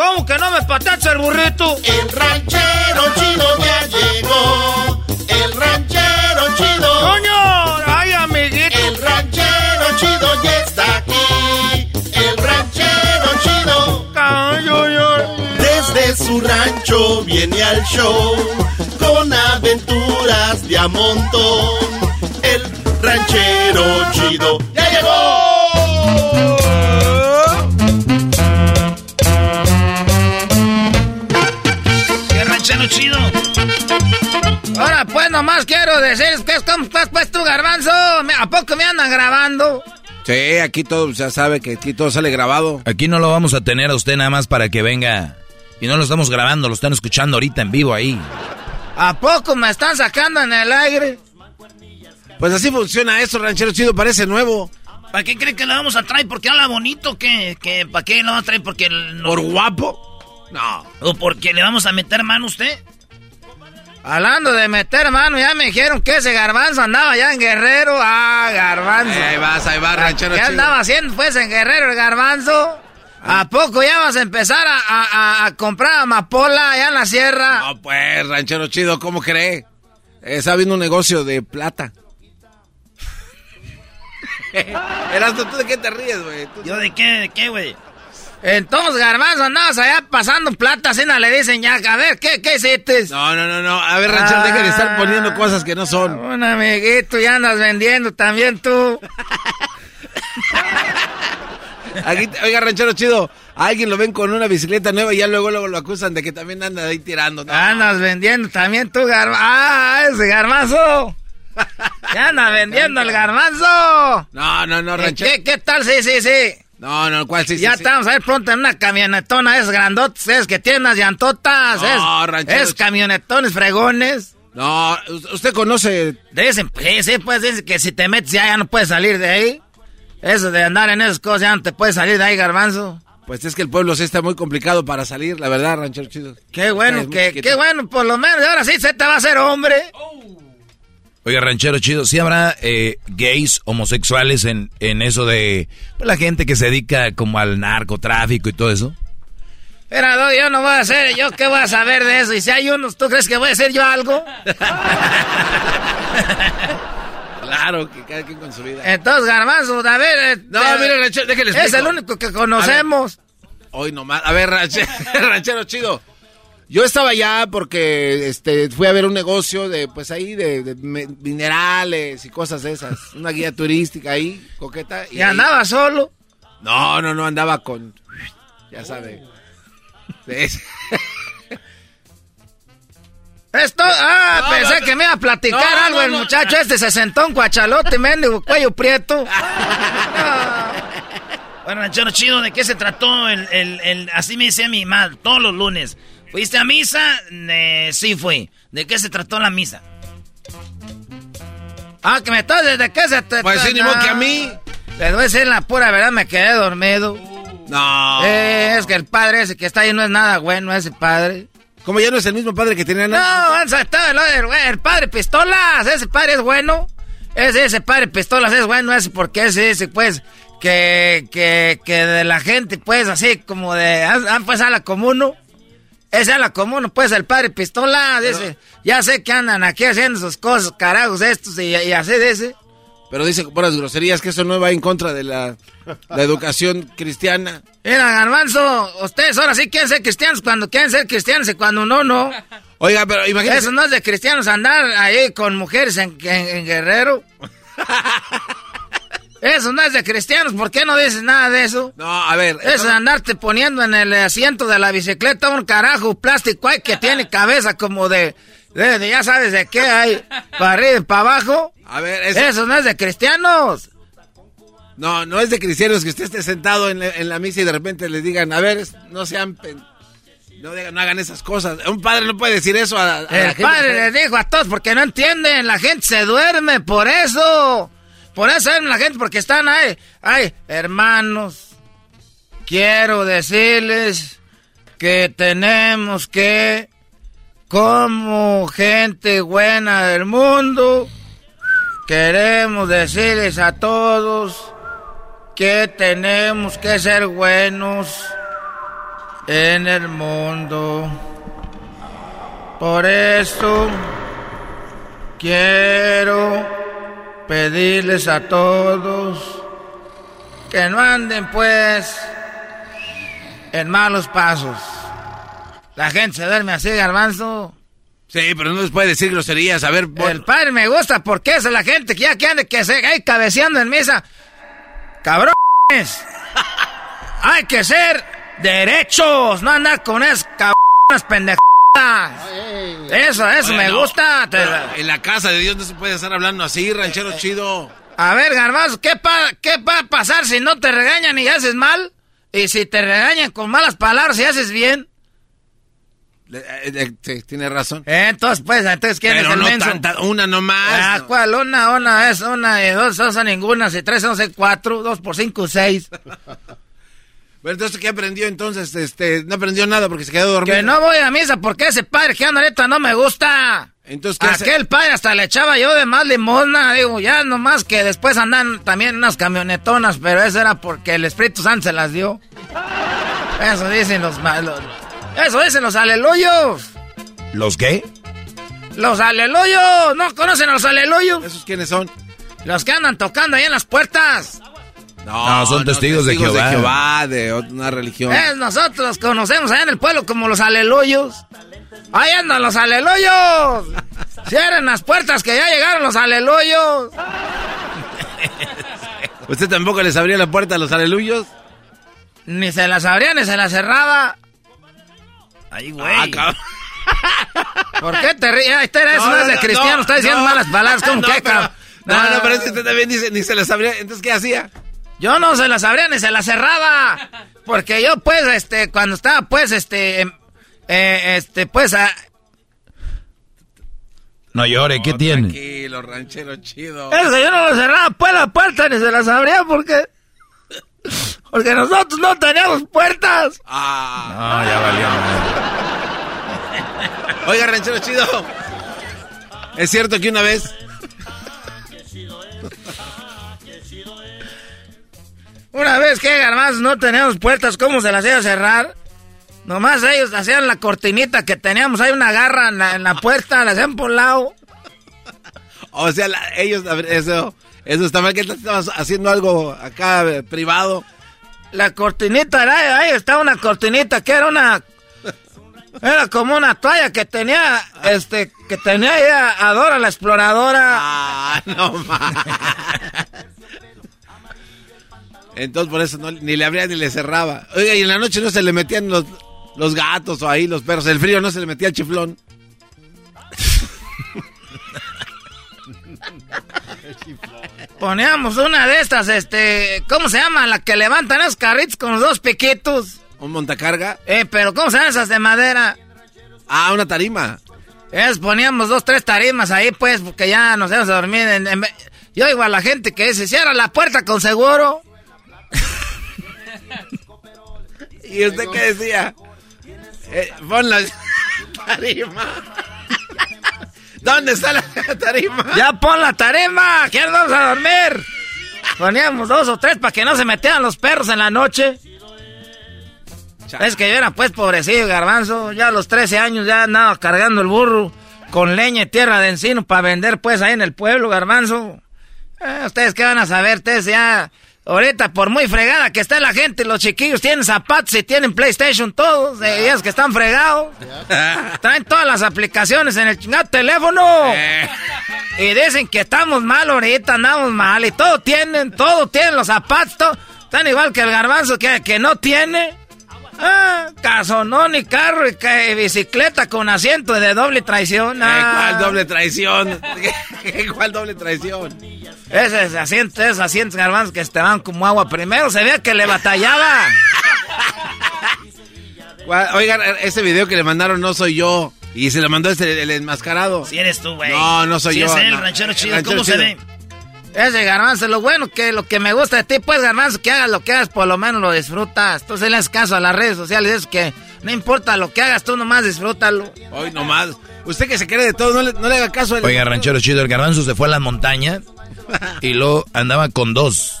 ¿Cómo que no me patacha el burrito?
El ranchero chido ya llegó. El ranchero chido.
¡Coño! ¡Ay, amiguito!
El ranchero chido ya está aquí. El ranchero chido. Desde su rancho viene al show con aventuras de a montón. El ranchero chido ya llegó.
¡Qué ranchero chido!
Ahora pues nomás quiero decir que es como estás pues tú, garbanzo. ¿A poco me andan grabando?
Sí, aquí todo, ya sabe que aquí todo sale grabado.
Aquí no lo vamos a tener a usted nada más para que venga. Y no lo estamos grabando, lo están escuchando ahorita en vivo ahí.
¿A poco me están sacando en el aire?
Pues así funciona eso, ranchero chido, parece nuevo.
¿Para qué cree que le vamos a traer? ¿Porque habla bonito? ¿Qué? ¿Qué? ¿Para qué le vamos a traer? ¿Porque el-
¿Por guapo? No.
¿O porque le vamos a meter mano a usted?
Hablando de meter mano, ya me dijeron que ese garbanzo andaba ya en Guerrero. Ah, garbanzo.
Ahí vas, ahí vas, ranchero
¿Qué
chido.
andaba haciendo pues en Guerrero el garbanzo? ¿A poco ya vas a empezar a, a- a- a comprar amapola allá en la sierra?
No, pues, ranchero chido, ¿cómo cree? Está viendo un negocio de plata. [laughs] Erasmo, ¿tú de qué te ríes, güey?
¿Yo de qué? ¿De qué, güey?
Entonces, garbanzo, andabas allá pasando plata, no le dicen ya, a ver, ¿qué, qué hiciste?
No, no, no, no. A ver, ranchero,
Ah.
de estar poniendo cosas que no son.
Un amiguito, ya andas vendiendo también tú.
Aquí, oiga, ranchero chido, a alguien lo ven con una bicicleta nueva y ya luego, luego lo acusan de que también anda ahí tirando. No.
Andas vendiendo también tú, garbanzo. Ah, ese garbanzo. Ya anda vendiendo el garbanzo.
No, no, no,
¿Qué,
ranchero.
qué, qué tal? Sí, sí, sí.
No, no, ¿cuál sí? sí,
ya
sí.
estamos a ver pronto en una camionetona, es grandotes, es que tiene unas llantotas,
No,
es, es camionetones fregones.
No, usted conoce.
Dicen, pues, sí, pues dicen que si te metes ya, ya no puedes salir de ahí. Eso de andar en esas cosas, ya no te puedes salir de ahí, garbanzo.
Pues es que el pueblo sí está muy complicado para salir, la verdad, ranchero chido.
Qué bueno, que, qué bueno, por lo menos ahora sí se te va a hacer hombre.
Oiga, ranchero chido, ¿sí habrá eh, gays homosexuales en, en eso de pues, la gente que se dedica como al narcotráfico y todo eso?
Mira, no, yo no voy a hacer, yo qué voy a saber de eso. Y si hay unos, ¿tú crees que voy a hacer yo algo? [laughs]
Claro, que cada quien con su vida.
Entonces, garbanzo, a ver. eh,
No,
eh,
mire, ranchero, déjele
Es el único que conocemos.
Hoy nomás. A ver, ranchero, [laughs] ranchero chido. Yo estaba allá porque este, fui a ver un negocio de, pues ahí, de, minerales y cosas esas. Una guía turística ahí, coqueta.
Y andaba solo.
No, no, no, andaba con. Ya sabe. [laughs]
Esto, ah,
No,
pensé
no,
que me iba a platicar
no,
algo el muchacho este se sentó un cuachalote, mendigo, cuello prieto. [laughs]
Bueno, ranchero chido, ¿de qué se trató el, el, el- así me decía mi madre, todos los lunes? ¿Fuiste a misa? Eh, sí fui. ¿De qué se trató la misa?
Ah, que me estás desde qué se te
Pues sí, ni modo que a mí.
Les voy a decir la pura verdad, me quedé dormido.
No.
Eh, es que el padre ese que está ahí no es nada bueno, ese padre.
Como ya no es el mismo padre que tenía
No, han saltado el, el, el padre Pistolas, ese padre es bueno. ese, ese padre pistolas es bueno ese porque ese, ese, pues, que, que, que de la gente, pues, así como de, ah, pues, a la común, ese a la común, pues, el padre pistola, dice, ya sé que andan aquí haciendo sus cosas, carajos, estos, y, y así de ese.
Pero dice por las groserías que eso no va en contra de la, la educación cristiana.
Mira, Garbanzo, ustedes ahora sí quieren ser cristianos cuando quieren ser cristianos y cuando no, no.
Oiga, pero imagínese.
Eso no es de cristianos andar ahí con mujeres en, en- en Guerrero. [laughs] Eso no es de cristianos, ¿por qué no dices nada de eso?
No, a ver.
Eso de andarte poniendo en el asiento de la bicicleta un carajo plástico ahí que tiene [laughs] cabeza como de, de, de ya sabes de qué hay, para arriba y para abajo.
A ver,
eso... no es de cristianos.
No, no es de cristianos que usted esté sentado en la, en la misa y de repente le digan, a ver, es- no sean... pen- No, digan- no hagan esas cosas. Un padre no puede decir eso a, a la
El
gente.
padre les dijo a todos porque no entienden, la gente se duerme, por eso. Por eso la gente, porque están ahí. Ay, hermanos, quiero decirles que tenemos que, como gente buena del mundo, queremos decirles a todos que tenemos que ser buenos en el mundo. Por eso quiero pedirles a todos que no anden pues en malos pasos. La gente se duerme así, garbanzo.
Sí, pero no les puede decir groserías. A ver,
El padre me gusta porque es la gente que ya que ande que se hay cabeceando en misa. Cabrones. [laughs] hay que ser derechos, no andar con esas cabronas pendejadas. Eso, eso
Oye,
me
no,
gusta. Te-
En la casa de Dios no se puede estar hablando así, ranchero chido.
A ver, Garbanzo, ¿qué, pa- ¿qué va a pasar si no te regañan y haces mal? Y si te regañan con malas palabras y haces bien.
Eh, eh, sí, tiene razón.
Eh, entonces, pues, entonces, ¿quién
Pero
es el
no
menso?
tanta- una nomás.
Ah,
no.
¿cuál? Una, una es una y dos, dos son ninguna. Si tres son seis, cuatro, dos por cinco, seis.
Pero entonces, ¿qué aprendió entonces? Este, no aprendió nada porque se quedó dormido.
Que no voy a misa porque ese padre que anda ahorita no me gusta.
Entonces, ¿qué hace?
Aquel padre hasta le echaba yo de más limosna, digo, ya nomás que después andan también unas camionetonas, pero eso era porque el Espíritu Santo se las dio. Eso dicen los malos. Eso dicen los aleluyos.
¿Los qué?
Los aleluyos. ¿No conocen a los aleluyos?
¿Esos quiénes son?
Los que andan tocando ahí en las puertas.
No, son testigos de Jehová.
de Jehová, de una religión.
Es, nosotros conocemos allá en el pueblo como los aleluyos. Ahí andan los aleluyos. [laughs] Cierren las puertas que ya llegaron los aleluyos. [laughs]
¿Usted tampoco les abría la puerta a los aleluyos?
Ni se las abría ni se las cerraba. Ay, güey.
Ah, cabrón. [laughs]
¿Por qué te ríes? Este eso
No,
no, es
no,
de
no,
cristiano,
no,
está diciendo
no.
malas palabras. ¿Cómo
No,
que?
No, no, pero es que usted también dice, ni se las abría. Entonces, ¿qué hacía?
Yo no se las abría ni se las cerraba. Porque yo, pues, este, cuando estaba, pues, este, em, eh, este, pues, a-
No llore, ¿qué tiene?
Tranquilo, ranchero chido.
eso yo no lo cerraba, pues, la puerta ni se las abría porque, porque nosotros no teníamos puertas.
Ah.
No, ya valió.
Oiga, ranchero chido. Es cierto que una vez.
Una vez que garbanzos no teníamos puertas, ¿cómo se las iba a cerrar? Nomás ellos hacían la cortinita que teníamos, hay una garra en la, en la puerta, la hacían por un lado.
O sea, la- ellos. Eso, eso está mal que estabas haciendo algo acá eh, privado.
La cortinita era, ahí estaba una cortinita que era una, era como una toalla que tenía, este, que tenía ahí a, a Dora la exploradora.
Ah, no más. [laughs] Entonces por eso no, ni le abría ni le cerraba. Oiga, y en la noche no se le metían los, los gatos o ahí los perros. El frío no se le metía el chiflón.
Poníamos una de estas, este, ¿cómo se llama? La que levantan esos carritos con los dos piquitos.
¿Un montacarga?
Eh, pero ¿cómo se llaman esas de madera?
Ah, una tarima.
Es, poníamos dos, tres tarimas ahí, pues, porque ya nos íbamos a dormir. En, en ve- yo oigo a la gente que dice, cierra la puerta con seguro.
¿Y usted qué decía? Eh, pon la tarima. ¿Dónde está la
Ya pon la tarima, que vamos a dormir. Poníamos dos o tres para que no se metieran los perros en la noche. Es que yo era pues pobrecillo, garbanzo. Ya a los 13 años ya andaba cargando el burro con leña y tierra de encino para vender pues ahí en el pueblo, garbanzo. Eh, ¿Ustedes qué van a saber? Ustedes ya... Ahorita, por muy fregada que esté la gente, los chiquillos tienen zapatos y tienen PlayStation todos, de ellos que están fregados. [laughs] Traen todas las aplicaciones en el chingado teléfono. Y dicen que estamos mal ahorita, andamos mal. Y todo tienen, todo tienen los zapatos, todo. Están igual que el garbanzo que, que no tiene. Ah, casonón y carro y, y bicicleta con asiento de doble traición. Ah. [laughs]
¿Cuál doble traición? ¿Cuál doble traición?
Ese asiento, esos asientos garbanzos que estaban como agua. Primero se veía que le batallaba.
Oigan, ese video que le mandaron no soy yo. Y se lo mandó este, el enmascarado.
Si eres tú, güey.
No, no soy
Sí
yo.
es él,
no.
ranchero chido.
El ranchero
¿Cómo se ve?
Ese garbanzo, lo bueno que lo que me gusta de ti, pues garbanzo, que hagas lo que hagas, por lo menos lo disfrutas. Entonces le haces caso a las redes sociales, es que no importa lo que hagas, tú nomás disfrútalo.
Hoy nomás. Usted que se cree de todo, no le, no le haga caso al.
Oiga, ranchero chido, el garbanzo se fue a la montaña [laughs] y luego andaba con dos.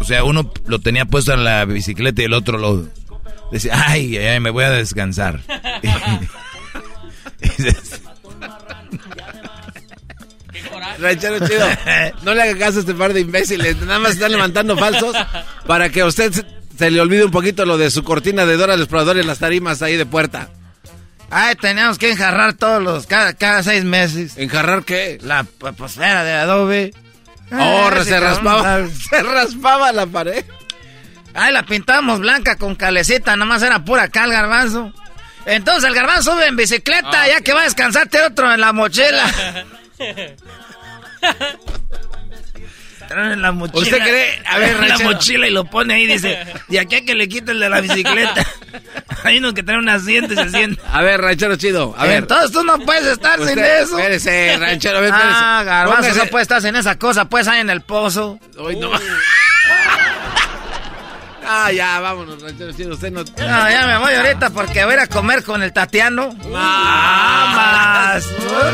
O sea, uno lo tenía puesto en la bicicleta y el otro lo decía, ay, ay, ay, me voy a descansar. [laughs]
Ranchero chido. No le haga caso a este par de imbéciles. Nada más están levantando falsos para que a usted se, le olvide un poquito lo de su cortina de Dora el Explorador y las tarimas ahí de puerta.
Ay, teníamos que enjarrar todos los, cada, cada seis meses.
¿Enjarrar qué?
La p- posfera de adobe.
Oh,
Ah, ese
se raspaba, [laughs] se raspaba la pared.
Ay, la pintamos blanca con calecita, nomás era pura cal, garbanzo. Entonces el garbanzo sube en bicicleta,
Ah.
ya que va a descansarte otro en la mochila. [laughs] Trae en la mochila.
¿Usted cree? A ver,
la mochila y lo pone ahí, dice, de aquí a que le quite el de la bicicleta. [laughs] Hay unos que traen un asiento y se sienten.
A ver, ranchero chido, a ver.
Entonces tú no puedes estar sin eso.
espérese, ranchero, espérese.
Ah, garbanzo, no puedes estar sin esa cosa, pues ahí en el pozo.
Hoy no. Ah, ya, vámonos, ranchero chido. Usted no.
No, ya me voy ahorita porque voy a ir a comer con el Tatiano. ¡Más!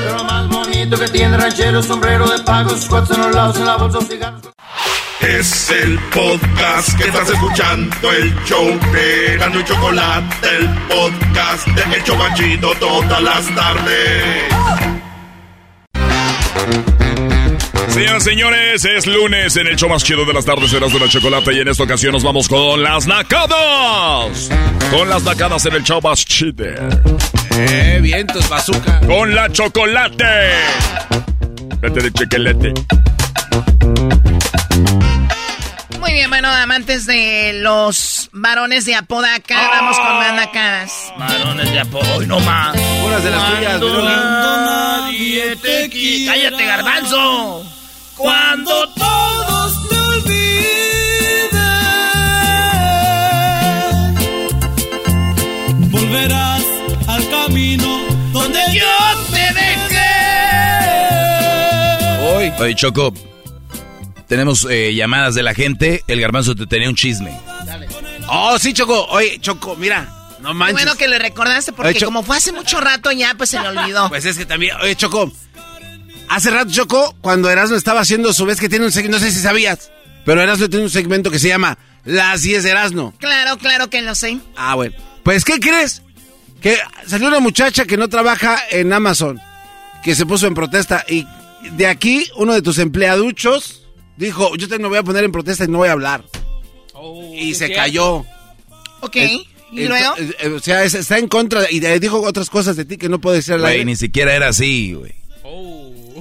Lo más bonito que tiene ranchero, sombrero de pago, sus cuatro en los lados, en la bolsa, un cigarro.
Es el podcast que estás escuchando, el show de Gano y Chocolate, el podcast de El Chobachito todas las tardes.
Señoras y señores, es lunes en el show más chido de las tardes, serás de la chocolate. Y en esta ocasión nos vamos con las nacadas. Con las nacadas en el show más chido.
Eh, vientos, bazooka.
Con la chocolate. Vete de chocolate.
Muy bien, bueno, amantes de los varones de Apodaca, vamos con más nacadas.
Varones de apoyo, no más.
Unas de las tuyas.
¡Cállate, garbanzo! Cuando todos te olviden, volverás al camino donde yo te dejé.
Hoy.
Oye, Choco, tenemos eh, llamadas de la gente. El garbanzo te tenía un chisme.
Oh, sí, Choco. Oye, Choco, mira. No
Qué
manches.
bueno que le recordaste porque
Oye,
como fue hace mucho rato ya, pues se le olvidó.
Pues es que también, oye, Choco, hace rato, Choco, cuando Erasmo estaba haciendo su vez que tiene un segmento, no sé si sabías, pero Erasmo tiene un segmento que se llama Las 10 de Erasmo.
Claro, claro que lo sé.
Ah, bueno. Pues, ¿qué crees? Que salió una muchacha que no trabaja en Amazon, que se puso en protesta y de aquí uno de tus empleaduchos dijo, yo te me voy a poner en protesta y no voy a hablar. y se cayó.
Ok, ¿y luego?
o sea, es- está en contra y dijo otras cosas de ti que no puede ser la
Güey, ni siquiera era así, güey.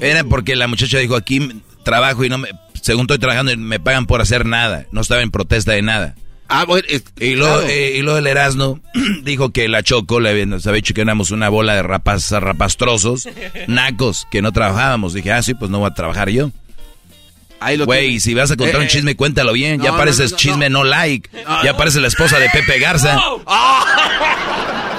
Era porque la muchacha dijo, aquí trabajo y no me... Según estoy trabajando me pagan por hacer nada. No estaba en protesta de nada.
Ah, bueno,
y luego,
claro.
eh, y luego el Erasmo [clears throat] dijo que la Choco le había- nos había dicho que éramos una bola de rapaz, rapastrosos, [laughs] nacos, que no trabajábamos. Dije, ah, sí, pues no voy a trabajar yo. Güey, si vas a contar
Eh,
un
eh.
chisme, cuéntalo bien.
No,
ya
no, no,
chisme no, like. Ya
no.
parece la esposa de Pepe Garza. [laughs] [laughs]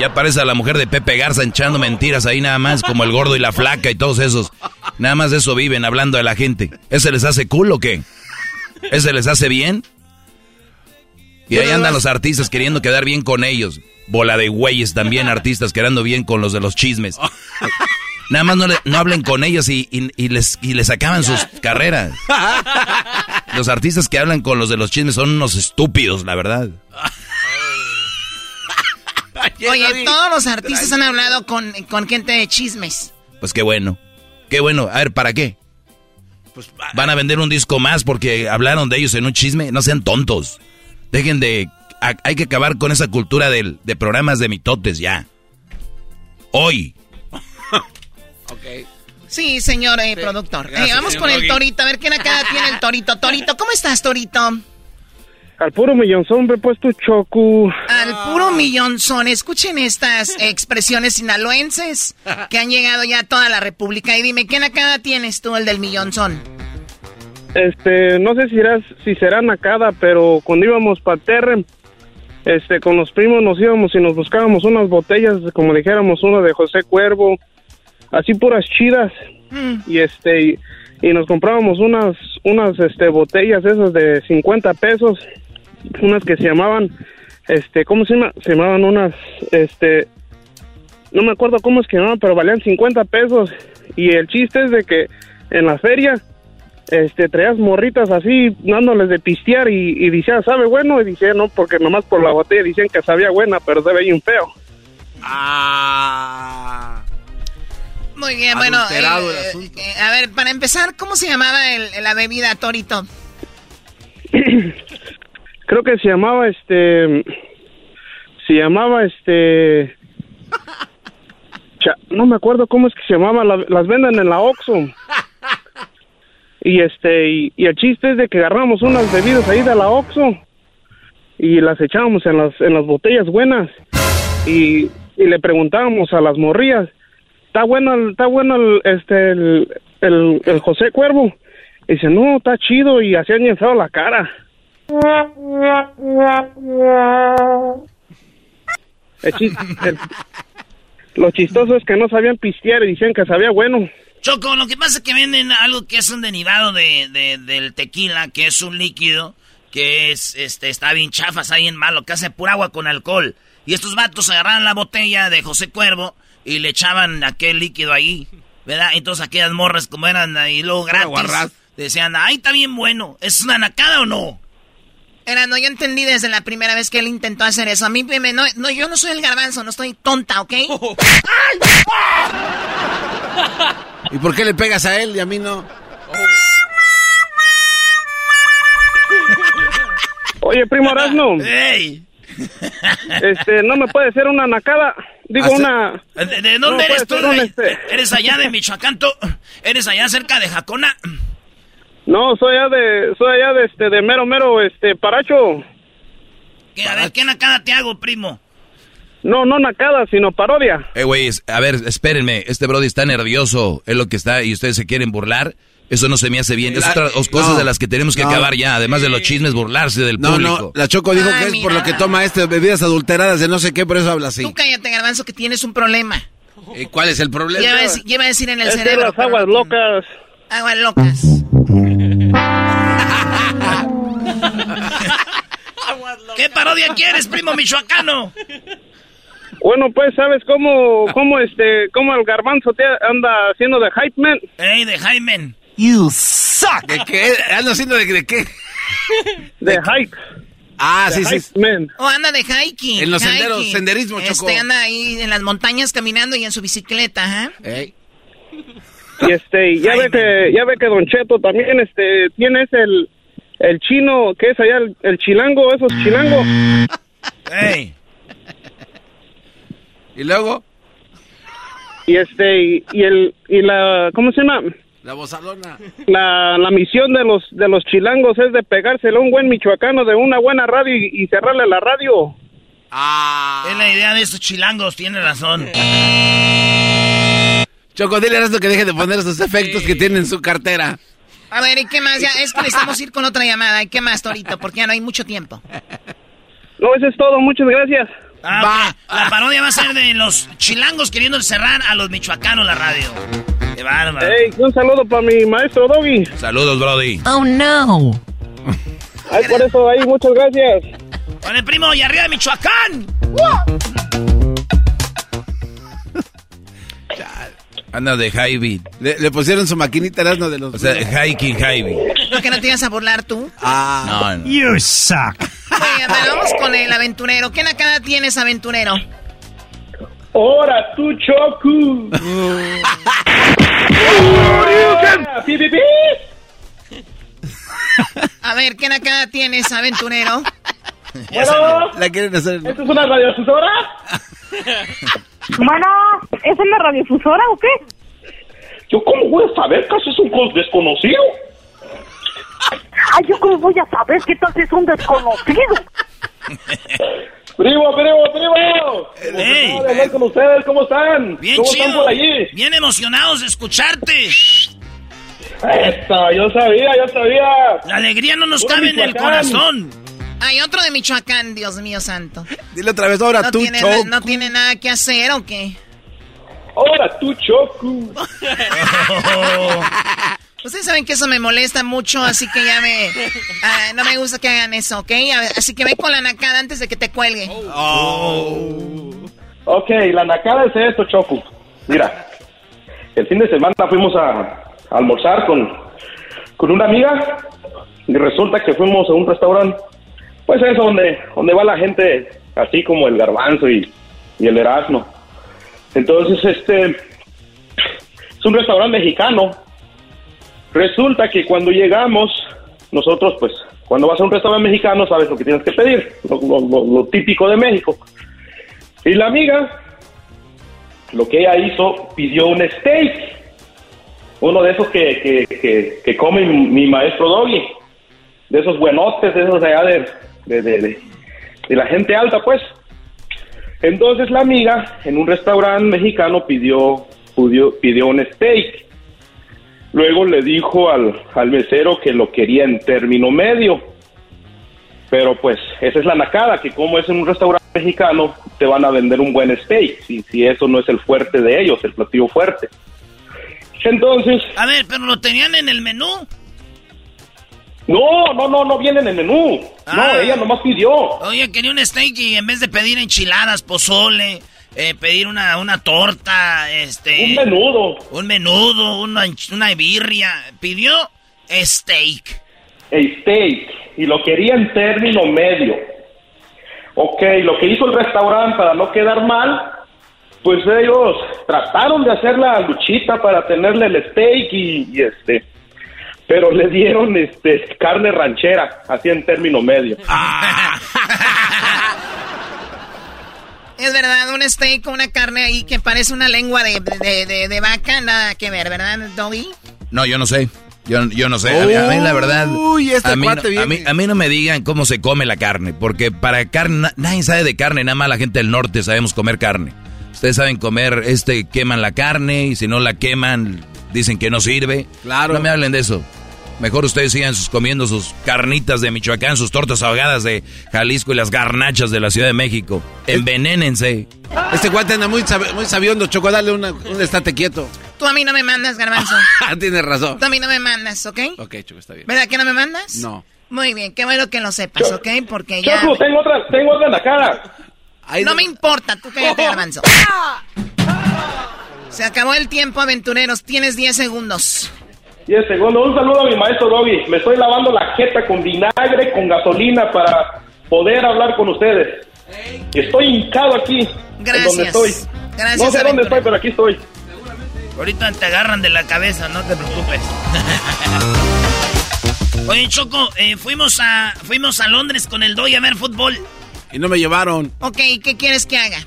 Ya parece a la mujer de Pepe Garza echando mentiras ahí nada más, como el gordo y la flaca y todos esos. Nada más de eso viven hablando de la gente. ¿Ese les hace cool o qué? ¿Ese les hace bien? Y ahí andan los artistas queriendo quedar bien con ellos. Bola de güeyes también, artistas quedando bien con los de los chismes. Nada más no, le, no hablen con ellos y, y, les, y les acaban sus carreras. Los artistas que hablan con los de los chismes son unos estúpidos, la verdad.
Oye, todos los artistas han hablado con, con gente de chismes.
Pues qué bueno. Qué bueno. A ver, ¿para qué? Pues, Van a vender un disco más porque hablaron de ellos en un chisme. No sean tontos. Dejen de... Hay que acabar con esa cultura de, de programas de mitotes ya. Hoy. [laughs]
ok. Sí, señor eh, productor. Eh, vamos con el torito, a ver quién acá tiene el torito. Torito, ¿cómo estás, torito?
Al puro millonzón me he puesto choco.
Al puro millonzón. Escuchen estas [laughs] expresiones sinaloenses que han llegado ya a toda la República. Y dime, ¿qué nacada tienes tú, el del millonzón?
Este, no sé si, será, si será nacada, pero cuando íbamos para Terre, este, con los primos nos íbamos y nos buscábamos unas botellas, como dijéramos, una de José Cuervo, así puras chidas. Mm. Y este, y, nos comprábamos unas, unas, este, botellas esas de 50 pesos unas que se llamaban, este, ¿cómo se llama? Se llamaban unas, este, no me acuerdo cómo es que llamaban, pero valían 50 pesos. Y el chiste es de que en la feria, este, traías morritas así, dándoles de pistear y, y decía, ¿sabe bueno? Y decía, no, porque nomás por la botella decían que sabía buena, pero se veía un feo.
Ah. Muy bien, bueno. Eh, eh, a ver, para empezar, ¿cómo se llamaba el, la bebida Torito? [clears throat]
creo que se llamaba este se llamaba este [laughs] no me acuerdo cómo es que se llamaba las venden en la Oxxo. [laughs] Y este y, el chiste es de que agarramos unas bebidas ahí de la Oxxo y las echábamos en las en las botellas buenas y, y le preguntábamos a las morrillas está bueno está bueno el, este el, el, José Cuervo y dice no está chido y hacían feo la cara lo chistoso es que no sabían pistear y decían que sabía bueno.
Choco, lo que pasa es que venden algo que es un derivado de, del tequila, que es un líquido que es, este, está bien chafas, está bien malo, que hace pura agua con alcohol. Y estos vatos agarraban la botella de José Cuervo y le echaban aquel líquido ahí, ¿verdad? Entonces aquellas morras como eran ahí luego gratis, decían, ay, está bien bueno, ¿es una nacada o no?
Era, no, yo entendí desde la primera vez que él intentó hacer eso. A mí, me, no, no, yo no soy el garbanzo, no estoy tonta, ¿ok? [laughs]
¿Y por qué le pegas a él y a mí no?
Oye, primo Arasno. ¡Ey! Este, no me puede ser una nacada. Digo, una.
¿De, dónde eres tú? Este... ¿Eres allá de Michoacán? ¿Eres allá cerca de Jacona?
No, soy allá de, soy allá de este, de mero mero, este, paracho.
¿Qué, a ver, ¿qué nacada te hago, primo?
No, no nacada, sino parodia.
Eh, güey, a ver, espérenme, este brody está nervioso, es lo que está, y ustedes se quieren burlar. Eso no se me hace bien. Es otra cosas de las que tenemos que acabar ya. Además de los chismes, burlarse del público. No, no.
La Choco dijo que es por lo que toma este bebidas adulteradas de no sé qué, por eso habla así.
Tú cállate, Garbanzo, que tienes un problema.
¿Y cuál es el problema?
Lleva, a decir en el cerebro.
las aguas locas.
Aguas locas.
¿Qué parodia quieres, primo michoacano?
Bueno, pues, ¿sabes cómo, cómo, este, cómo el garbanzo te anda haciendo de hype man?
Ey, de hype man.
You suck. ¿De qué? ¿Anda haciendo de, de qué?
De, hype.
Ah, sí, sí.
O anda de hiking.
En los senderos, senderismo,
Este, anda ahí en las montañas caminando y en su bicicleta, ¿eh?
Y este, ya ve que, ya ve que Don Cheto también, este, tiene ese el, el chino, que es allá el, chilango, esos chilangos. [laughs]
Ey. ¿Y luego?
Y este, y, el, y la, ¿cómo se llama?
La bozalona.
La, la misión de los, de los chilangos es de pegárselo a un buen michoacano de una buena radio y, cerrarle la radio.
Ah. Es la idea de estos chilangos, tiene razón.
Choco, dile a que deje de poner esos efectos que tiene en su cartera.
A ver, ¿y qué más? Ya, es que necesitamos ir con otra llamada. ¿Y qué más, Torito? Porque ya no hay mucho tiempo.
No, eso es todo. Muchas gracias.
Ah, va. La parodia va a ser de los chilangos queriendo cerrar a los michoacanos la radio. Qué bárbaro.
Hey, un saludo para mi maestro Doggy.
Saludos, Brody.
Oh, no.
Ay, por eso ahí, muchas gracias.
Con el primo y arriba de Michoacán.
Anda de Javi.
Le, le pusieron su maquinita Erasmo de los...
O sea, hiking Javi.
¿No que no te ibas a burlar tú?
Ah. No, no.
You suck.
Oye, pero vamos con el aventurero. ¿Qué nacada tienes, aventurero?
¡Hora, tu chocu!
A ver, ¿qué nacada tienes, aventurero?
Bueno,
La quieren hacer...
¿esto es una radiodifusora?
Bueno, ¿es en la radiodifusora o qué?
¿Yo cómo voy a saber que es un desconocido?
Ay, ¿yo cómo voy a saber qué tal es un desconocido?
¡Primo, primo, primo!
Ey.
Emocionado de hablar con ustedes, ¿cómo están?
Bien
¿Cómo
chido.
están por allí?
Bien emocionados de escucharte.
Esta, yo sabía, yo sabía.
La alegría no nos cabe en el corazón.
Hay otro de Michoacán, Dios mío santo.
Dile otra vez ahora
¿No
tú,
tiene,
Choco.
¿No tiene nada que hacer o qué?
¡Hora, tu chocu! [laughs]
Ustedes saben que eso me molesta mucho, así que ya me... ah, no me gusta que hagan eso, ¿ok? Así que ve con la nacada antes de que te cuelgue.
Ok, la nacada es esto, Choco. Mira, el fin de semana fuimos a, a almorzar con, con una amiga y resulta que fuimos a un restaurante, pues eso, donde, donde va la gente así como el garbanzo y, el erasmo. Entonces, este, es un restaurante mexicano. Resulta que cuando llegamos, nosotros, pues, cuando vas a un restaurante mexicano, sabes lo que tienes que pedir, lo, típico de México. Y la amiga, lo que ella hizo, pidió un steak. Uno de esos que, que, que, come mi maestro Doggy. De esos buenotes, de esos allá de, de, de, de- de la gente alta, pues. Entonces la amiga, en un restaurante mexicano, pidió, pidió, pidió un steak. Luego le dijo al, al mesero que lo quería en término medio. Pero pues esa es la nacada, que como es en un restaurante mexicano, te van a vender un buen steak, si, si eso no es el fuerte de ellos, el platillo fuerte. Entonces,
A ver, pero lo tenían en el menú.
No, no, no, no viene en el menú. No,
Ah.
ella nomás pidió.
Oye, quería un steak y en vez de pedir enchiladas, pozole, eh, pedir una, una torta, este...
Un menudo.
Un menudo, una, una birria. Pidió steak.
El steak, y lo quería en término medio. Ok, lo que hizo el restaurante para no quedar mal, pues ellos trataron de hacer la luchita para tenerle el steak y, y este, pero le dieron este carne ranchera, así en término medio.
Es verdad, un steak con una carne ahí que parece una lengua de, de, de- de vaca, nada que ver, ¿verdad, Doggy?
No, yo no sé. Yo, yo no sé. A mí, a mí, la verdad.
Uy, este
a, mí
cuate
no, a, mí,
viene.
a mí no me digan cómo se come la carne. Porque para carne, na- nadie sabe de carne. Nada más la gente del norte sabemos comer carne. Ustedes saben comer, este, queman la carne. Y si no la queman, dicen que no sirve.
Claro.
No me hablen de eso. Mejor ustedes sigan sus, comiendo sus carnitas de Michoacán, sus tortas ahogadas de Jalisco y las garnachas de la Ciudad de México. Envenénense.
Este cuate anda muy, sab- muy sabiondo, Choco. Dale una, un estate quieto.
Tú a mí no me mandas, garbanzo. [laughs]
Tienes razón.
Tú a mí no me mandas, ¿ok?
Ok, Choco, está bien.
¿Verdad que no me mandas?
No.
Muy bien, qué bueno que lo sepas, ¿ok? Porque ya...
Choco, tengo otra, tengo otra en la cara.
No me importa, tú cállate, garbanzo. Se acabó el tiempo, aventureros. Tienes 10 segundos.
Y el segundo, un saludo a mi maestro Doggy. Me estoy lavando la jeta con vinagre, con gasolina para poder hablar con ustedes. Estoy hincado aquí,
Gracias.
donde estoy.
Gracias,
no sé dónde estoy, pero aquí estoy.
Ahorita te agarran de la cabeza, no te preocupes. [laughs] Oye, Choco, eh, fuimos a fuimos a Londres con el Doy a ver fútbol.
Y no me llevaron.
Ok, ¿qué quieres que haga?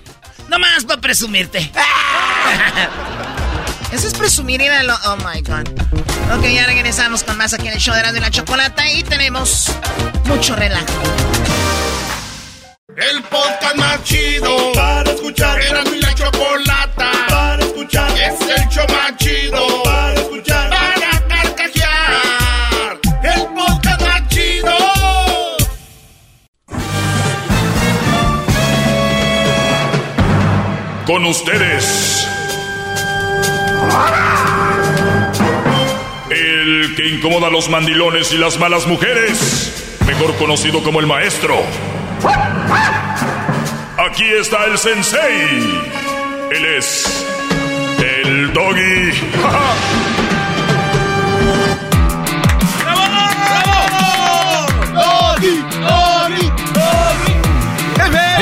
Nomás para presumirte. [laughs]
Eso es presumir ir a lo... Oh, my God. Ok, ya regresamos con más aquí en el show de y la Chocolata y tenemos mucho relajo.
El podcast más chido para escuchar. Era mi la chocolata para escuchar. Es el show más chido para escuchar. Para carcajear. El podcast más chido.
Con ustedes. El que incomoda a los mandilones y las malas mujeres. Mejor conocido como el maestro. Aquí está el sensei. Él es el doggy.
Doggy, doggy, doggy.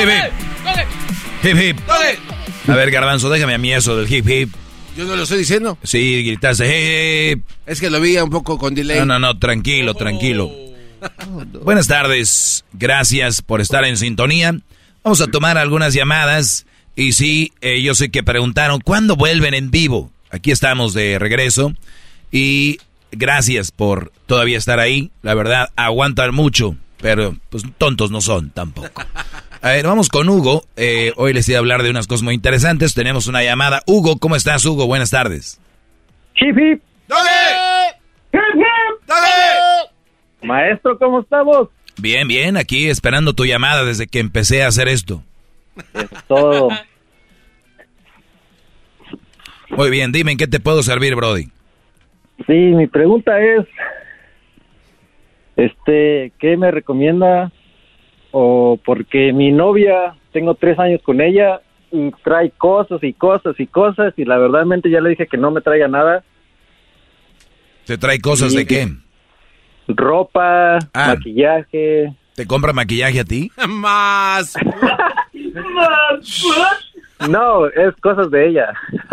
Hip, hip. Hip, hip. A ver, Garbanzo, déjame a mí eso del hip hip.
Yo no lo estoy diciendo.
Sí, gritaste hip hip.
Es que lo vi un poco con delay.
No, no, no, tranquilo, tranquilo. Buenas tardes, gracias por estar en sintonía. Vamos a tomar algunas llamadas. Y sí, eh, yo sé que preguntaron, ¿cuándo vuelven en vivo? Aquí estamos de regreso. Y gracias por todavía estar ahí. La verdad, aguantan mucho, pero pues tontos no son tampoco. A ver, vamos con Hugo. Eh, hoy les voy a hablar de unas cosas muy interesantes. Tenemos una llamada. Hugo, ¿cómo estás, Hugo? Buenas tardes.
Hip hip. Hip hip. Maestro, ¿cómo estamos?
Bien, bien, aquí esperando tu llamada desde que empecé a hacer esto.
todo.
Muy bien, dime en qué te puedo servir, Brody.
Sí, mi pregunta es, este, ¿qué me recomienda? O porque mi novia, tengo tres años con ella y trae cosas y cosas y cosas y la verdadmente ya le dije que no me traiga nada.
¿Te trae cosas de qué?
Ropa, maquillaje.
¿Te compra maquillaje a ti? [laughs]
Más. [laughs]
No, es cosas de ella. [laughs]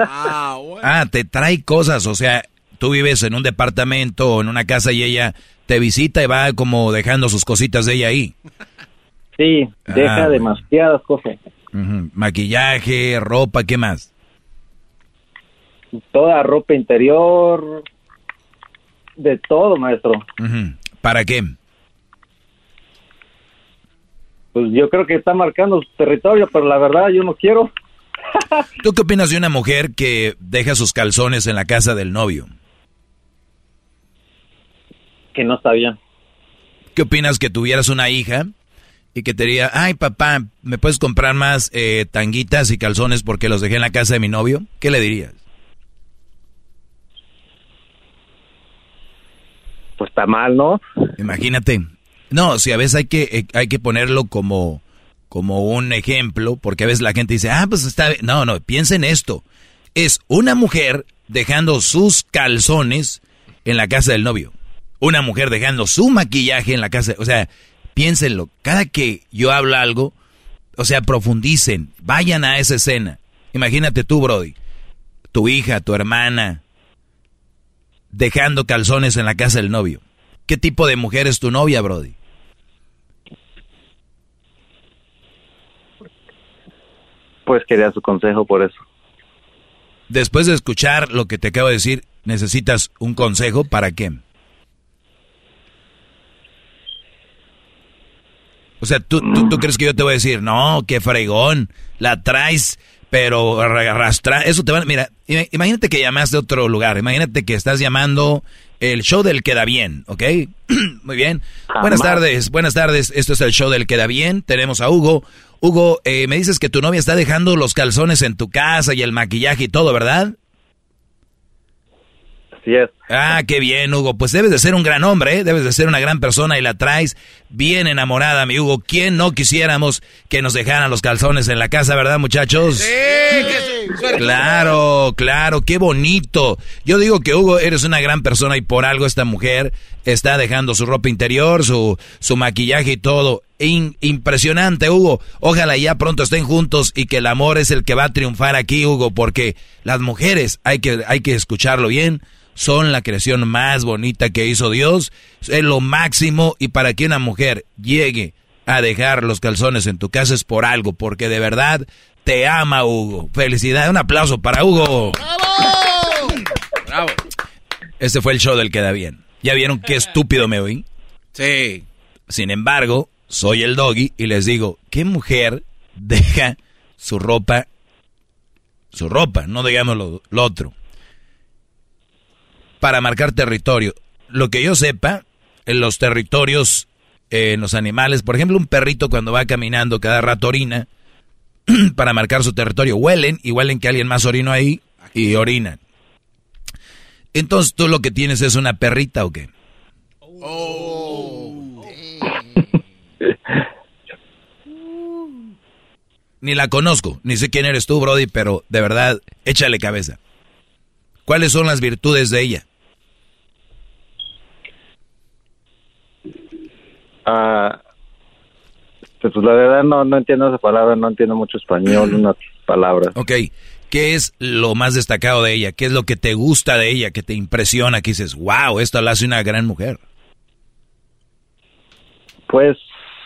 Ah, te trae cosas, o sea, tú vives en un departamento o en una casa y ella te visita y va como dejando sus cositas de ella ahí.
Sí, deja
Ah,
demasiadas cosas.
Maquillaje, ropa, ¿qué más?
Toda ropa interior, de todo, maestro.
¿Para qué?
Pues yo creo que está marcando su territorio, pero la verdad yo no quiero. [laughs]
¿Tú qué opinas de una mujer que deja sus calzones en la casa del novio?
Que no está bien.
¿Qué opinas que tuvieras una hija y que te diría, ay papá, ¿me puedes comprar más eh, tanguitas y calzones porque los dejé en la casa de mi novio? ¿Qué le dirías?
Pues está mal, ¿no?
Imagínate. No, si a veces hay que, eh, hay que ponerlo como, como un ejemplo, porque a veces la gente dice, ah, pues está. No, no, piensa en esto. Es una mujer dejando sus calzones en la casa del novio. Una mujer dejando su maquillaje en la casa. O sea, piénsenlo. Cada que yo hablo algo, o sea, profundicen. Vayan a esa escena. Imagínate tú, Brody. Tu hija, tu hermana, dejando calzones en la casa del novio. ¿Qué tipo de mujer es tu novia, Brody?
Pues quería su consejo por eso.
Después de escuchar lo que te acabo de decir, ¿necesitas un consejo para qué? O sea, ¿tú, tú, tú crees que yo te voy a decir, no, qué fregón, la traes, pero arrastra, eso te va, mira, ima- imagínate que llamas de otro lugar, imagínate que estás llamando el show del queda bien, ¿ok? [clears throat] Muy bien. Buenas tardes, buenas tardes, esto es el show del queda bien, tenemos a Hugo. Hugo, eh, me dices que tu novia está dejando los calzones en tu casa y el maquillaje y todo, ¿verdad?
Así es.
Ah, qué bien, Hugo. Pues debes de ser un gran hombre, ¿eh? debes de ser una gran persona y la traes bien enamorada, mi Hugo. ¿Quién no quisiéramos que nos dejaran los calzones en la casa, verdad, muchachos? Claro, claro, qué bonito. Yo digo que Hugo, eres una gran persona y por algo esta mujer está dejando su ropa interior, su, su maquillaje y todo. In- impresionante, Hugo. Ojalá ya pronto estén juntos y que el amor es el que va a triunfar aquí, Hugo, porque las mujeres, hay que, hay que escucharlo bien, son la creación más bonita que hizo Dios. Es lo máximo y para que una mujer llegue a dejar los calzones en tu casa es por algo, porque de verdad te ama, Hugo. Felicidades, un aplauso para Hugo.
Bravo.
Este fue el show del Queda Bien. ¿Ya vieron qué estúpido me oí?
Sí.
Sin embargo, soy el doggy y les digo, ¿qué mujer deja su ropa, su ropa, no digamos lo, lo otro, para marcar territorio? Lo que yo sepa, en los territorios, eh, en los animales, por ejemplo, un perrito cuando va caminando cada rato orina, [clears throat] para marcar su territorio, huelen y huelen que alguien más orinó ahí y orinan. Entonces, ¿tú lo que tienes es una perrita o qué? Ni la conozco, ni sé quién eres tú, Brody, pero de verdad, échale cabeza. ¿Cuáles son las virtudes de ella?
Ah, pues la verdad no, no entiendo esa palabra, no entiendo mucho español, [clears throat] unas palabras.
Ok, ¿qué es lo más destacado de ella? ¿Qué es lo que te gusta de ella, que te impresiona, que dices, wow, esto la hace una gran mujer?
Pues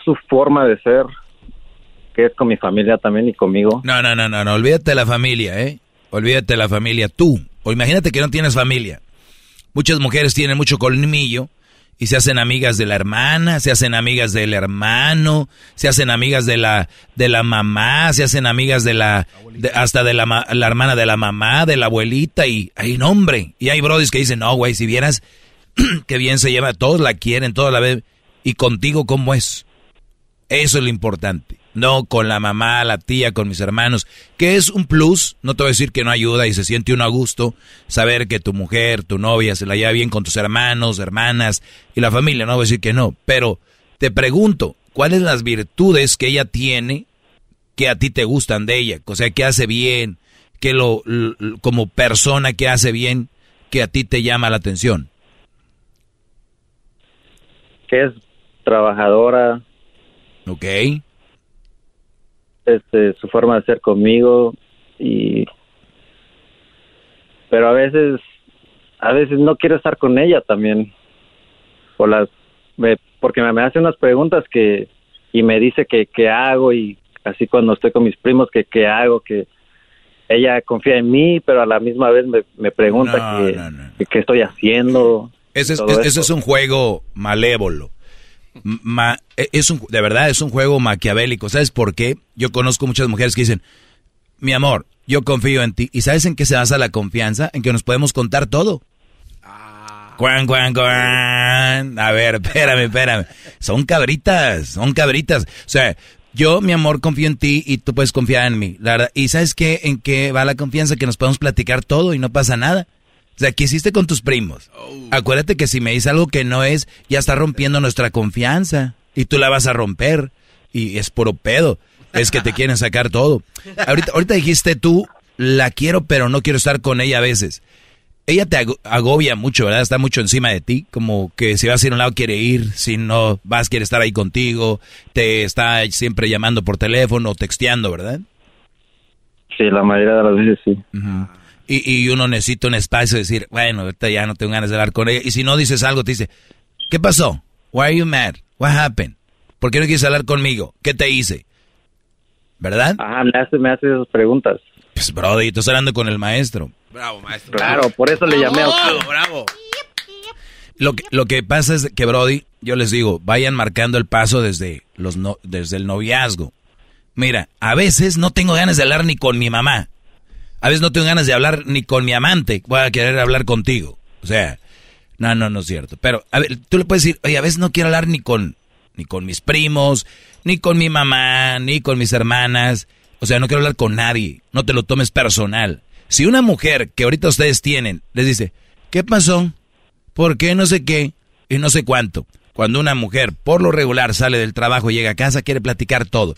su forma de ser, que es con mi familia también y conmigo.
No, no, no, no, no, olvídate de la familia, ¿eh? Olvídate de la familia, tú. O imagínate que no tienes familia. Muchas mujeres tienen mucho colmillo y se hacen amigas de la hermana, se hacen amigas del hermano, se hacen amigas de la de la mamá, se hacen amigas de la hasta de la, la, hermana de la mamá, de la abuelita y hay nombre. Y hay brodis que dicen, "No, güey, si vieras [clears throat] que bien se lleva, todos la quieren, todos la ven y contigo cómo es." Eso es lo importante. No con la mamá, la tía, con mis hermanos, que es un plus, no te voy a decir que no ayuda y se siente uno a gusto saber que tu mujer, tu novia se la lleva bien con tus hermanos, hermanas y la familia, no voy a decir que no, pero te pregunto, ¿cuáles las virtudes que ella tiene que a ti te gustan de ella? O sea, que hace bien, que lo, como persona que hace bien, que a ti te llama la atención.
Que es trabajadora.
Ok
este, su forma de ser conmigo y pero a veces a veces no quiero estar con ella también. Por las me, porque me, hace unas preguntas que y me dice que qué hago y así cuando estoy con mis primos que qué hago que ella confía en mí pero a la misma vez me, me pregunta que, qué estoy haciendo
ese es, es un juego malévolo e, es un, de verdad es un juego maquiavélico. ¿Sabes por qué? Yo conozco muchas mujeres que dicen, mi amor, yo confío en ti. ¿Y sabes en qué se basa la confianza? En que nos podemos contar todo. Ah. Cuan, cuan, cuan. A ver, [laughs] espérame, espérame. Son cabritas, son cabritas. O sea, yo, mi amor, confío en ti y tú puedes confiar en mí. La verdad. ¿Y sabes qué? ¿En qué va la confianza? Que nos podemos platicar todo y no pasa nada. O sea, ¿qué hiciste con tus primos? Oh. Acuérdate que si me dices algo que no es, ya está rompiendo nuestra confianza. Y tú la vas a romper. Y es puro pedo. Es que te [laughs] quieren sacar todo. Ahorita, ahorita dijiste tú, la quiero, pero no quiero estar con ella a veces. Ella te agobia mucho, ¿verdad? Está mucho encima de ti. Como que si vas a ir a un lado quiere ir, si no vas quiere estar ahí contigo. Te está siempre llamando por teléfono o texteando, ¿verdad?
Sí, la mayoría de las veces sí
y, uno necesita un espacio de decir, bueno, ahorita ya no tengo ganas de hablar con ella. Y si no dices algo, te dice, ¿qué pasó? Why are you mad? What happened? ¿Por qué no quieres hablar conmigo? ¿Qué te hice? ¿Verdad?
Ajá, me hace, me hace esas preguntas.
Pues, brody, estás hablando con el maestro.
Bravo, maestro. Claro, por eso le llamé a usted.
Bravo, Lo que, lo que pasa es que, Brody, yo les digo, vayan marcando el paso desde, los no, desde el noviazgo. Mira, a veces no tengo ganas de hablar ni con mi mamá. A veces no tengo ganas de hablar ni con mi amante, voy a querer hablar contigo. O sea, no, no, no es cierto. Pero, a ver, tú le puedes decir, oye, a veces no quiero hablar ni con, ni con mis primos, ni con mi mamá, ni con mis hermanas. O sea, no quiero hablar con nadie. No te lo tomes personal. Si una mujer que ahorita ustedes tienen les dice, ¿qué pasó? ¿Por qué no sé qué? Y no sé cuánto. Cuando una mujer por lo regular sale del trabajo y llega a casa, quiere platicar todo.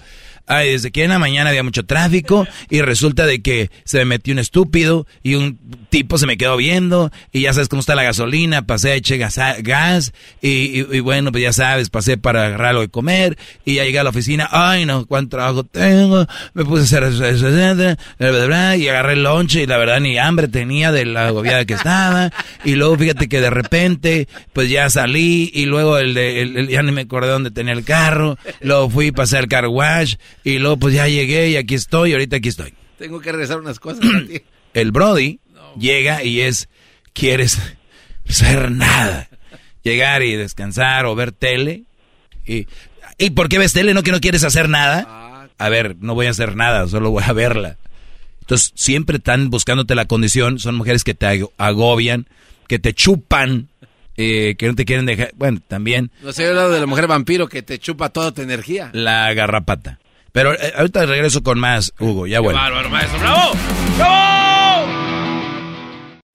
Ay, desde que en la mañana había mucho tráfico y resulta de que se me metió un estúpido y un tipo se me quedó viendo y ya sabes cómo está la gasolina, pasé a echar gas, y, bueno, pues ya sabes, pasé para agarrar algo de comer y ya llegué a la oficina, ay no, cuánto trabajo tengo, me puse a hacer eso, y agarré el lonche y la verdad ni hambre tenía de la agobiada que estaba y luego fíjate que de repente pues ya salí y luego el de, el, ya ni me acordé dónde tenía el carro, luego fui, pasé al car wash y luego pues ya llegué y aquí estoy, ahorita aquí estoy.
Tengo que regresar unas cosas.
El Brody llega y es, quieres hacer nada. Llegar y descansar o ver tele. Y, ¿Y por qué ves tele? ¿No que no quieres hacer nada? A ver, no voy a hacer nada, solo voy a verla. Entonces, siempre están buscándote la condición. Son mujeres que te agobian, que te chupan, eh, que no te quieren dejar. Bueno, también.
No sé, he hablado de la mujer vampiro que te chupa toda tu energía.
La garrapata. Pero eh, ahorita regreso con más, Hugo. Ya bueno.
Bárbaro, maestro. ¡Bravo! ¡Bravo!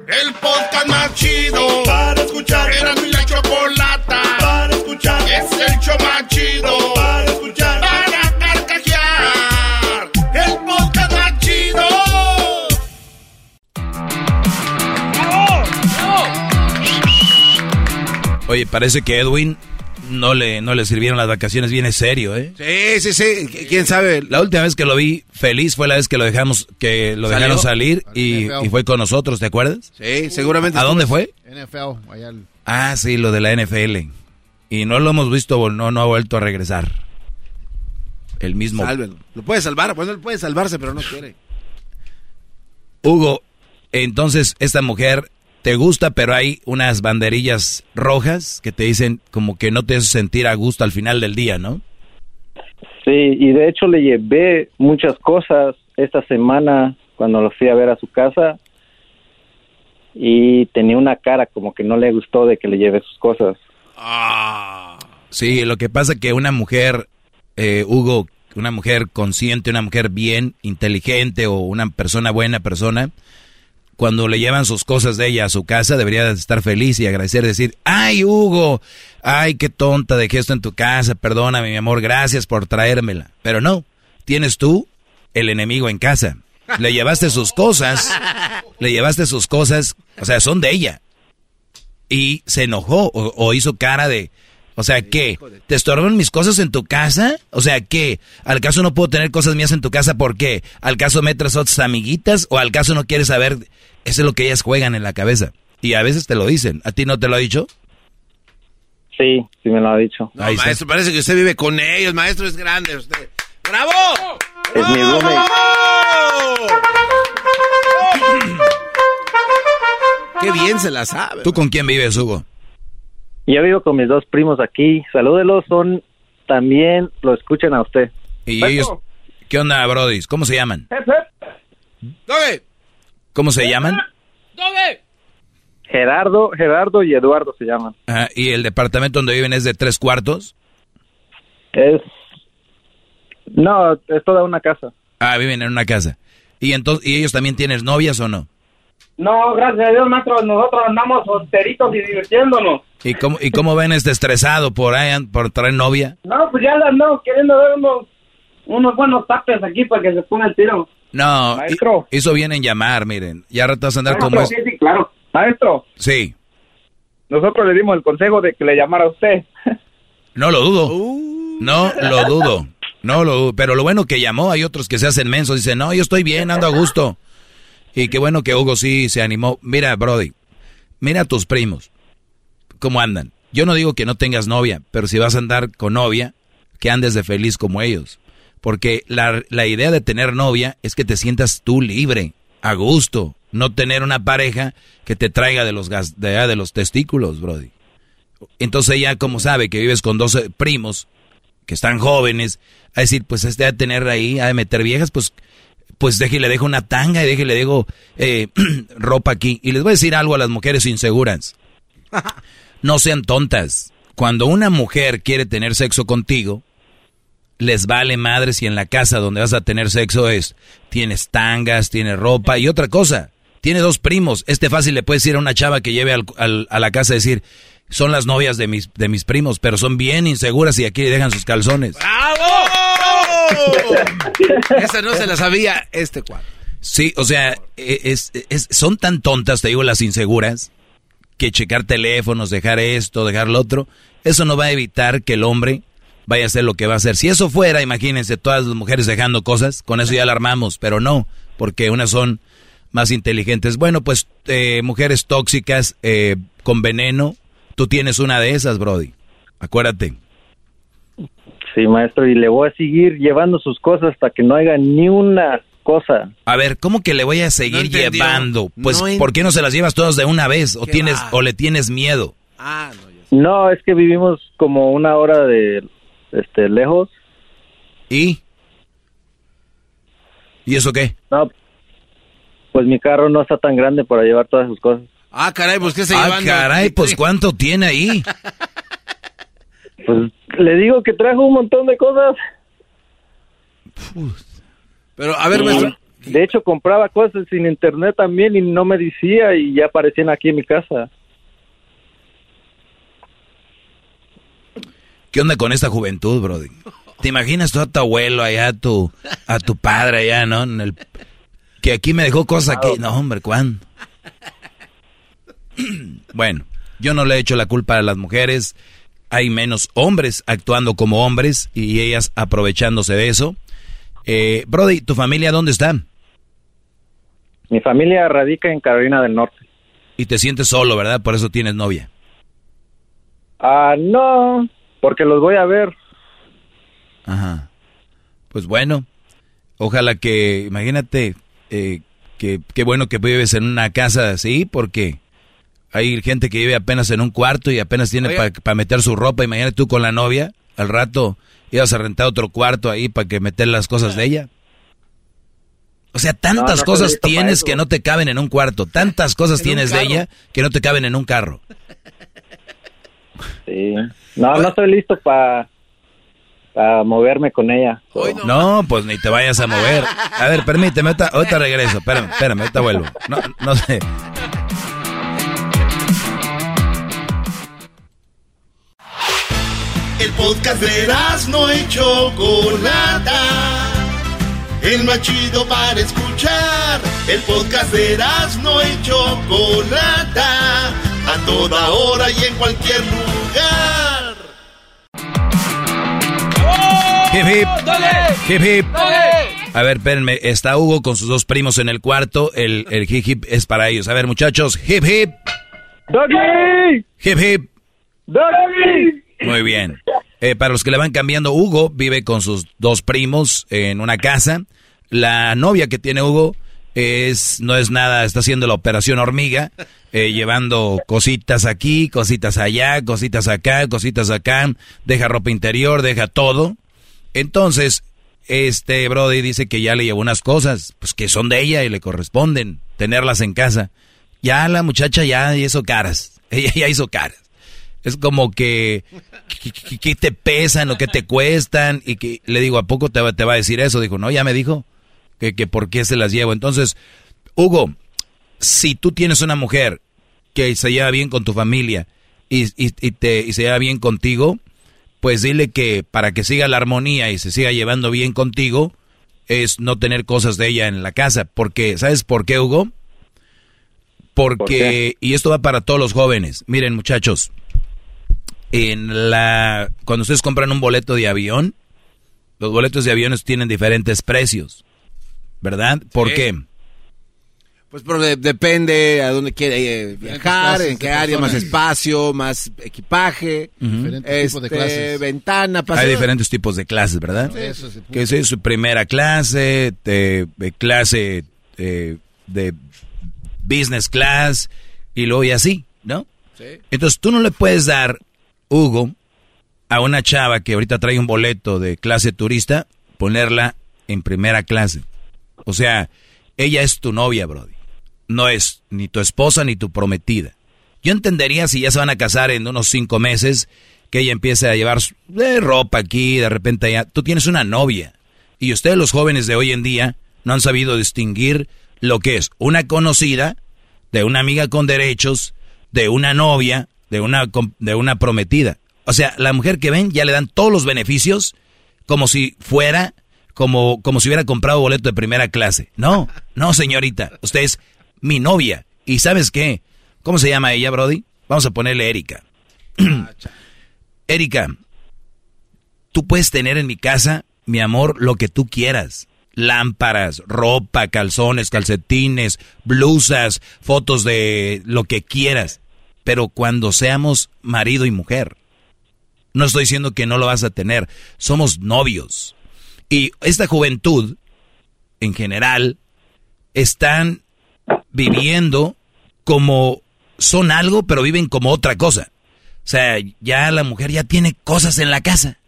El podcast más chido para escuchar. Era mi la chocolata para escuchar. Es el show más chido para escuchar. Para carcajear. El podcast más chido.
Oye, parece que Edwin no le, no le sirvieron las vacaciones, viene serio, ¿eh?
Sí, sí, sí. ¿Quién sabe?
La última vez que lo vi feliz fue la vez que lo dejamos, que lo dejaron salir y, y, fue con nosotros, ¿te acuerdas?
Sí, seguramente.
¿A dónde fue?
NFL, allá el...
Ah, sí, lo de la NFL. Y no lo hemos visto, no, no ha vuelto a regresar. El mismo.
Sálvelo. Lo puede salvar, pues él puede salvarse, pero no quiere.
Hugo, entonces esta mujer te gusta, pero hay unas banderillas rojas que te dicen como que no te hace sentir a gusto al final del día, ¿no?
Sí, y de hecho le llevé muchas cosas esta semana cuando lo fui a ver a su casa y tenía una cara como que no le gustó de que le lleve sus cosas.
Ah. Sí, lo que pasa que una mujer, eh, Hugo, una mujer consciente, una mujer bien, inteligente o una persona buena persona, cuando le llevan sus cosas de ella a su casa, debería estar feliz y agradecer, decir, ay Hugo, ay qué tonta dejé esto en tu casa, perdóname mi amor, gracias por traérmela. Pero no, tienes tú el enemigo en casa. Le llevaste sus cosas, le llevaste sus cosas, o sea, son de ella. Y se enojó o, o hizo cara de, o sea, ¿qué? ¿Te estorban mis cosas en tu casa? O sea, ¿qué? ¿Al caso no puedo tener cosas mías en tu casa? ¿Por qué? ¿Al caso metes otras amiguitas? ¿O al caso no quieres saber? Eso es lo que ellas juegan en la cabeza. Y a veces te lo dicen. ¿A ti no te lo ha dicho?
Sí, sí me lo ha dicho.
No, maestro, parece que usted vive con ellos. Maestro es grande usted. ¡Bravo!
Es mi roommate.
¡Qué bien se la sabe!
¿Tú con quién vives, Hugo?
Yo vivo con mis dos primos aquí. Salúdelos, son también lo escuchan a usted.
¿Y ellos? ¿Qué onda, Brody? ¿Cómo se llaman?
¡Doge!
¿Cómo se llaman?
Gerardo, Gerardo y Eduardo se llaman.
Ajá, ¿Y el departamento donde viven es de tres cuartos?
Es... No, es toda una casa.
Ah, viven en una casa. ¿Y, entonces, ¿y ellos también tienen novias o no?
No, gracias a Dios, maestro, nosotros andamos solteritos y divirtiéndonos.
¿Y cómo, ¿Y cómo ven este estresado por ahí, por traer novia?
No, pues ya andamos queriendo ver unos, unos buenos tapes aquí para que se ponga el tiro.
No,
Maestro.
eso viene en llamar, miren. Ya ratas a andar
Maestro,
como es.
sí, sí, claro. Maestro,
Sí,
nosotros le dimos el consejo de que le llamara a usted. [laughs]
no lo dudo.
Uh.
No lo dudo. No lo dudo. Pero lo bueno que llamó, hay otros que se hacen mensos. Dicen, no, yo estoy bien, ando a gusto. Y qué bueno que Hugo sí se animó. Mira, Brody, mira a tus primos. ¿Cómo andan? Yo no digo que no tengas novia, pero si vas a andar con novia, que andes de feliz como ellos. Porque la, la idea de tener novia es que te sientas tú libre, a gusto, no tener una pareja que te traiga de los, gas, de, de los testículos, Brody. Entonces ella, como sabe que vives con 12 primos que están jóvenes, a decir, pues este ha de tener ahí, de meter viejas, pues, pues déjele, dejo una tanga y déjele, dejo eh, [clears throat] ropa aquí. Y les voy a decir algo a las mujeres inseguras. [laughs] No sean tontas. Cuando una mujer quiere tener sexo contigo, les vale madre si en la casa donde vas a tener sexo es, tienes tangas, tienes ropa y otra cosa. Tiene dos primos. Este fácil le puedes decir a una chava que lleve al- al- a la casa a decir, son las novias de mis, de mis primos, pero son bien inseguras y aquí le dejan sus calzones.
Esa no se la sabía este cuadro.
Sí, o sea, e- es, es- son tan tontas, te digo, las inseguras, que checar teléfonos, dejar esto, dejar lo otro, eso no va a evitar que el hombre vaya a hacer lo que va a hacer. Si eso fuera, imagínense, todas las mujeres dejando cosas, con eso ya alarmamos, pero no, porque unas son más inteligentes. Bueno, pues eh, mujeres tóxicas eh, con veneno, tú tienes una de esas, Brody. Acuérdate.
Sí, maestro, y le voy a seguir llevando sus cosas hasta que no haga ni una cosa.
A ver, ¿cómo que le voy a seguir llevando? Pues,
No
¿por qué no se las llevas todas de una vez? ¿O, tienes,
va.
o le tienes miedo?
Ah,
No, es que vivimos como una hora de este lejos.
¿Y? ¿Y eso qué?
No, pues mi carro no está tan grande para llevar todas sus cosas.
Ah, caray, pues qué se
Ah,
llevando?
caray, pues ¿cuánto tiene ahí? [laughs]
Pues le digo que trajo un montón de cosas.
Pero a ver,
Y,
maestro.
De hecho, compraba cosas sin internet también y no me decía y ya aparecían aquí en mi casa.
¿Qué onda con esta juventud, Brody? ¿Te imaginas tú a tu abuelo allá, a tu, a tu padre allá, ¿no? En el, que aquí me dejó cosas aquí. No, hombre, ¿cuándo? [clears throat] bueno, Yo no le he hecho la culpa a las mujeres. Hay menos hombres actuando como hombres y ellas aprovechándose de eso. Eh, Brody, ¿tu familia dónde está?
Mi familia radica en Carolina del Norte.
Y te sientes solo, ¿verdad? Por eso tienes novia.
Ah, no, porque los voy a ver.
Ajá. Pues bueno, ojalá que, imagínate, eh, que qué bueno que vives en una casa así, porque hay gente que vive apenas en un cuarto y apenas tiene para meter su ropa. Imagínate tú con la novia, al rato ibas a rentar otro cuarto ahí para que meter las cosas de ella. O sea, tantas cosas tienes que no te caben en un cuarto, tantas cosas tienes de ella que no te caben en un carro.
Sí. No, no estoy listo para moverme con ella.
No, pues ni te vayas a mover. A ver, permíteme, ahorita, regreso. Espérame, espérame, ahorita vuelvo. No, no sé.
El podcast de no y Chocolata. El más chido para escuchar. El podcast de no y Chocolata. A toda hora y en cualquier lugar.
Hip hip. Hip hip. A ver, espérenme. Está Hugo con sus dos primos en el cuarto. El, el hip hip es para ellos. A ver, muchachos. Hip hip.
Doggy.
Hip hip.
Doggy.
Muy bien. Eh, para los que le van cambiando, Hugo vive con sus dos primos en una casa. La novia que tiene Hugo es no es nada, está haciendo la operación hormiga, eh, [laughs] llevando cositas aquí, cositas allá, cositas acá, cositas acá, deja ropa interior, deja todo. Entonces, este Brody dice que ya le llevó unas cosas, pues que son de ella y le corresponden tenerlas en casa. Ya la muchacha ya hizo caras, [laughs] ella ya hizo caras es como que, que, te pesan o que te cuestan y que le digo, ¿a poco te va, te va a decir eso? Dijo, no, ya me dijo que, que por qué se las llevo. Entonces, Hugo, si tú tienes una mujer que se lleva bien con tu familia y, y, te, y se lleva bien contigo, pues dile que para que siga la armonía y se siga llevando bien contigo, es no tener cosas de ella en la casa. Porque, ¿sabes por qué, Hugo? Porque, y esto va para todos los jóvenes. Miren, muchachos, en la cuando ustedes compran un boleto de avión, los boletos de aviones tienen diferentes precios, ¿verdad? ¿Por qué?
Pues porque depende a dónde quiere eh, viajar, en qué área, más espacio, más equipaje, diferentes tipos de este, clases. ventana,
Hay diferentes tipos de clases, ¿verdad? que es su primera clase, de, clase de, de business class y luego y así, ¿no? Sí. Entonces tú no le puedes dar Hugo a una chava que ahorita trae un boleto de clase turista, ponerla en primera clase. O sea, ella es tu novia, Brody. No es ni tu esposa ni tu prometida. Yo entendería si ya se van a casar en unos cinco meses, que ella empiece a llevar de ropa aquí, de repente ya. Tú tienes una novia. Y ustedes, los jóvenes de hoy en día, no han sabido distinguir lo que es una conocida de una amiga con derechos, de una novia, de una, de una prometida. O sea, la mujer que ven ya le dan todos los beneficios como si fuera, como, como si hubiera comprado boleto de primera clase. No, no, señorita, usted es mi novia. ¿Y sabes qué? ¿Cómo se llama ella, Brody? Vamos a ponerle Erika. [clears throat] Erika, tú puedes tener en mi casa, mi amor, lo que tú quieras. Lámparas, ropa, calzones, calcetines, blusas, fotos de lo que quieras pero cuando seamos marido y mujer. No estoy diciendo que no lo vas a tener, somos novios. Y esta juventud, en general, están viviendo como son algo, pero viven como otra cosa. O sea, ya la mujer ya tiene cosas en la casa.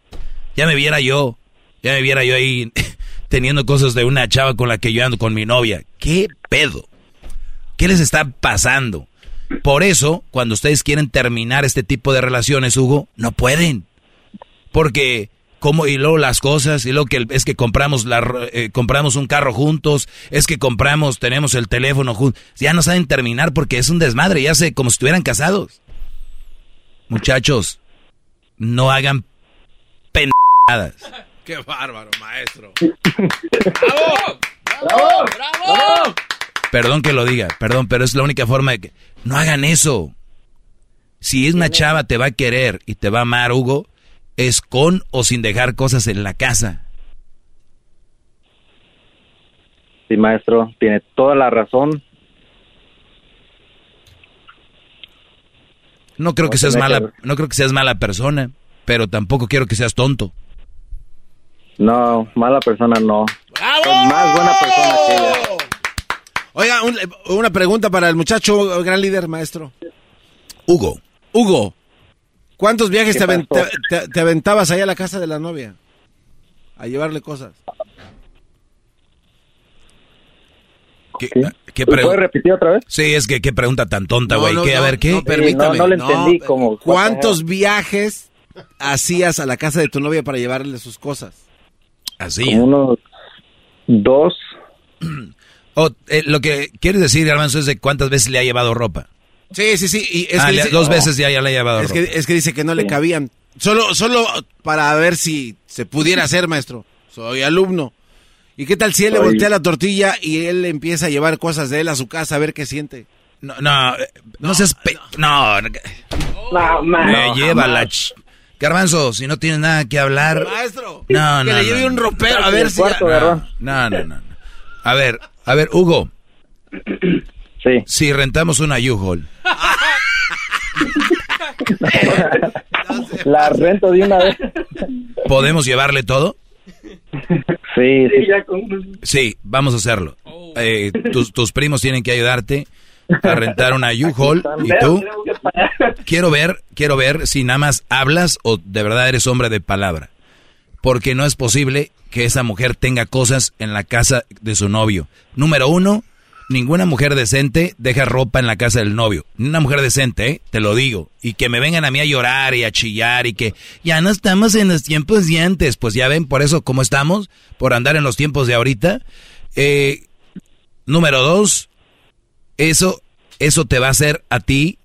Ya me viera yo, ya me viera yo ahí [laughs] teniendo cosas de una chava con la que yo ando con mi novia. ¿Qué pedo? ¿Qué les está pasando? Por eso, cuando ustedes quieren terminar este tipo de relaciones, Hugo, no pueden. Porque, como y luego las cosas, y luego que es que compramos, la, eh, compramos un carro juntos, es que compramos, tenemos el teléfono juntos. Ya no saben terminar porque es un desmadre, ya sé, como si estuvieran casados. Muchachos, no hagan pendejadas. [laughs]
¡Qué bárbaro, maestro!
¡Bravo! ¡Bravo! ¡Bravo!
Perdón que lo diga, perdón, pero es la única forma de que... No hagan eso. Si es una chava te va a querer y te va a amar, Hugo, es con o sin dejar cosas en la casa.
Sí, maestro, tiene toda la razón.
No creo que seas mala, no creo que seas mala persona, pero tampoco quiero que seas tonto.
No, mala persona no. Más buena persona que ella.
Oiga, una pregunta para el muchacho, el gran líder, maestro.
Hugo.
Hugo, ¿cuántos viajes
¿Qué
te,
pasó?
te- te aventabas allá a la casa de la novia? A llevarle cosas.
¿Qué, qué
¿Puedes repetir otra vez?
Sí, es que qué pregunta tan tonta,
No,
güey.
no,
¿Qué? a
no,
ver, ¿qué?
no, permítame.
no, no le entendí, como-
¿Cuántos viajes hacías a la casa de tu novia para llevarle sus cosas?
Así.
Como unos dos.
O, [clears throat] eh, lo que quieres decir, Garbanzo, es de cuántas veces le ha llevado ropa.
Sí, sí, sí. Y es
Ah,
que
le-
dice-
dos veces ya, ya le ha llevado
Es que, es que dice que no le cabían. Solo, solo para ver si se pudiera hacer, maestro. Soy alumno. ¿Y qué tal si él le voltea la tortilla y él empieza a llevar cosas de él a su casa a ver qué siente?
No, no, eh, no, seas... pe- No, no,
No, man.
me
No,
lleva la... ch- Garbanzo, si no tienes nada que hablar...
Maestro,
No,
que
no,
le
no,
lleve
no.
un ropero a ver si...
No, no, no, no. A ver, a ver, Hugo. [clears throat]
Sí.
Si rentamos una U-Haul,
La rento de una vez.
¿podemos llevarle todo?
Sí, sí.
Sí, vamos a hacerlo. Eh, tus, tus primos tienen que ayudarte a rentar una U-Haul y tú quiero ver, quiero ver si nada más hablas o de verdad eres hombre de palabra. Porque no es posible que esa mujer tenga cosas en la casa de su novio. Número uno, ninguna mujer decente deja ropa en la casa del novio. Una mujer decente, ¿eh? te lo digo. Y que me vengan a mí a llorar y a chillar y que ya no estamos en los tiempos de antes. Pues ya ven, por eso, ¿cómo estamos? Por andar en los tiempos de ahorita. Eh, número dos, eso, eso te va a hacer a ti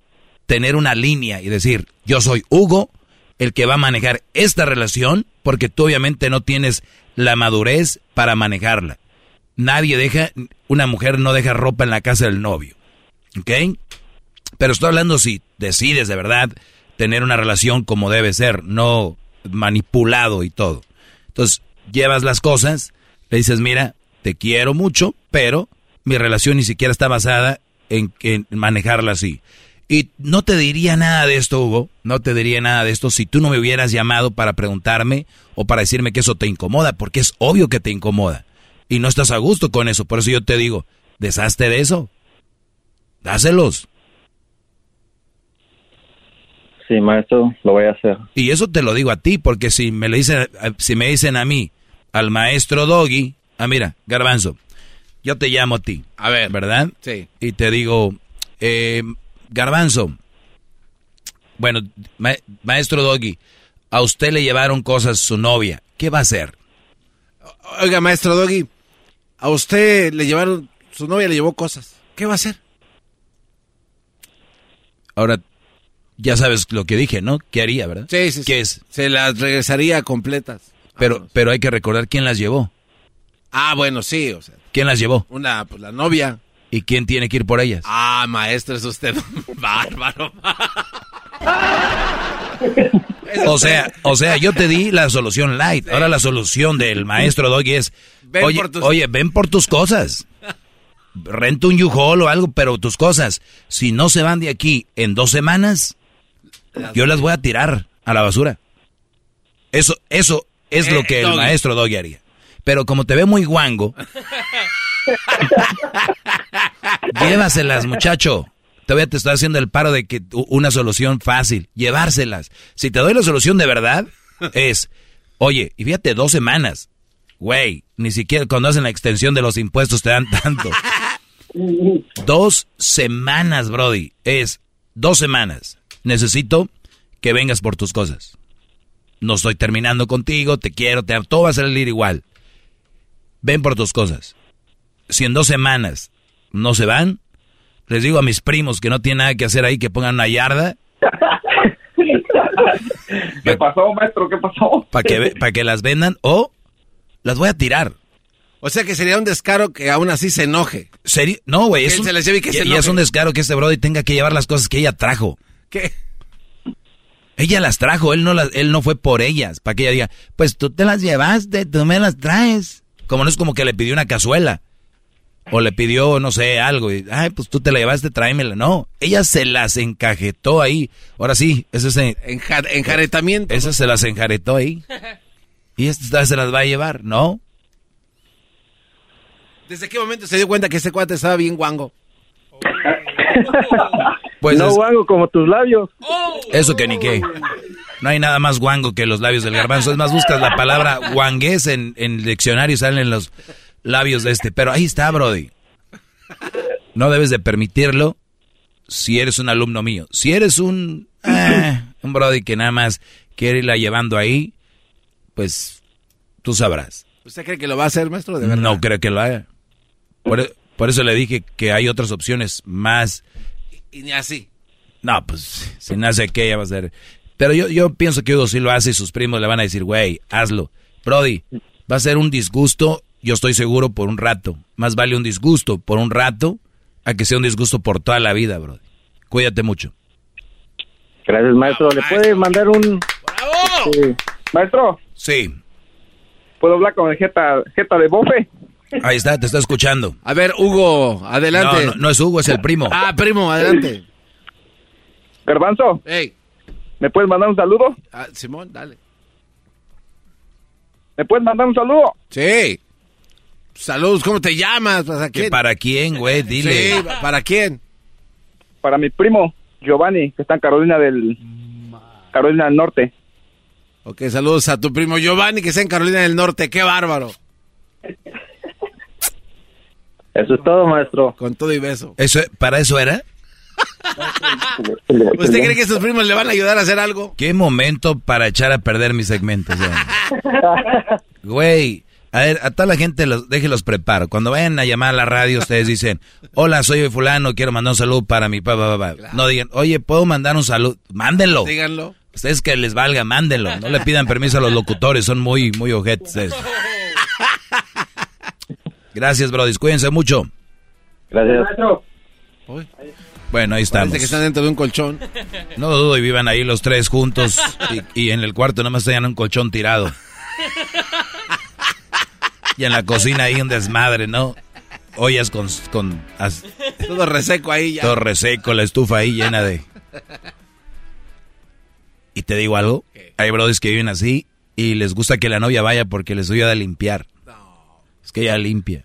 tener una línea y decir, yo soy Hugo, el que va a manejar esta relación, porque tú obviamente no tienes la madurez para manejarla. Nadie deja, una mujer no deja ropa en la casa del novio. ¿Ok? Pero estoy hablando si decides de verdad tener una relación como debe ser, no manipulado y todo. Entonces, llevas las cosas, le dices, mira, te quiero mucho, pero mi relación ni siquiera está basada en, manejarla así. Y no te diría nada de esto, Hugo, no te diría nada de esto si tú no me hubieras llamado para preguntarme o para decirme que eso te incomoda, porque es obvio que te incomoda. Y no estás a gusto con eso, por eso yo te digo, deshazte de eso. Dáselos.
Sí, maestro, lo voy a hacer.
Y eso te lo digo a ti, porque si me, le dicen, si me dicen a mí, al maestro Doggy, ah, mira, Garbanzo, yo te llamo a ti.
A ver.
¿Verdad?
Sí.
Y te digo, eh, Garbanzo, bueno, ma- maestro Doggy, a usted le llevaron cosas su novia, ¿qué va a hacer?
Oiga, maestro Doggy, a usted le llevaron, su novia le llevó cosas. ¿Qué va a hacer?
Ahora, ya sabes lo que dije, ¿no? ¿Qué haría, verdad?
Sí, sí, sí.
¿Qué es?
Se las regresaría completas.
Pero, pero hay que recordar quién las llevó.
Ah, bueno, sí, o sea,
¿Quién las llevó?
una, pues la novia.
¿Y quién tiene que ir por ellas?
Ah, maestro, es usted [laughs] bárbaro. [laughs]
O sea, o sea, yo te di la solución light. Ahora la solución del maestro Doggy es,
Ven
oye,
por tus-
oye, ven por tus cosas. [laughs] Renta un U-Haul o algo, pero tus cosas, si no se van de aquí en dos semanas, yo las voy a tirar a la basura. Eso, eso es
Eh,
lo que el
Doggy.
maestro Doggy haría. Pero como te ve muy guango, [laughs] llévaselas, muchacho. Todavía te estoy haciendo el paro de que una solución fácil, llevárselas. Si te doy la solución de verdad, [laughs] es, oye, y fíjate, dos semanas. Güey, ni siquiera cuando hacen la extensión de los impuestos te dan tanto. [laughs] Dos semanas, Brody. Es dos semanas. Necesito que vengas por tus cosas. No estoy terminando contigo, te quiero, te todo va a salir igual. Ven por tus cosas. Si en dos semanas no se van, les digo a mis primos que no tienen nada que hacer ahí que pongan una yarda [laughs]
¿Qué pasó, maestro? ¿Qué pasó?
para que, para que las vendan o las voy a tirar.
O sea que sería un descaro que aún así se enoje.
¿Serio? No, güey.
Que
Es un,
se las lleve y que
y-
se
y es un descaro que este Brody tenga que llevar las cosas que ella trajo.
¿Qué?
Ella las trajo, él no, las, él no fue por ellas, para que ella diga, pues tú te las llevaste, tú me las traes. Como no es como que le pidió una cazuela. O le pidió, no sé, algo. Y, Ay, pues tú te la llevaste, tráemela. No, ella se las encajetó ahí. Ahora sí, ese es
enjaretamiento.
Esa se las enjaretó ahí. [laughs] Y esta se las va a llevar, ¿no?
¿Desde qué momento se dio cuenta que ese cuate estaba bien guango? [laughs]
Pues no guango como tus labios.
Eso que ni qué. No hay nada más guango que los labios del garbanzo. Es más, buscas la palabra guangués en, en el diccionario y salen los labios de este. Pero ahí está, Brody. No debes de permitirlo si eres un alumno mío. Si eres un, eh, un Brody que nada más quiere irla llevando ahí, pues tú sabrás.
¿Usted cree que lo va a hacer, maestro?
No creo que lo haga. Por, por, eso le dije que hay otras opciones más.
Y ni así.
No, pues si nace que ella va a ser. Pero yo, yo pienso que Hugo sí lo hace y sus primos le van a decir, güey, hazlo. Brody, va a ser un disgusto, yo estoy seguro, por un rato. Más vale un disgusto por un rato a que sea un disgusto por toda la vida, Brody. Cuídate mucho.
Gracias, maestro. ¿Le puede mandar un... ¡Bravo!
Sí. Maestro.
Sí.
¿Puedo hablar con el Jeta, Jeta de Bofe?
Ahí está, te está escuchando.
A ver, Hugo, adelante.
No, no, no es Hugo, es el primo.
Ah, primo, adelante.
Garbanzo.
Hey.
¿Me puedes mandar un saludo?
Ah, Simón, dale.
¿Me puedes mandar un saludo?
Sí. Saludos, ¿cómo te llamas? ¿Para quién?
¿Para quién, güey? Dile.
Sí, ¿para quién?
Para mi primo, Giovanni, que está en Carolina del... Carolina del Norte.
Ok, saludos a tu primo Giovanni, que está en Carolina del Norte. ¡Qué bárbaro!
Eso es todo, maestro.
Con todo y beso.
¿Eso, ¿Para eso era?
¿Usted cree que sus primos le van a ayudar a hacer algo?
¿Qué momento para echar a perder mis segmentos? [laughs] Güey, a ver, a toda la gente los, déjelos preparo. Cuando vayan a llamar a la radio, ustedes dicen, hola, soy fulano, quiero mandar un saludo para mi papá. Pa, pa. No digan, oye, ¿puedo mandar un saludo? Mándenlo.
Díganlo.
Ustedes que les valga, mándenlo. No le pidan permiso a los locutores, son muy, muy ojetes. Gracias, bro. Cuídense mucho.
Gracias.
Bueno, ahí estamos.
Parece que están dentro de un colchón.
No dudo y vivan ahí los tres juntos y, y en el cuarto nomás tengan un colchón tirado. Y en la cocina hay un desmadre, ¿no? Ollas con... con as,
todo reseco ahí ya.
Todo reseco, la estufa ahí llena de... Te digo algo, hay brothers que viven así y les gusta que la novia vaya porque les ayuda a limpiar. No. Es que ella limpia.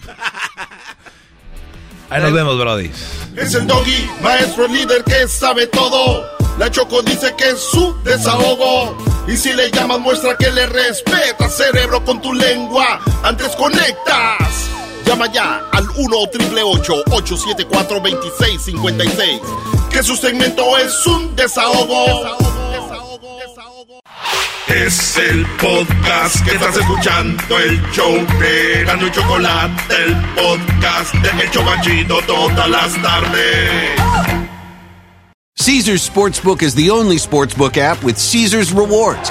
[laughs] Ahí nos vemos, brody.
Es el doggy, maestro líder que sabe todo. La Choco dice que es su desahogo. Y si le llamas, muestra que le respeta, cerebro, con tu lengua. Antes conectas. Llama ya al 1-888-874-2656. Que su segmento es un desahogo. Es el podcast que estás escuchando, el show de Gano y Chocolate, el podcast de El Chocachito todas las tardes.
Caesar's Sportsbook is the only sportsbook app with Caesar's rewards.